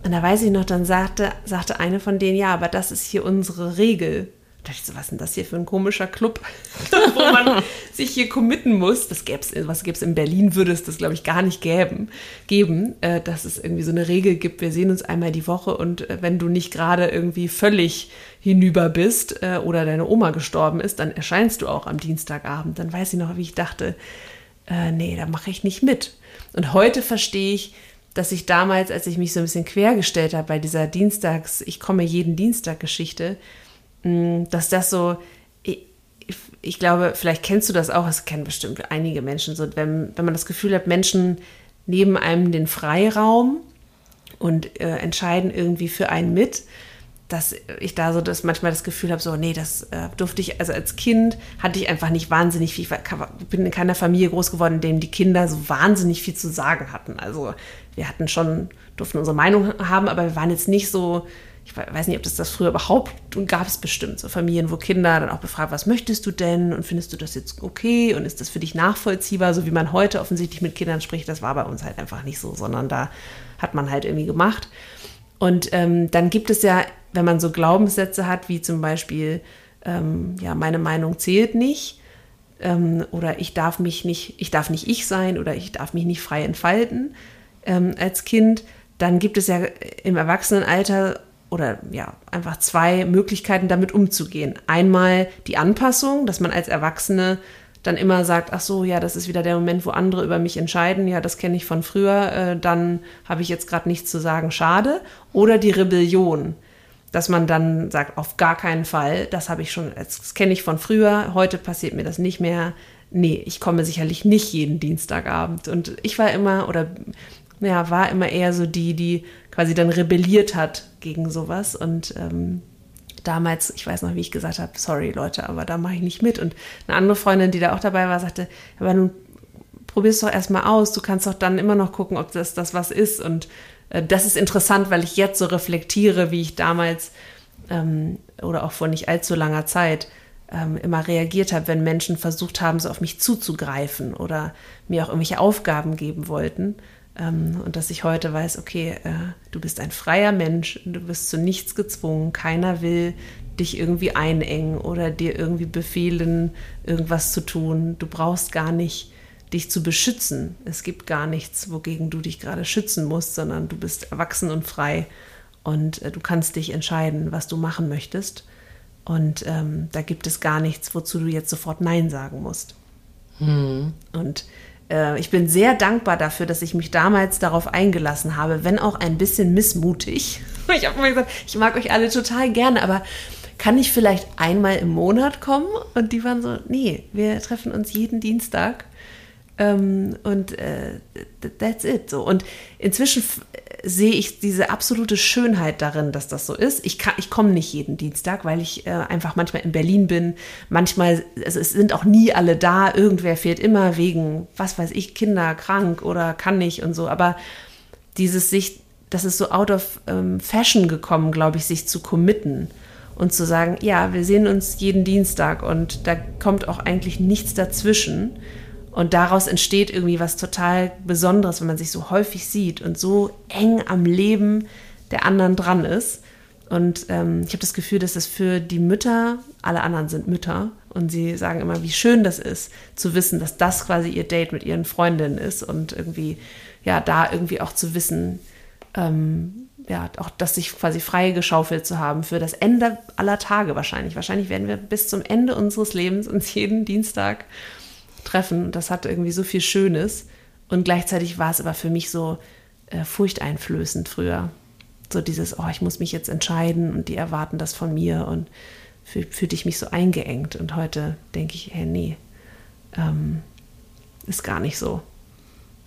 Und da weiß ich noch, dann sagte, sagte eine von denen, ja, aber das ist hier unsere Regel. Da dachte ich so, was ist denn das hier für ein komischer Club, wo man sich hier committen muss? Das gäb's, was gäbe es in Berlin, würde es das, glaube ich, gar nicht geben, geben äh, dass es irgendwie so eine Regel gibt, wir sehen uns einmal die Woche und äh, wenn du nicht gerade irgendwie völlig hinüber bist äh, oder deine Oma gestorben ist, dann erscheinst du auch am Dienstagabend. Dann weiß ich noch, wie ich dachte, äh, nee, da mache ich nicht mit. Und heute verstehe ich, dass ich damals, als ich mich so ein bisschen quergestellt habe bei dieser Dienstags, ich komme jeden Dienstag Geschichte, mm, dass das so, ich, ich glaube, vielleicht kennst du das auch, es kennen bestimmt einige Menschen, so wenn, wenn man das Gefühl hat, Menschen nehmen einem den Freiraum und äh, entscheiden irgendwie für einen mit dass ich da so das manchmal das Gefühl habe, so, nee, das äh, durfte ich, also als Kind hatte ich einfach nicht wahnsinnig viel, ich bin in keiner Familie groß geworden, in dem die Kinder so wahnsinnig viel zu sagen hatten. Also wir hatten schon, durften unsere Meinung haben, aber wir waren jetzt nicht so ich weiß nicht, ob das das früher überhaupt und gab es bestimmt so Familien, wo Kinder dann auch befragt, was möchtest du denn und findest du das jetzt okay und ist das für dich nachvollziehbar, so wie man heute offensichtlich mit Kindern spricht. Das war bei uns halt einfach nicht so, sondern da hat man halt irgendwie gemacht. Und ähm, dann gibt es ja, wenn man so Glaubenssätze hat, wie zum Beispiel, ähm, ja, meine Meinung zählt nicht ähm, oder ich darf mich nicht, ich darf nicht ich sein oder ich darf mich nicht frei entfalten ähm, als Kind, dann gibt es ja im Erwachsenenalter oder ja, einfach zwei Möglichkeiten, damit umzugehen. Einmal die Anpassung, dass man als Erwachsene dann immer sagt, ach so, ja, das ist wieder der Moment, wo andere über mich entscheiden, ja, das kenne ich von früher, äh, dann habe ich jetzt gerade nichts zu sagen, schade. Oder die Rebellion, dass man dann sagt, auf gar keinen Fall, das habe ich schon, das kenne ich von früher, heute passiert mir das nicht mehr. Nee, ich komme sicherlich nicht jeden Dienstagabend. Und ich war immer, oder ja, war immer eher so die, die quasi dann rebelliert hat gegen sowas. Und ähm, damals, ich weiß noch, wie ich gesagt habe, sorry Leute, aber da mache ich nicht mit. Und eine andere Freundin, die da auch dabei war, sagte, aber nun probier's doch erstmal aus, du kannst doch dann immer noch gucken, ob das das was ist. Und äh, das ist interessant, weil ich jetzt so reflektiere, wie ich damals ähm, oder auch vor nicht allzu langer Zeit ähm, immer reagiert habe, wenn Menschen versucht haben, so auf mich zuzugreifen oder mir auch irgendwelche Aufgaben geben wollten. Ähm, und dass ich heute weiß, okay, äh, du bist ein freier Mensch, du bist zu nichts gezwungen, keiner will dich irgendwie einengen oder dir irgendwie befehlen, irgendwas zu tun. Du brauchst gar nicht dich zu beschützen. Es gibt gar nichts, wogegen du dich gerade schützen musst, sondern du bist erwachsen und frei und äh, du kannst dich entscheiden, was du machen möchtest. Und ähm, da gibt es gar nichts, wozu du jetzt sofort Nein sagen musst. Hm. Und ich bin sehr dankbar dafür, dass ich mich damals darauf eingelassen habe, wenn auch ein bisschen missmutig. Ich habe immer gesagt, ich mag euch alle total gerne, aber kann ich vielleicht einmal im Monat kommen? Und die waren so, nee, wir treffen uns jeden Dienstag. Ähm, und äh, that's it. So. Und inzwischen sehe ich diese absolute Schönheit darin, dass das so ist. Ich, ich komme nicht jeden Dienstag, weil ich äh, einfach manchmal in Berlin bin. Manchmal, also es sind auch nie alle da. Irgendwer fehlt immer wegen, was weiß ich, Kinder krank oder kann nicht und so. Aber dieses sich, das ist so out of ähm, fashion gekommen, glaube ich, sich zu committen und zu sagen, ja, wir sehen uns jeden Dienstag und da kommt auch eigentlich nichts dazwischen. Und daraus entsteht irgendwie was total Besonderes, wenn man sich so häufig sieht und so eng am Leben der anderen dran ist. Und ähm, ich habe das Gefühl, dass es für die Mütter, alle anderen sind Mütter, und sie sagen immer, wie schön das ist, zu wissen, dass das quasi ihr Date mit ihren Freundinnen ist und irgendwie, ja, da irgendwie auch zu wissen, ähm, ja, auch das sich quasi frei geschaufelt zu haben für das Ende aller Tage wahrscheinlich. Wahrscheinlich werden wir bis zum Ende unseres Lebens uns jeden Dienstag treffen. Das hatte irgendwie so viel Schönes. Und gleichzeitig war es aber für mich so äh, furchteinflößend früher. So dieses, oh, ich muss mich jetzt entscheiden und die erwarten das von mir und fühlte ich mich so eingeengt. Und heute denke ich, hey, nee, ähm, ist gar nicht so.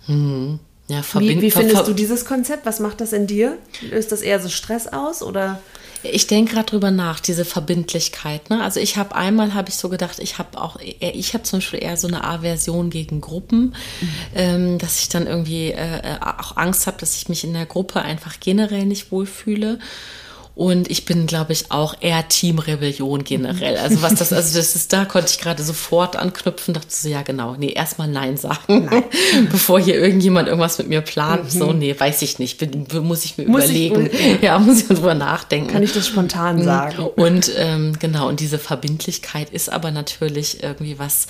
Hm. Ja, wie, wie findest du dieses Konzept? Was macht das in dir? Löst das eher so Stress aus oder? Ich denke gerade drüber nach, diese Verbindlichkeit. Ne? Also ich habe einmal habe ich so gedacht, ich habe auch, ich habe zum Beispiel eher so eine Aversion gegen Gruppen, mhm. ähm, dass ich dann irgendwie äh, auch Angst habe, dass ich mich in der Gruppe einfach generell nicht wohlfühle. Und ich bin, glaube ich, auch eher Team Rebellion generell. Also was das, also das ist, da konnte ich gerade sofort anknüpfen, dachte so, ja genau, nee, erstmal Nein sagen, Nein. bevor hier irgendjemand irgendwas mit mir plant. Mhm. So, nee, weiß ich nicht, bin, muss ich mir muss überlegen. Ich, ja, muss ich drüber nachdenken. Kann ich das spontan mhm. sagen. Und ähm, genau, und diese Verbindlichkeit ist aber natürlich irgendwie was,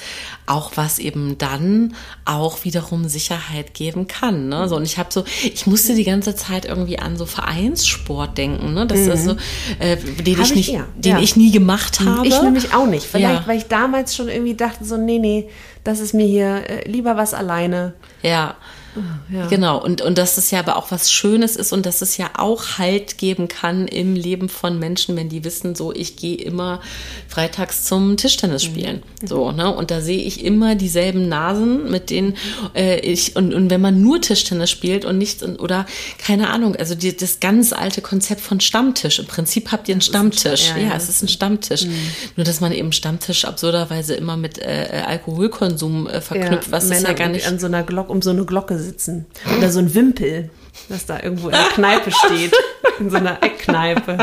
auch was eben dann auch wiederum Sicherheit geben kann. Ne? So, und ich habe so, ich musste die ganze Zeit irgendwie an so Vereinssport denken. Ne? Das mhm also äh, den, ich, nicht, den ja. ich nie gemacht habe. Ich nämlich auch nicht. Vielleicht, weil ich damals schon irgendwie dachte, so, nee, nee, das ist mir hier äh, lieber was alleine. Ja. Ja. Genau, und, und dass es ja aber auch was Schönes ist und dass es ja auch Halt geben kann im Leben von Menschen, wenn die wissen, so, ich gehe immer freitags zum Tischtennis mhm. spielen. Mhm. So, ne? Und da sehe ich immer dieselben Nasen, mit denen äh, ich, und, und wenn man nur Tischtennis spielt und nichts, oder keine Ahnung, also die, das ganz alte Konzept von Stammtisch. Im Prinzip habt ihr einen Stammtisch. Ein, ja, ja, es ist ein Stammtisch. Mhm. Nur, dass man eben Stammtisch absurderweise immer mit äh, Alkoholkonsum äh, verknüpft, was Männer ist ja gar nicht. An so einer Glocke, um so eine Glocke sitzen. Oder so ein Wimpel, das da irgendwo in der Kneipe steht. In so einer Eckkneipe.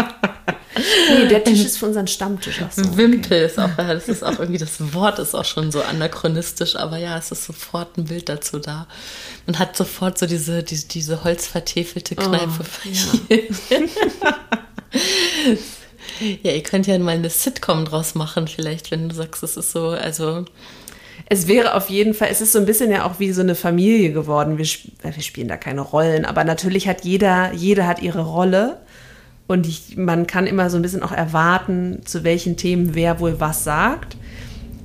Nee, der Tisch ist für unseren Stammtisch. Ach so, Wimpel ist auch, das ist auch irgendwie, das Wort ist auch schon so anachronistisch, aber ja, es ist sofort ein Bild dazu da. Man hat sofort so diese, diese, diese holzvertäfelte Kneipe. Oh, ja. ja, ihr könnt ja mal eine Sitcom draus machen, vielleicht, wenn du sagst, es ist so, also es wäre auf jeden Fall, es ist so ein bisschen ja auch wie so eine Familie geworden. Wir, wir spielen da keine Rollen, aber natürlich hat jeder, jeder hat ihre Rolle. Und ich, man kann immer so ein bisschen auch erwarten, zu welchen Themen wer wohl was sagt.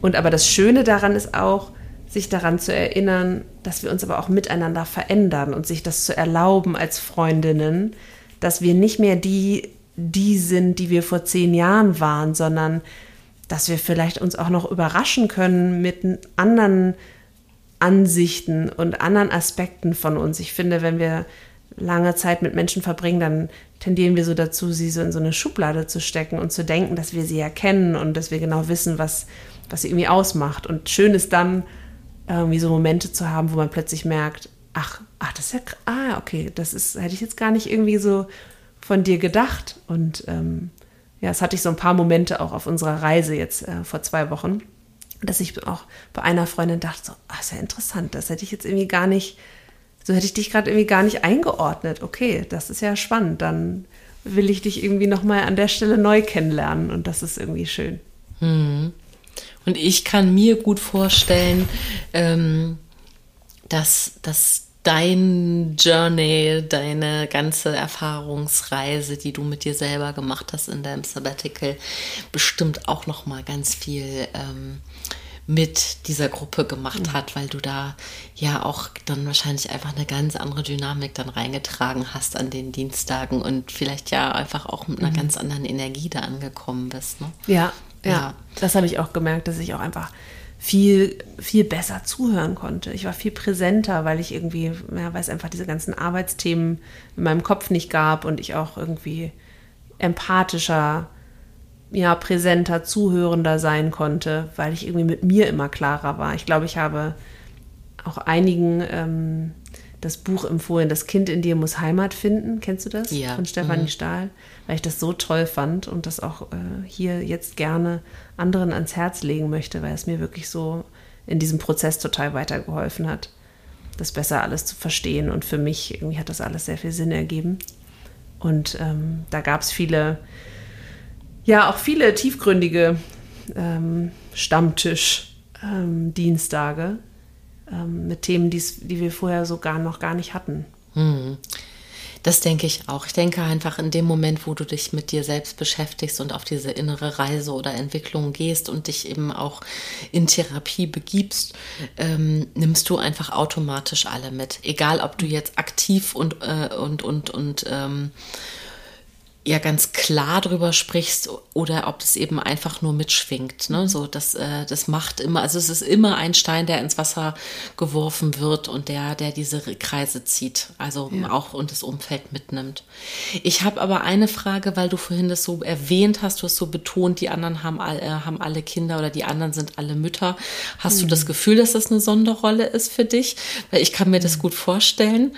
Und aber das Schöne daran ist auch, sich daran zu erinnern, dass wir uns aber auch miteinander verändern und sich das zu erlauben als Freundinnen, dass wir nicht mehr die, die sind, die wir vor zehn Jahren waren, sondern dass wir vielleicht uns auch noch überraschen können mit anderen Ansichten und anderen Aspekten von uns. Ich finde, wenn wir lange Zeit mit Menschen verbringen, dann tendieren wir so dazu, sie so in so eine Schublade zu stecken und zu denken, dass wir sie erkennen und dass wir genau wissen, was, was sie irgendwie ausmacht. Und schön ist dann, irgendwie so Momente zu haben, wo man plötzlich merkt, ach, ach, das ist ja, ah, okay, das ist, hätte ich jetzt gar nicht irgendwie so von dir gedacht. Und ähm, ja, das hatte ich so ein paar Momente auch auf unserer Reise jetzt äh, vor zwei Wochen, dass ich auch bei einer Freundin dachte, so, ah, ist ja interessant, das hätte ich jetzt irgendwie gar nicht, so hätte ich dich gerade irgendwie gar nicht eingeordnet. Okay, das ist ja spannend, dann will ich dich irgendwie nochmal an der Stelle neu kennenlernen und das ist irgendwie schön. Hm. Und ich kann mir gut vorstellen, ähm, dass, dass dein Journey, deine ganze Erfahrungsreise, die du mit dir selber gemacht hast in deinem Sabbatical, bestimmt auch noch mal ganz viel ähm, mit dieser Gruppe gemacht mhm. hat, weil du da ja auch dann wahrscheinlich einfach eine ganz andere Dynamik dann reingetragen hast an den Dienstagen und vielleicht ja einfach auch mit einer mhm. ganz anderen Energie da angekommen bist. Ne? Ja, ja, ja. das habe ich auch gemerkt, dass ich auch einfach viel, viel besser zuhören konnte. Ich war viel präsenter, weil ich irgendwie, ja, weil es einfach diese ganzen Arbeitsthemen in meinem Kopf nicht gab und ich auch irgendwie empathischer, ja, präsenter, zuhörender sein konnte, weil ich irgendwie mit mir immer klarer war. Ich glaube, ich habe auch einigen ähm, das Buch empfohlen, Das Kind in dir muss Heimat finden. Kennst du das? Ja. Von Stefanie mhm. Stahl. Weil ich das so toll fand und das auch äh, hier jetzt gerne anderen ans Herz legen möchte, weil es mir wirklich so in diesem Prozess total weitergeholfen hat, das besser alles zu verstehen. Und für mich irgendwie hat das alles sehr viel Sinn ergeben. Und ähm, da gab es viele, ja, auch viele tiefgründige ähm, Stammtisch-Dienstage, ähm, mit Themen, die wir vorher so gar noch gar nicht hatten. Hm. Das denke ich auch. Ich denke einfach in dem Moment, wo du dich mit dir selbst beschäftigst und auf diese innere Reise oder Entwicklung gehst und dich eben auch in Therapie begibst, ähm, nimmst du einfach automatisch alle mit. Egal, ob du jetzt aktiv und, äh, und, und, und ähm, ja ganz klar drüber sprichst oder ob das eben einfach nur mitschwingt. Ne? So, das, äh, das macht immer, also es ist immer ein Stein, der ins Wasser geworfen wird und der, der diese Kreise zieht, also ja. auch und das Umfeld mitnimmt. Ich habe aber eine Frage, weil du vorhin das so erwähnt hast, du hast so betont, die anderen haben, all, äh, haben alle Kinder oder die anderen sind alle Mütter. Hast mhm. du das Gefühl, dass das eine Sonderrolle ist für dich? Weil ich kann mir das gut vorstellen.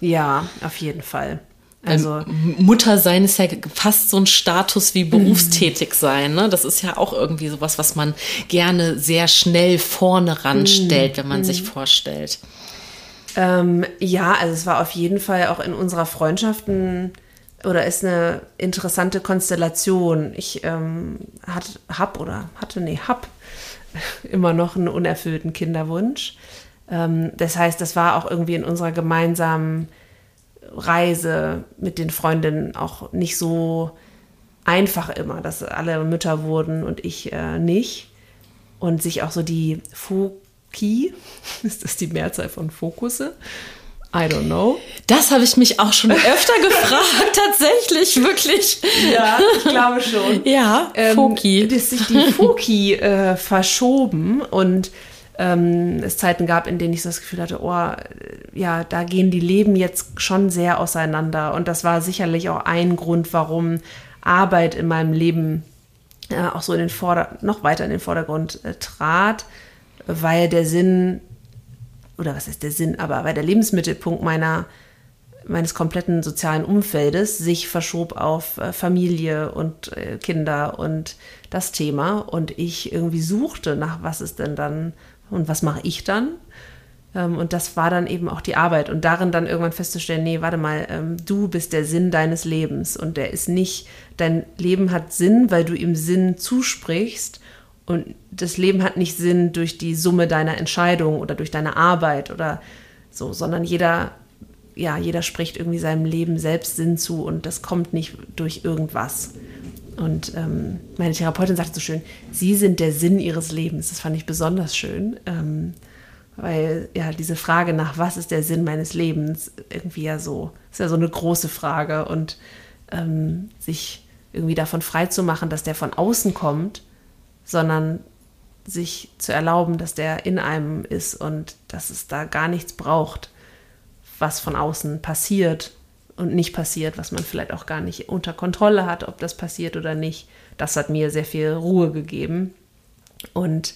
Ja, auf jeden Fall. Also Mutter sein ist ja fast so ein Status wie berufstätig sein. Ne? Das ist ja auch irgendwie sowas, was man gerne sehr schnell vorne ranstellt, wenn man mhm. sich vorstellt. Ähm, ja, also es war auf jeden Fall auch in unserer Freundschaft ein, oder ist eine interessante Konstellation. Ich ähm, hat, hab oder hatte, nee, hab immer noch einen unerfüllten Kinderwunsch. Ähm, das heißt, das war auch irgendwie in unserer gemeinsamen Reise mit den Freundinnen auch nicht so einfach immer, dass alle Mütter wurden und ich äh, nicht. Und sich auch so die Foki, ist das die Mehrzahl von Fokusse? I don't know. Das habe ich mich auch schon öfter gefragt, tatsächlich, wirklich. Ja, ich glaube schon. Ja, ähm, Foki. Dass sich die Foki äh, verschoben und ähm, es Zeiten gab, in denen ich so das Gefühl hatte, oh, ja, da gehen die Leben jetzt schon sehr auseinander. Und das war sicherlich auch ein Grund, warum Arbeit in meinem Leben äh, auch so in den Vorder noch weiter in den Vordergrund äh, trat, weil der Sinn, oder was ist der Sinn, aber weil der Lebensmittelpunkt meiner meines kompletten sozialen Umfeldes sich verschob auf äh, Familie und äh, Kinder und das Thema und ich irgendwie suchte nach was ist denn dann und was mache ich dann ähm, und das war dann eben auch die Arbeit und darin dann irgendwann festzustellen, nee, warte mal, ähm, du bist der Sinn deines Lebens und der ist nicht, dein Leben hat Sinn, weil du ihm Sinn zusprichst und das Leben hat nicht Sinn durch die Summe deiner Entscheidung oder durch deine Arbeit oder so, sondern jeder, ja, jeder spricht irgendwie seinem Leben selbst Sinn zu und das kommt nicht durch irgendwas. Und ähm, meine Therapeutin sagte so schön, Sie sind der Sinn Ihres Lebens. Das fand ich besonders schön. Ähm, weil ja diese Frage nach, was ist der Sinn meines Lebens, irgendwie ja so, ist ja so eine große Frage und ähm, sich irgendwie davon frei zu machen, dass der von außen kommt, sondern sich zu erlauben, dass der in einem ist und dass es da gar nichts braucht, was von außen passiert und nicht passiert, was man vielleicht auch gar nicht unter Kontrolle hat, ob das passiert oder nicht. Das hat mir sehr viel Ruhe gegeben. Und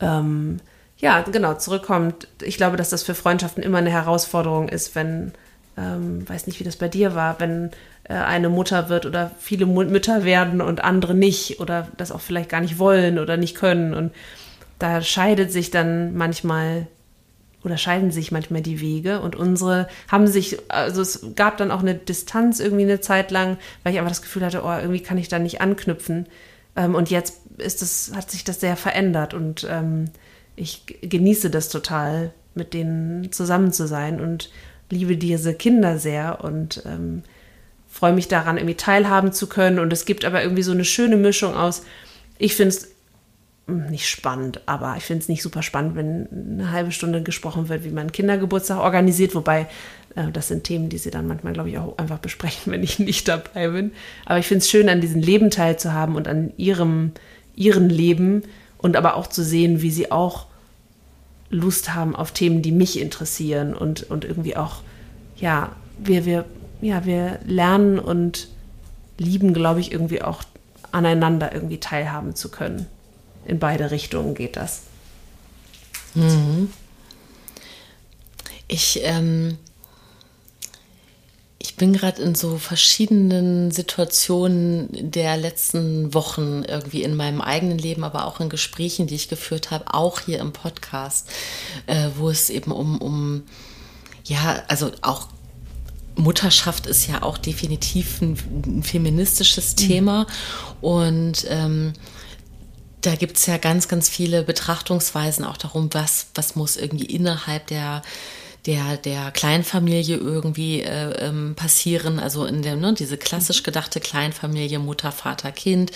ähm, ja, genau, zurückkommt. Ich glaube, dass das für Freundschaften immer eine Herausforderung ist, wenn, ähm, weiß nicht, wie das bei dir war, wenn äh, eine Mutter wird oder viele Mütter werden und andere nicht oder das auch vielleicht gar nicht wollen oder nicht können. Und da scheidet sich dann manchmal oder scheiden sich manchmal die Wege und unsere haben sich, also es gab dann auch eine Distanz irgendwie eine Zeit lang, weil ich einfach das Gefühl hatte, oh, irgendwie kann ich da nicht anknüpfen. Ähm, und jetzt ist es, hat sich das sehr verändert und ähm, ich genieße das total, mit denen zusammen zu sein und liebe diese Kinder sehr und ähm, freue mich daran, irgendwie teilhaben zu können. Und es gibt aber irgendwie so eine schöne Mischung aus, ich finde es nicht spannend, aber ich finde es nicht super spannend, wenn eine halbe Stunde gesprochen wird, wie man Kindergeburtstag organisiert, wobei äh, das sind Themen, die sie dann manchmal, glaube ich, auch einfach besprechen, wenn ich nicht dabei bin. Aber ich finde es schön, an diesem Leben teilzuhaben und an ihrem, ihren Leben und aber auch zu sehen, wie sie auch Lust haben auf Themen, die mich interessieren und, und irgendwie auch, ja, wir, wir, ja, wir lernen und lieben, glaube ich, irgendwie auch aneinander irgendwie teilhaben zu können. In beide Richtungen geht das. Mhm. Ich ähm, ich bin gerade in so verschiedenen Situationen der letzten Wochen irgendwie in meinem eigenen Leben, aber auch in Gesprächen, die ich geführt habe, auch hier im Podcast, äh, wo es eben um, um, ja, also auch Mutterschaft ist ja auch definitiv ein, ein feministisches mhm. Thema und ähm, da gibt es ja ganz, ganz viele Betrachtungsweisen auch darum, was, was muss irgendwie innerhalb der der, der Kleinfamilie irgendwie äh, ähm, passieren, also in der, ne, diese klassisch gedachte Kleinfamilie, Mutter, Vater, Kind,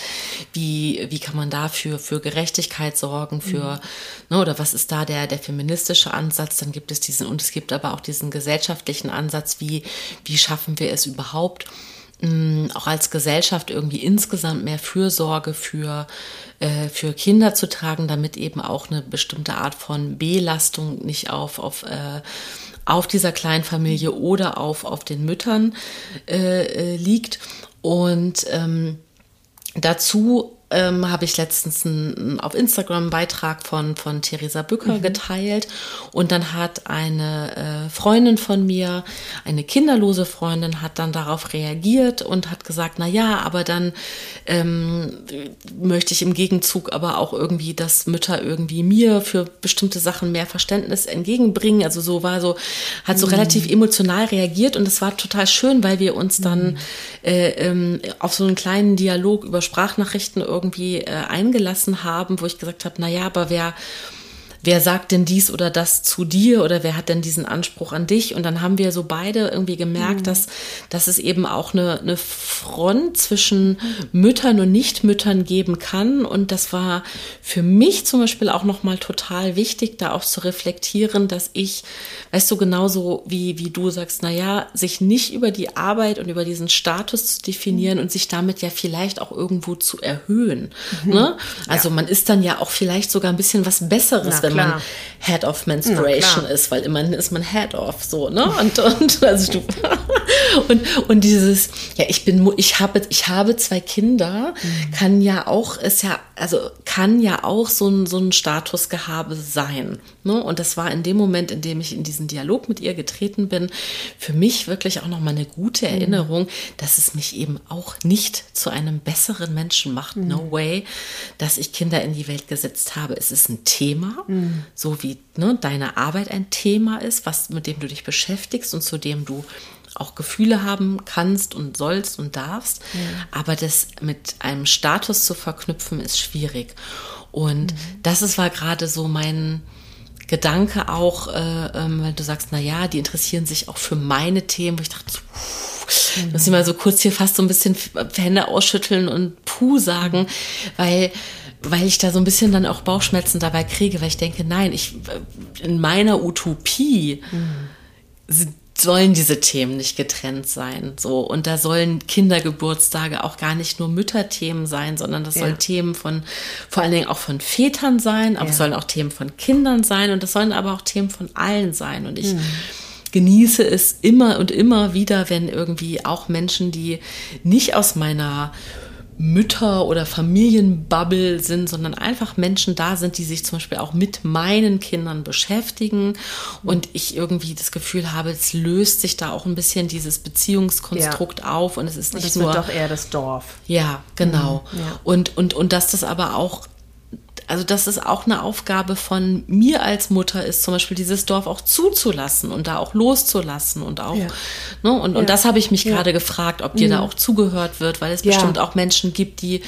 wie, wie kann man dafür für Gerechtigkeit sorgen, für, mhm. ne, oder was ist da der, der feministische Ansatz, dann gibt es diesen, und es gibt aber auch diesen gesellschaftlichen Ansatz, wie, wie schaffen wir es überhaupt, auch als Gesellschaft irgendwie insgesamt mehr Fürsorge für, äh, für Kinder zu tragen, damit eben auch eine bestimmte Art von Belastung nicht auf, auf, äh, auf dieser Kleinfamilie oder auf, auf den Müttern äh, äh liegt. Und ähm, dazu ähm, habe ich letztens einen, auf Instagram einen Beitrag von, von Theresa Bücker mhm. geteilt und dann hat eine äh, Freundin von mir, eine kinderlose Freundin, hat dann darauf reagiert und hat gesagt, na ja, aber dann ähm, möchte ich im Gegenzug aber auch irgendwie, dass Mütter irgendwie mir für bestimmte Sachen mehr Verständnis entgegenbringen. Also so war so, hat so mhm. relativ emotional reagiert und es war total schön, weil wir uns dann mhm. äh, ähm, auf so einen kleinen Dialog über Sprachnachrichten irgendwie irgendwie äh, eingelassen haben, wo ich gesagt habe, na ja, aber wer wer sagt denn dies oder das zu dir oder wer hat denn diesen Anspruch an dich? Und dann haben wir so beide irgendwie gemerkt, mhm. dass, dass es eben auch eine, eine Front zwischen Müttern und Nichtmüttern geben kann. Und das war für mich zum Beispiel auch nochmal total wichtig, da auch zu reflektieren, dass ich, weißt du, genauso wie, wie du sagst, na ja, sich nicht über die Arbeit und über diesen Status zu definieren mhm. und sich damit ja vielleicht auch irgendwo zu erhöhen. Mhm. Ne? Also ja. man ist dann ja auch vielleicht sogar ein bisschen was Besseres, Na, wenn wenn man Head of Menstruation ist, weil immerhin ist man Head of so, ne? Und, und also du. und, und dieses, ja, ich bin, ich habe, ich habe zwei Kinder, mhm. kann ja auch, ist ja, also kann ja auch so ein, so ein Statusgehabe sein. Ne? Und das war in dem Moment, in dem ich in diesen Dialog mit ihr getreten bin, für mich wirklich auch nochmal eine gute mhm. Erinnerung, dass es mich eben auch nicht zu einem besseren Menschen macht. Mhm. No way, dass ich Kinder in die Welt gesetzt habe. Es ist ein Thema, mhm. So wie ne, deine Arbeit ein Thema ist, was, mit dem du dich beschäftigst und zu dem du auch Gefühle haben kannst und sollst und darfst. Ja. Aber das mit einem Status zu verknüpfen, ist schwierig. Und mhm. das ist, war gerade so mein Gedanke auch, äh, ähm, weil du sagst, na ja, die interessieren sich auch für meine Themen, wo ich dachte, puh, mhm. muss ich mal so kurz hier fast so ein bisschen Hände ausschütteln und puh sagen, weil weil ich da so ein bisschen dann auch Bauchschmerzen dabei kriege, weil ich denke, nein, ich in meiner Utopie mhm sollen diese Themen nicht getrennt sein. So. Und da sollen Kindergeburtstage auch gar nicht nur Mütterthemen sein, sondern das ja. sollen Themen von, vor allen Dingen auch von Vätern sein, aber ja. es sollen auch Themen von Kindern sein und das sollen aber auch Themen von allen sein. Und ich, mhm genieße es immer und immer wieder, wenn irgendwie auch Menschen, die nicht aus meiner Mütter- oder Familienbubble sind, sondern einfach Menschen da sind, die sich zum Beispiel auch mit meinen Kindern beschäftigen und ich irgendwie das Gefühl habe, es löst sich da auch ein bisschen dieses Beziehungskonstrukt ja. auf und es ist nicht und das nur. Wird doch eher das Dorf. Ja, genau. Mhm, ja. Und, und, und dass das aber auch also dass es auch eine Aufgabe von mir als Mutter ist, zum Beispiel dieses Dorf auch zuzulassen und da auch loszulassen und auch, ja. ne, und, ja. und das habe ich mich ja. gerade gefragt, ob dir mhm. da auch zugehört wird, weil es bestimmt auch Menschen gibt, die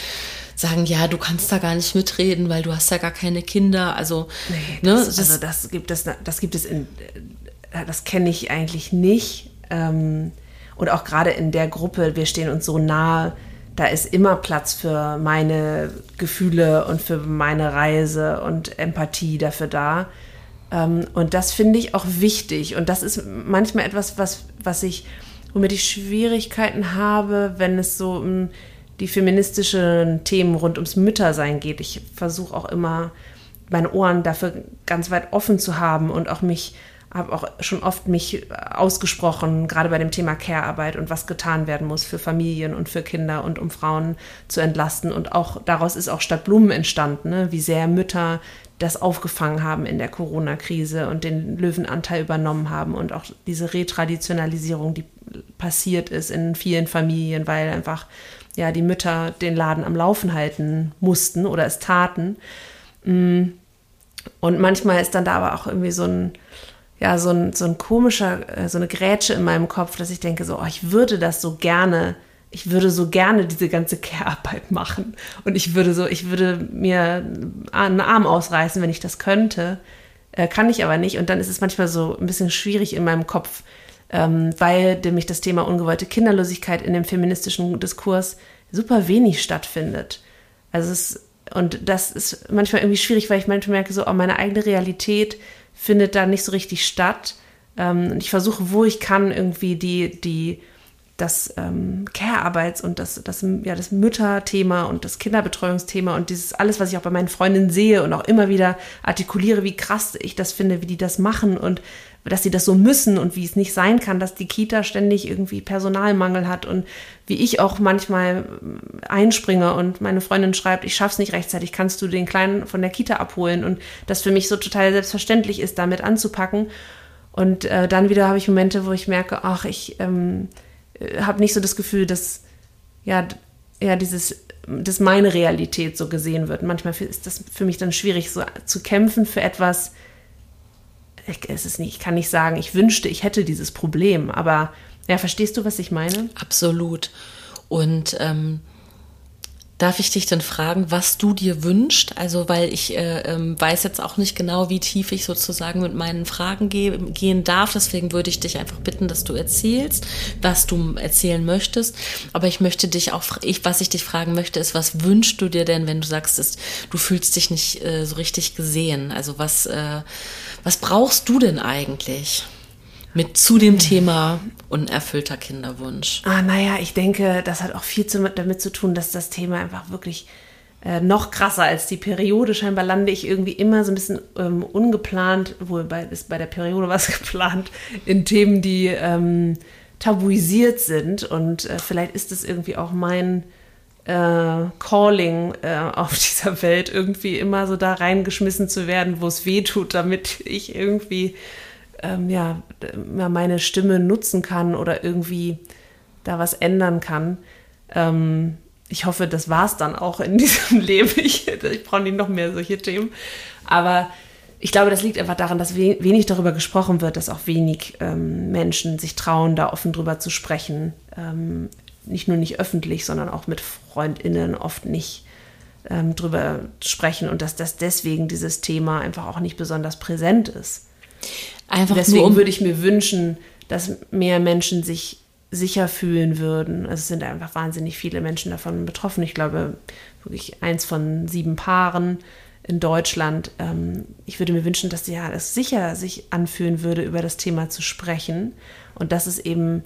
sagen, ja, du kannst da gar nicht mitreden, weil du hast ja gar keine Kinder. Also, nee, ne, das, also das gibt es, das gibt es in, das kenne ich eigentlich nicht. Ähm, und auch gerade in der Gruppe, wir stehen uns so nahe, da ist immer Platz für meine Gefühle und für meine Reise und Empathie dafür da. Ähm, und das finde ich auch wichtig. Und das ist manchmal etwas, was, was ich, womit ich Schwierigkeiten habe, wenn es so um die feministischen Themen rund ums Müttersein geht. Ich versuche auch immer, meine Ohren dafür ganz weit offen zu haben und auch mich habe auch schon oft mich ausgesprochen, gerade bei dem Thema Care-Arbeit und was getan werden muss für Familien und für Kinder und um Frauen zu entlasten. Und auch daraus ist auch Stadt Blumen entstanden, ne? wie sehr Mütter das aufgefangen haben in der Corona-Krise und den Löwenanteil übernommen haben und auch diese Retraditionalisierung, die passiert ist in vielen Familien, weil einfach ja die Mütter den Laden am Laufen halten mussten oder es taten. Mm. Und manchmal ist dann da aber auch irgendwie so ein ja, so ein, so ein komischer, äh, so eine Grätsche in meinem Kopf, dass ich denke, so, oh, ich würde das so gerne, ich würde so gerne diese ganze Care-Arbeit machen. Und ich würde so, ich würde mir einen Arm ausreißen, wenn ich das könnte. Äh, kann ich aber nicht. Und dann ist es manchmal so ein bisschen schwierig in meinem Kopf, ähm, weil nämlich das Thema ungewollte Kinderlosigkeit in dem feministischen Diskurs super wenig stattfindet. Also es, und das ist manchmal irgendwie schwierig, weil ich manchmal merke, so, oh, meine eigene Realität findet da nicht so richtig statt. Ähm, und ich versuche, wo ich kann, irgendwie die, die, das ähm, Care-Arbeits- und das, das, ja, das Mütterthema und das Kinderbetreuungsthema und dieses alles, was ich auch bei meinen Freundinnen sehe und auch immer wieder artikuliere, wie krass ich das finde, wie die das machen und dass sie das so müssen und wie es nicht sein kann, dass die Kita ständig irgendwie Personalmangel hat und wie ich auch manchmal äh, einspringe und meine Freundin schreibt, ich schaff's nicht rechtzeitig, kannst du den Kleinen von der Kita abholen und das für mich so total selbstverständlich ist, damit anzupacken. Und äh, dann wieder habe ich Momente, wo ich merke, ach, ich ähm, äh, habe nicht so das Gefühl, dass ja, ja dieses dass meine Realität so gesehen wird. Manchmal ist das für mich dann schwierig, so zu kämpfen für etwas, ich, es ist nicht, ich kann nicht sagen, ich wünschte, ich hätte dieses Problem, aber ja, verstehst du, was ich meine? Absolut. Und ähm, Darf ich dich denn fragen, was du dir wünschst? Also, weil ich äh, ähm, weiß jetzt auch nicht genau, wie tief ich sozusagen mit meinen Fragen ge gehen darf. Deswegen würde ich dich einfach bitten, dass du erzählst, was du erzählen möchtest. Aber ich möchte dich auch, ich, was ich dich fragen möchte, ist, was wünschst du dir denn, wenn du sagst, ist, du fühlst dich nicht äh, so richtig gesehen? Also, was, äh, was brauchst du denn eigentlich? mit zu dem Thema unerfüllter Kinderwunsch? Ah, naja, ich denke, das hat auch viel damit zu tun, dass das Thema einfach wirklich äh, noch krasser als die Periode. Scheinbar lande ich irgendwie immer so ein bisschen ähm, ungeplant, wohl bei, ist bei der Periode was geplant, in Themen, die ähm, tabuisiert sind. Und äh, vielleicht ist es irgendwie auch mein äh, Calling äh, auf dieser Welt, irgendwie immer so da reingeschmissen zu werden, wo es weh tut, damit ich irgendwie ähm, ja, meine Stimme nutzen kann oder irgendwie da was ändern kann. Ähm, ich hoffe, das war es dann auch in diesem Leben. Ich, ich brauche nicht noch mehr solche Themen. Aber ich glaube, das liegt einfach daran, dass wenig darüber gesprochen wird, dass auch wenig ähm, Menschen sich trauen, da offen drüber zu sprechen. Ähm, nicht nur nicht öffentlich, sondern auch mit FreundInnen oft nicht ähm, drüber sprechen und dass das deswegen dieses Thema einfach auch nicht besonders präsent ist. Einfach deswegen nur um würde ich mir wünschen, dass mehr Menschen sich sicher fühlen würden. Also es sind einfach wahnsinnig viele Menschen davon betroffen. Ich glaube, wirklich eins von sieben Paaren in Deutschland. Ähm, ich würde mir wünschen, dass ja es sicher sich anfühlen würde, über das Thema zu sprechen und dass es eben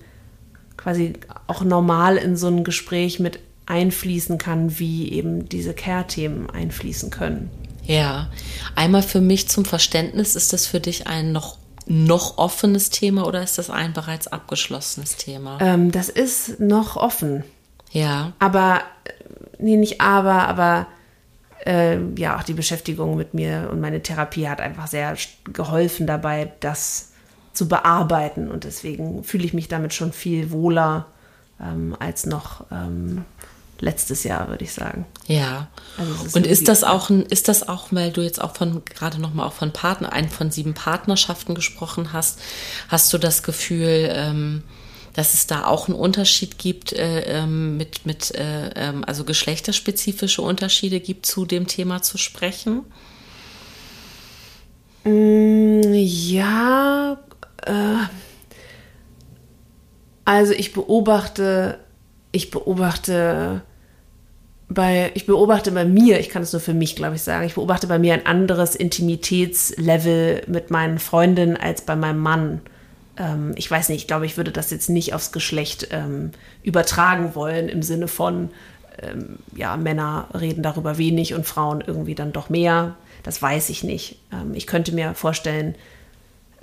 quasi auch normal in so ein Gespräch mit einfließen kann, wie eben diese Care-Themen einfließen können. Ja, einmal für mich zum Verständnis, ist das für dich ein noch noch offenes Thema oder ist das ein bereits abgeschlossenes Thema? Ähm, das ist noch offen. Ja. Aber, nee, nicht aber, aber äh, ja, auch die Beschäftigung mit mir und meine Therapie hat einfach sehr geholfen dabei, das zu bearbeiten. Und deswegen fühle ich mich damit schon viel wohler ähm, als noch ähm, letztes Jahr, würde ich sagen. Ja. Also ist und ist das auch ein, ist das auch, weil du jetzt auch von gerade nochmal auch von Partner, einen von sieben Partnerschaften gesprochen hast, hast du das Gefühl, ähm, dass es da auch einen Unterschied gibt, äh, ähm, mit, mit äh, ähm, also geschlechterspezifische Unterschiede gibt, zu dem Thema zu sprechen? Mm, ja, also ich beobachte, ich beobachte bei, ich beobachte bei mir, ich kann es nur für mich, glaube ich, sagen, ich beobachte bei mir ein anderes Intimitätslevel mit meinen Freundinnen als bei meinem Mann. Ähm, ich weiß nicht, ich glaube, ich würde das jetzt nicht aufs Geschlecht ähm, übertragen wollen im Sinne von, ähm, ja, Männer reden darüber wenig und Frauen irgendwie dann doch mehr. Das weiß ich nicht. Ähm, ich könnte mir vorstellen,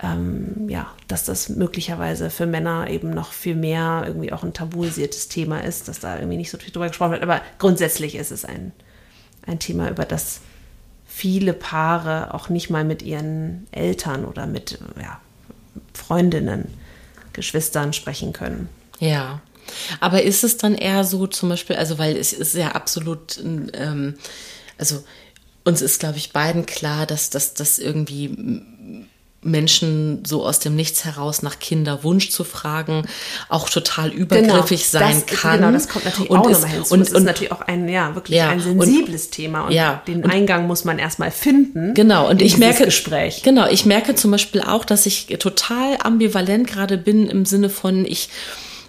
ähm, ja, dass das möglicherweise für Männer eben noch viel mehr irgendwie auch ein tabuisiertes Thema ist, dass da irgendwie nicht so viel drüber gesprochen wird. Aber grundsätzlich ist es ein, ein Thema, über das viele Paare auch nicht mal mit ihren Eltern oder mit ja, Freundinnen, Geschwistern sprechen können. Ja. Aber ist es dann eher so zum Beispiel, also weil es ist ja absolut, ähm, also uns ist, glaube ich, beiden klar, dass das irgendwie Menschen so aus dem Nichts heraus nach Kinderwunsch zu fragen, auch total übergriffig genau, sein das, kann. Genau, das kommt natürlich und auch nochmal hinzu. Und, es ist natürlich auch ein, ja, wirklich ja, ein sensibles und, Thema. Und ja, den und, Eingang muss man erstmal finden. Genau, und ich merke, Gespräch. genau, ich merke zum Beispiel auch, dass ich total ambivalent gerade bin im Sinne von, ich,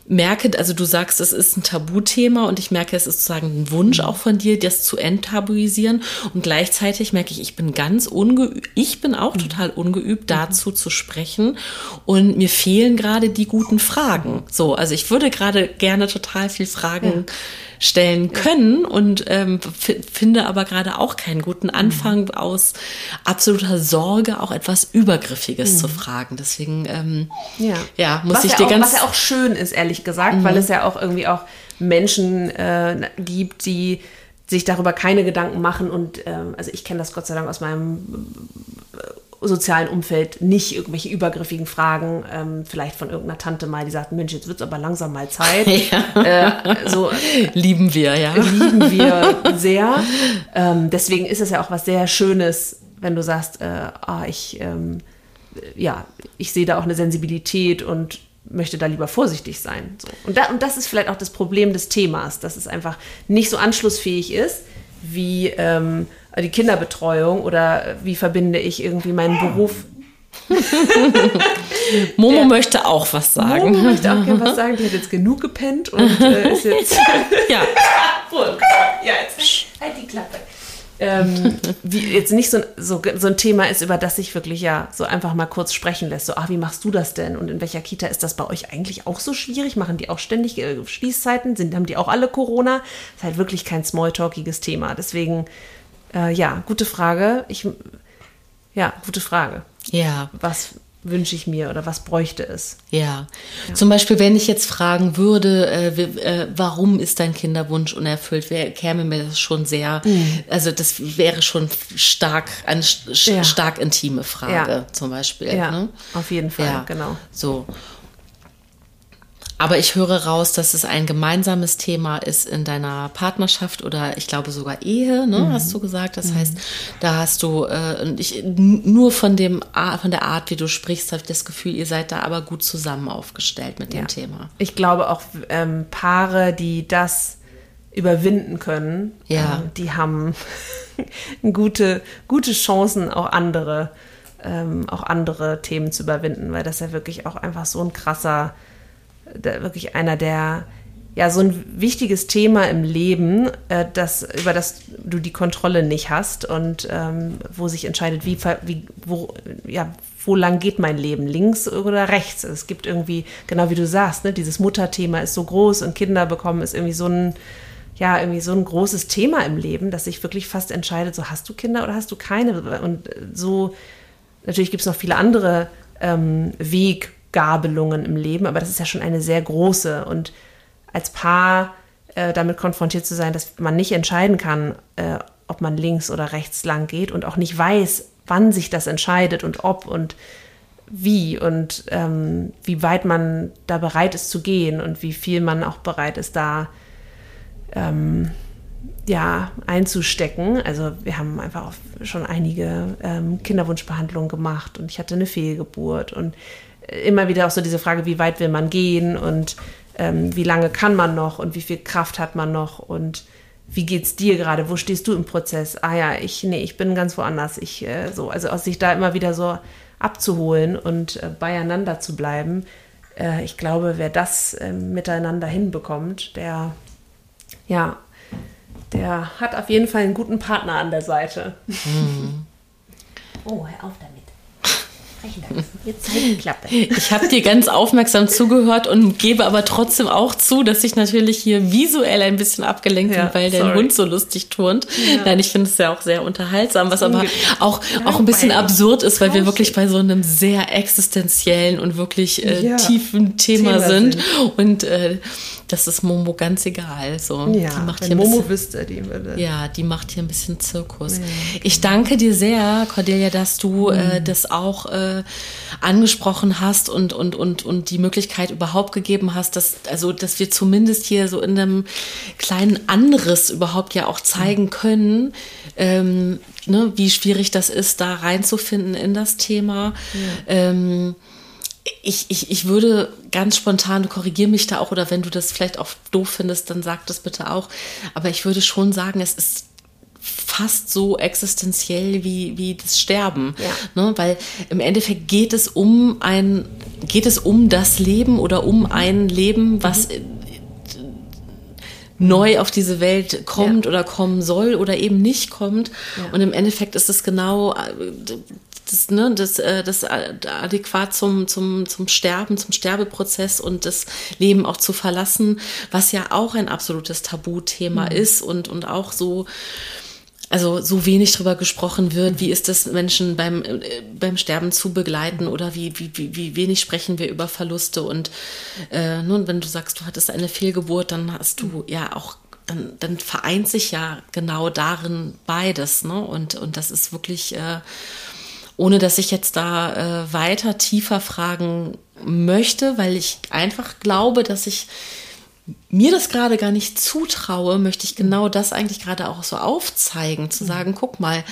merke, also du sagst, es ist ein Tabuthema und ich merke, es ist sozusagen ein Wunsch auch von dir, das zu enttabuisieren. Und gleichzeitig merke ich, ich bin ganz ungeübt, ich bin auch mhm. total ungeübt, dazu zu sprechen. Und mir fehlen gerade die guten Fragen. So, also ich würde gerade gerne total viel Fragen ja stellen können und ähm, finde aber gerade auch keinen guten Anfang mhm. aus absoluter Sorge auch etwas Übergriffiges mhm. zu fragen. Deswegen ähm, ja. ja, muss was ich ja dir auch, ganz... Was ja auch schön ist, ehrlich gesagt, mhm. weil es ja auch irgendwie auch Menschen äh, gibt, die sich darüber keine Gedanken machen und ähm, also ich kenne das Gott sei Dank aus meinem sozialen Umfeld nicht irgendwelche übergriffigen Fragen, ähm, vielleicht von irgendeiner Tante mal, die sagt, Mensch, jetzt wird es aber langsam mal Zeit. Ja. Äh, so, lieben wir, ja. Lieben wir sehr. Ähm, deswegen ist es ja auch was sehr Schönes, wenn du sagst, äh, ah, ich, ähm, ja, ich sehe da auch eine Sensibilität und möchte da lieber vorsichtig sein. So. Und, da, und das ist vielleicht auch das Problem des Themas, dass es einfach nicht so anschlussfähig ist, wie ähm, die Kinderbetreuung oder wie verbinde ich irgendwie meinen Beruf Momo Der, möchte auch was sagen. Momo möchte auch gerne was sagen. Die hat jetzt genug gepennt und äh, ist jetzt. ja. ja, jetzt halt die Klappe. Ähm, wie jetzt nicht so, so, so ein Thema ist, über das sich wirklich ja so einfach mal kurz sprechen lässt. So, ach, wie machst du das denn? Und in welcher Kita ist das bei euch eigentlich auch so schwierig? Machen die auch ständig äh, Schließzeiten? Sind, haben die auch alle Corona? Ist halt wirklich kein smalltalkiges Thema. Deswegen äh, ja, gute Frage. Ich, ja, gute Frage. Ja. Was wünsche ich mir oder was bräuchte es? Ja. ja. Zum Beispiel, wenn ich jetzt fragen würde, äh, äh, warum ist dein Kinderwunsch unerfüllt, wär, käme mir das schon sehr, mhm. also das wäre schon stark, eine ja. stark intime Frage ja. zum Beispiel. Ja, ne? auf jeden Fall, genau. So. Aber ich höre raus, dass es ein gemeinsames Thema ist in deiner Partnerschaft oder ich glaube sogar Ehe, ne, mhm. hast du gesagt. Das mhm. heißt, da hast du äh, ich, nur von dem von der Art, wie du sprichst, habe ich das Gefühl, ihr seid da aber gut zusammen aufgestellt mit dem ja. Thema. Ich glaube auch ähm, Paare, die das überwinden können, ja. ähm, die haben gute gute Chancen, auch andere ähm, auch andere Themen zu überwinden, weil das ja wirklich auch einfach so ein krasser wirklich einer der, ja, so ein wichtiges Thema im Leben, äh, das, über das du die Kontrolle nicht hast und ähm, wo sich entscheidet, wie, wie wo, ja, wo lang geht mein Leben, links oder rechts. Es gibt irgendwie, genau wie du sagst, ne, dieses Mutterthema ist so groß und Kinder bekommen ist irgendwie so ein, ja, irgendwie so ein großes Thema im Leben, dass sich wirklich fast entscheidet, so hast du Kinder oder hast du keine? Und so, natürlich gibt es noch viele andere ähm, Weg- Gabelungen im Leben, aber das ist ja schon eine sehr große. Und als Paar äh, damit konfrontiert zu sein, dass man nicht entscheiden kann, äh, ob man links oder rechts lang geht und auch nicht weiß, wann sich das entscheidet und ob und wie und ähm, wie weit man da bereit ist zu gehen und wie viel man auch bereit ist, da ähm, ja, einzustecken. Also wir haben einfach schon einige ähm, Kinderwunschbehandlungen gemacht und ich hatte eine Fehlgeburt und immer wieder auch so diese Frage, wie weit will man gehen und ähm, wie lange kann man noch und wie viel Kraft hat man noch und wie geht's dir gerade? Wo stehst du im Prozess? Ah ja, ich nee, ich bin ganz woanders. Ich äh, so also aus sich da immer wieder so abzuholen und äh, beieinander zu bleiben. Äh, ich glaube, wer das ähm, miteinander hinbekommt, der ja, der hat auf jeden Fall einen guten Partner an der Seite. Mhm. Oh, hör auf damit sprechen lassen. Jetzt Klappe. Ich habe dir ganz aufmerksam zugehört und gebe aber trotzdem auch zu, dass ich natürlich hier visuell ein bisschen abgelenkt ja, bin, weil sorry. der Hund so lustig turnt. Ja. Nein, ich finde es ja auch sehr unterhaltsam, was aber auch, auch ein bisschen absurd ist, weil wir wirklich bei so einem sehr existenziellen und wirklich äh, ja. tiefen Thema, Thema sind. sind. Und äh, das ist Momo ganz egal. So, ja, die macht hier Momo bisschen, wüsste, die würde. Ja, die macht hier ein bisschen Zirkus. Ja. Ich danke dir sehr, Cordelia, dass du äh, mhm. äh, das auch äh, angesprochen hast und, und, und, und die Möglichkeit überhaupt gegeben hast, dass, also, dass wir zumindest hier so in einem kleinen Anriss überhaupt ja auch zeigen mhm. können, ähm, ne, wie schwierig das ist, da reinzufinden in das Thema. Ja. Ähm, ich, ich, ich würde ganz spontan, du korrigier mich da auch, oder wenn du das vielleicht auch doof findest, dann sag das bitte auch. Aber ich würde schon sagen, es ist fast so existenziell wie, wie das Sterben. Ja. Ne? Weil im Endeffekt geht es um ein, geht es um das Leben oder um ein Leben, was mhm. neu auf diese Welt kommt ja. oder kommen soll oder eben nicht kommt. Ja. Und im Endeffekt ist es genau das, ne, das, äh, das adäquat zum, zum, zum Sterben, zum Sterbeprozess und das Leben auch zu verlassen, was ja auch ein absolutes Tabuthema mhm. ist und, und auch so, also so wenig darüber gesprochen wird, wie ist es Menschen beim, äh, beim Sterben zu begleiten oder wie, wie, wie, wie wenig sprechen wir über Verluste und äh, nun, wenn du sagst, du hattest eine Fehlgeburt, dann hast du ja auch dann, dann vereint sich ja genau darin beides, ne? Und, und das ist wirklich äh, ohne dass ich jetzt da äh, weiter tiefer fragen möchte, weil ich einfach glaube, dass ich mir das gerade gar nicht zutraue, möchte ich genau das eigentlich gerade auch so aufzeigen, zu mhm. sagen, guck mal,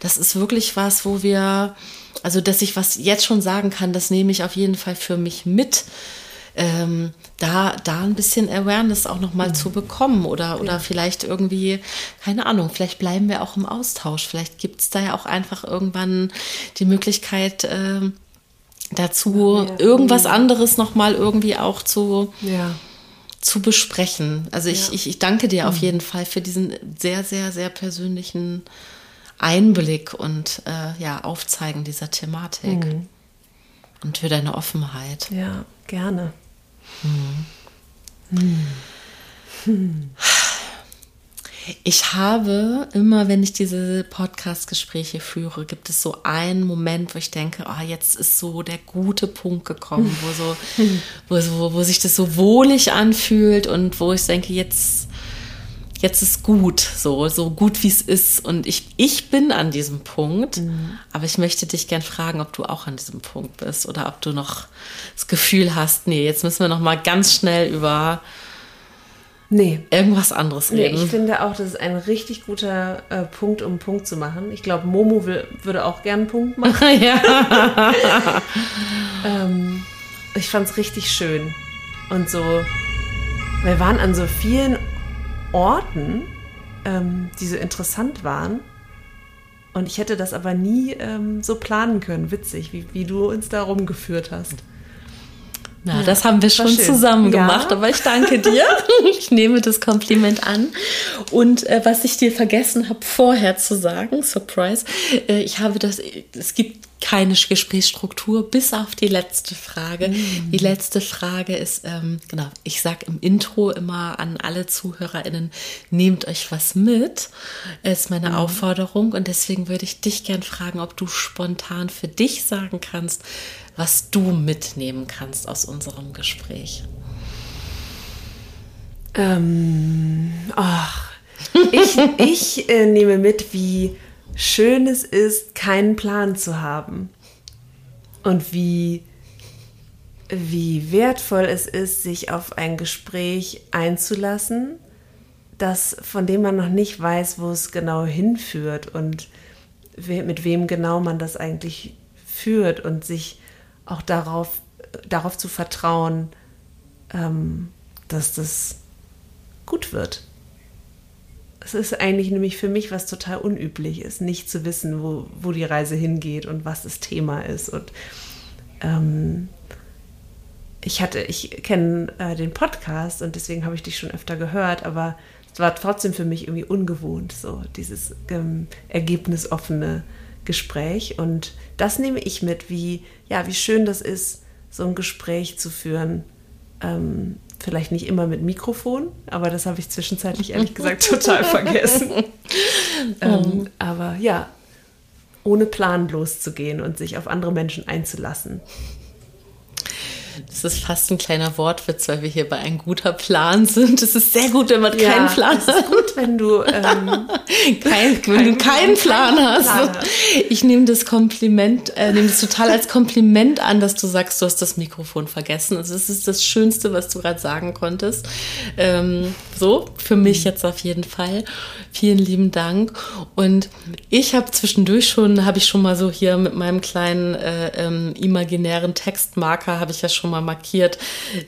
das ist wirklich was, wo wir, also dass ich was jetzt schon sagen kann, das nehme ich auf jeden Fall für mich mit ähm, da, da ein bisschen Awareness auch nochmal mhm. zu bekommen oder, oder ja. vielleicht irgendwie, keine Ahnung, vielleicht bleiben wir auch im Austausch. Vielleicht gibt es da ja auch einfach irgendwann die Möglichkeit, äh, dazu ja, irgendwas anderes nochmal irgendwie auch zu, ja. zu besprechen. Also ich, ich, ich danke dir auf mhm. jeden Fall für diesen sehr, sehr, sehr persönlichen Einblick und äh, ja, Aufzeigen dieser Thematik. Mhm. Und für deine Offenheit. Ja, gerne. Ich habe immer, wenn ich diese Podcast-Gespräche führe, gibt es so einen Moment, wo ich denke, oh, jetzt ist so der gute Punkt gekommen, wo so, wo, so, wo sich das so wohlig anfühlt und wo ich denke, jetzt, jetzt ist gut, so, so gut wie es ist. Und ich, ich bin an diesem Punkt, mhm. aber ich möchte dich gern fragen, ob du auch an diesem Punkt bist oder ob du noch das Gefühl hast, nee, jetzt müssen wir noch mal ganz schnell über Nee. Irgendwas anderes reden. Nee, ich finde auch, das ist ein richtig guter äh, Punkt, um einen Punkt zu machen. Ich glaube, Momo will, würde auch gern einen Punkt machen. ähm, ich fand es richtig schön. Und so, wir waren an so vielen Orten, ähm, die so interessant waren. Und ich hätte das aber nie ähm, so planen können. Witzig, wie, wie du uns da rumgeführt hast. Na, ja, das haben wir schon zusammen gemacht, ja. aber ich danke dir. ich nehme das Kompliment an. Und äh, was ich dir vergessen habe vorher zu sagen, Surprise, äh, ich habe das, es gibt keine Gesprächsstruktur, bis auf die letzte Frage. Mm. Die letzte Frage ist, ähm, genau, ich sage im Intro immer an alle ZuhörerInnen, nehmt euch was mit, ist meine mm. Aufforderung. Und deswegen würde ich dich gern fragen, ob du spontan für dich sagen kannst, was du mitnehmen kannst aus unserem Gespräch? Ähm, ach, ich, ich äh, nehme mit, wie schön es ist, keinen Plan zu haben. Und wie, wie wertvoll es ist, sich auf ein Gespräch einzulassen, das, von dem man noch nicht weiß, wo es genau hinführt und mit wem genau man das eigentlich führt und sich auch darauf, darauf zu vertrauen, ähm, dass das gut wird. Es ist eigentlich nämlich für mich was total unüblich ist, nicht zu wissen, wo, wo die Reise hingeht und was das Thema ist. Und ähm, ich hatte, ich kenne äh, den Podcast und deswegen habe ich dich schon öfter gehört, aber es war trotzdem für mich irgendwie ungewohnt, so dieses ähm, ergebnisoffene Gespräch. Und das nehme ich mit, wie, ja, wie schön das ist, so ein Gespräch zu führen. Ähm, vielleicht nicht immer mit Mikrofon, aber das habe ich zwischenzeitlich ehrlich gesagt total vergessen. ähm, aber ja, ohne Plan loszugehen und sich auf andere Menschen einzulassen. Das ist fast ein kleiner Wortwitz, weil wir hier bei ein guter Plan sind. Es ist sehr gut, wenn man ja, keinen Plan hat. Es ist gut, wenn du, ähm, kein, wenn du keinen Plan hast. Plan hast. Ich nehme das Kompliment, äh, nehme das total als Kompliment an, dass du sagst, du hast das Mikrofon vergessen. Also es ist das Schönste, was du gerade sagen konntest. Ähm, so, für mich mhm. jetzt auf jeden Fall. Vielen lieben Dank. Und ich habe zwischendurch schon, habe ich schon mal so hier mit meinem kleinen äh, ähm, imaginären Textmarker, habe ich ja schon mal markiert,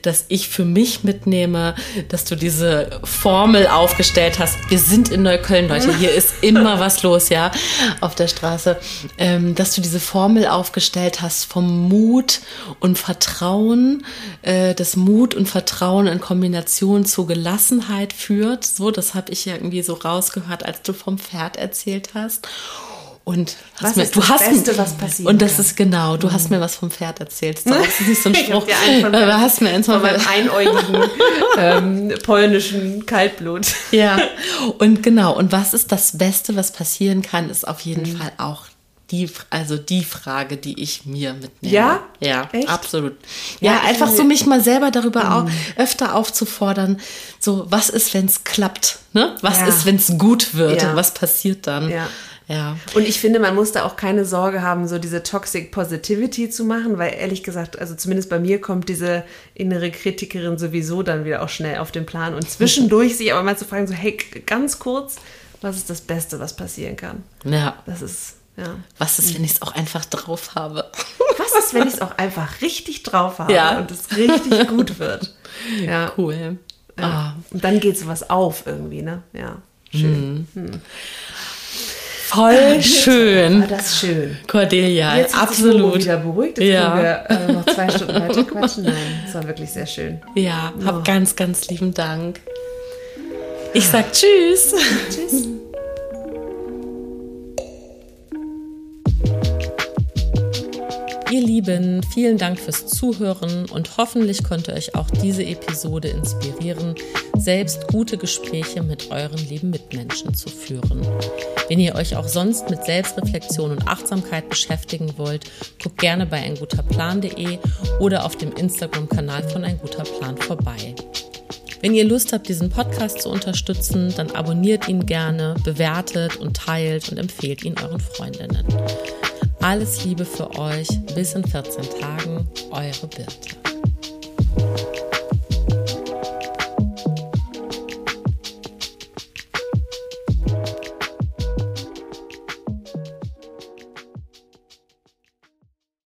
dass ich für mich mitnehme, dass du diese Formel aufgestellt hast. Wir sind in Neukölln, Leute. Hier ist immer was los, ja, auf der Straße. Ähm, dass du diese Formel aufgestellt hast vom Mut und Vertrauen, äh, das Mut und Vertrauen in Kombination zu Gelassenheit führt. So, das habe ich irgendwie so rausgekommen gehört, als du vom Pferd erzählt hast. Und was mir, ist du das hast Beste, was passiert? Und das kann. ist genau, du mhm. hast mir was vom Pferd erzählt. Das ist nicht so ein Spruch. du hast mir eins von meinem einäugigen ähm, polnischen Kaltblut. Ja, und genau. Und was ist das Beste, was passieren kann, ist auf jeden mhm. Fall auch die, also die Frage, die ich mir mitnehme. Ja? Ja, Echt? absolut. Ja, ja einfach so mich mal selber darüber mhm. auch öfter aufzufordern, so, was ist, wenn es klappt? Ne? Was ja. ist, wenn es gut wird? Ja. Was passiert dann? Ja. Ja. Und ich finde, man muss da auch keine Sorge haben, so diese Toxic Positivity zu machen, weil ehrlich gesagt, also zumindest bei mir kommt diese innere Kritikerin sowieso dann wieder auch schnell auf den Plan und zwischendurch sich aber mal zu fragen, so, hey, ganz kurz, was ist das Beste, was passieren kann? Ja. Das ist ja. Was ist, wenn ich es auch einfach drauf habe? Was ist, wenn ich es auch einfach richtig drauf habe ja. und es richtig gut wird? Ja. Cool. Ja. Oh. Und dann geht sowas auf irgendwie, ne? Ja. Schön. Mhm. Hm. Voll schön. War das schön. Cordelia, Jetzt absolut. Jetzt wieder beruhigt. Jetzt ja. können wir äh, noch zwei Stunden weiter quatschen. Nein, das war wirklich sehr schön. Ja, hab oh. ganz, ganz lieben Dank. Ich sag Tschüss. Tschüss. Ihr Lieben, vielen Dank fürs Zuhören und hoffentlich konnte euch auch diese Episode inspirieren, selbst gute Gespräche mit euren lieben Mitmenschen zu führen. Wenn ihr euch auch sonst mit Selbstreflexion und Achtsamkeit beschäftigen wollt, guckt gerne bei einguterplan.de oder auf dem Instagram-Kanal von Ein guter Plan vorbei. Wenn ihr Lust habt, diesen Podcast zu unterstützen, dann abonniert ihn gerne, bewertet und teilt und empfehlt ihn euren Freundinnen. Alles Liebe für euch. Bis in 14 Tagen. Eure Birte.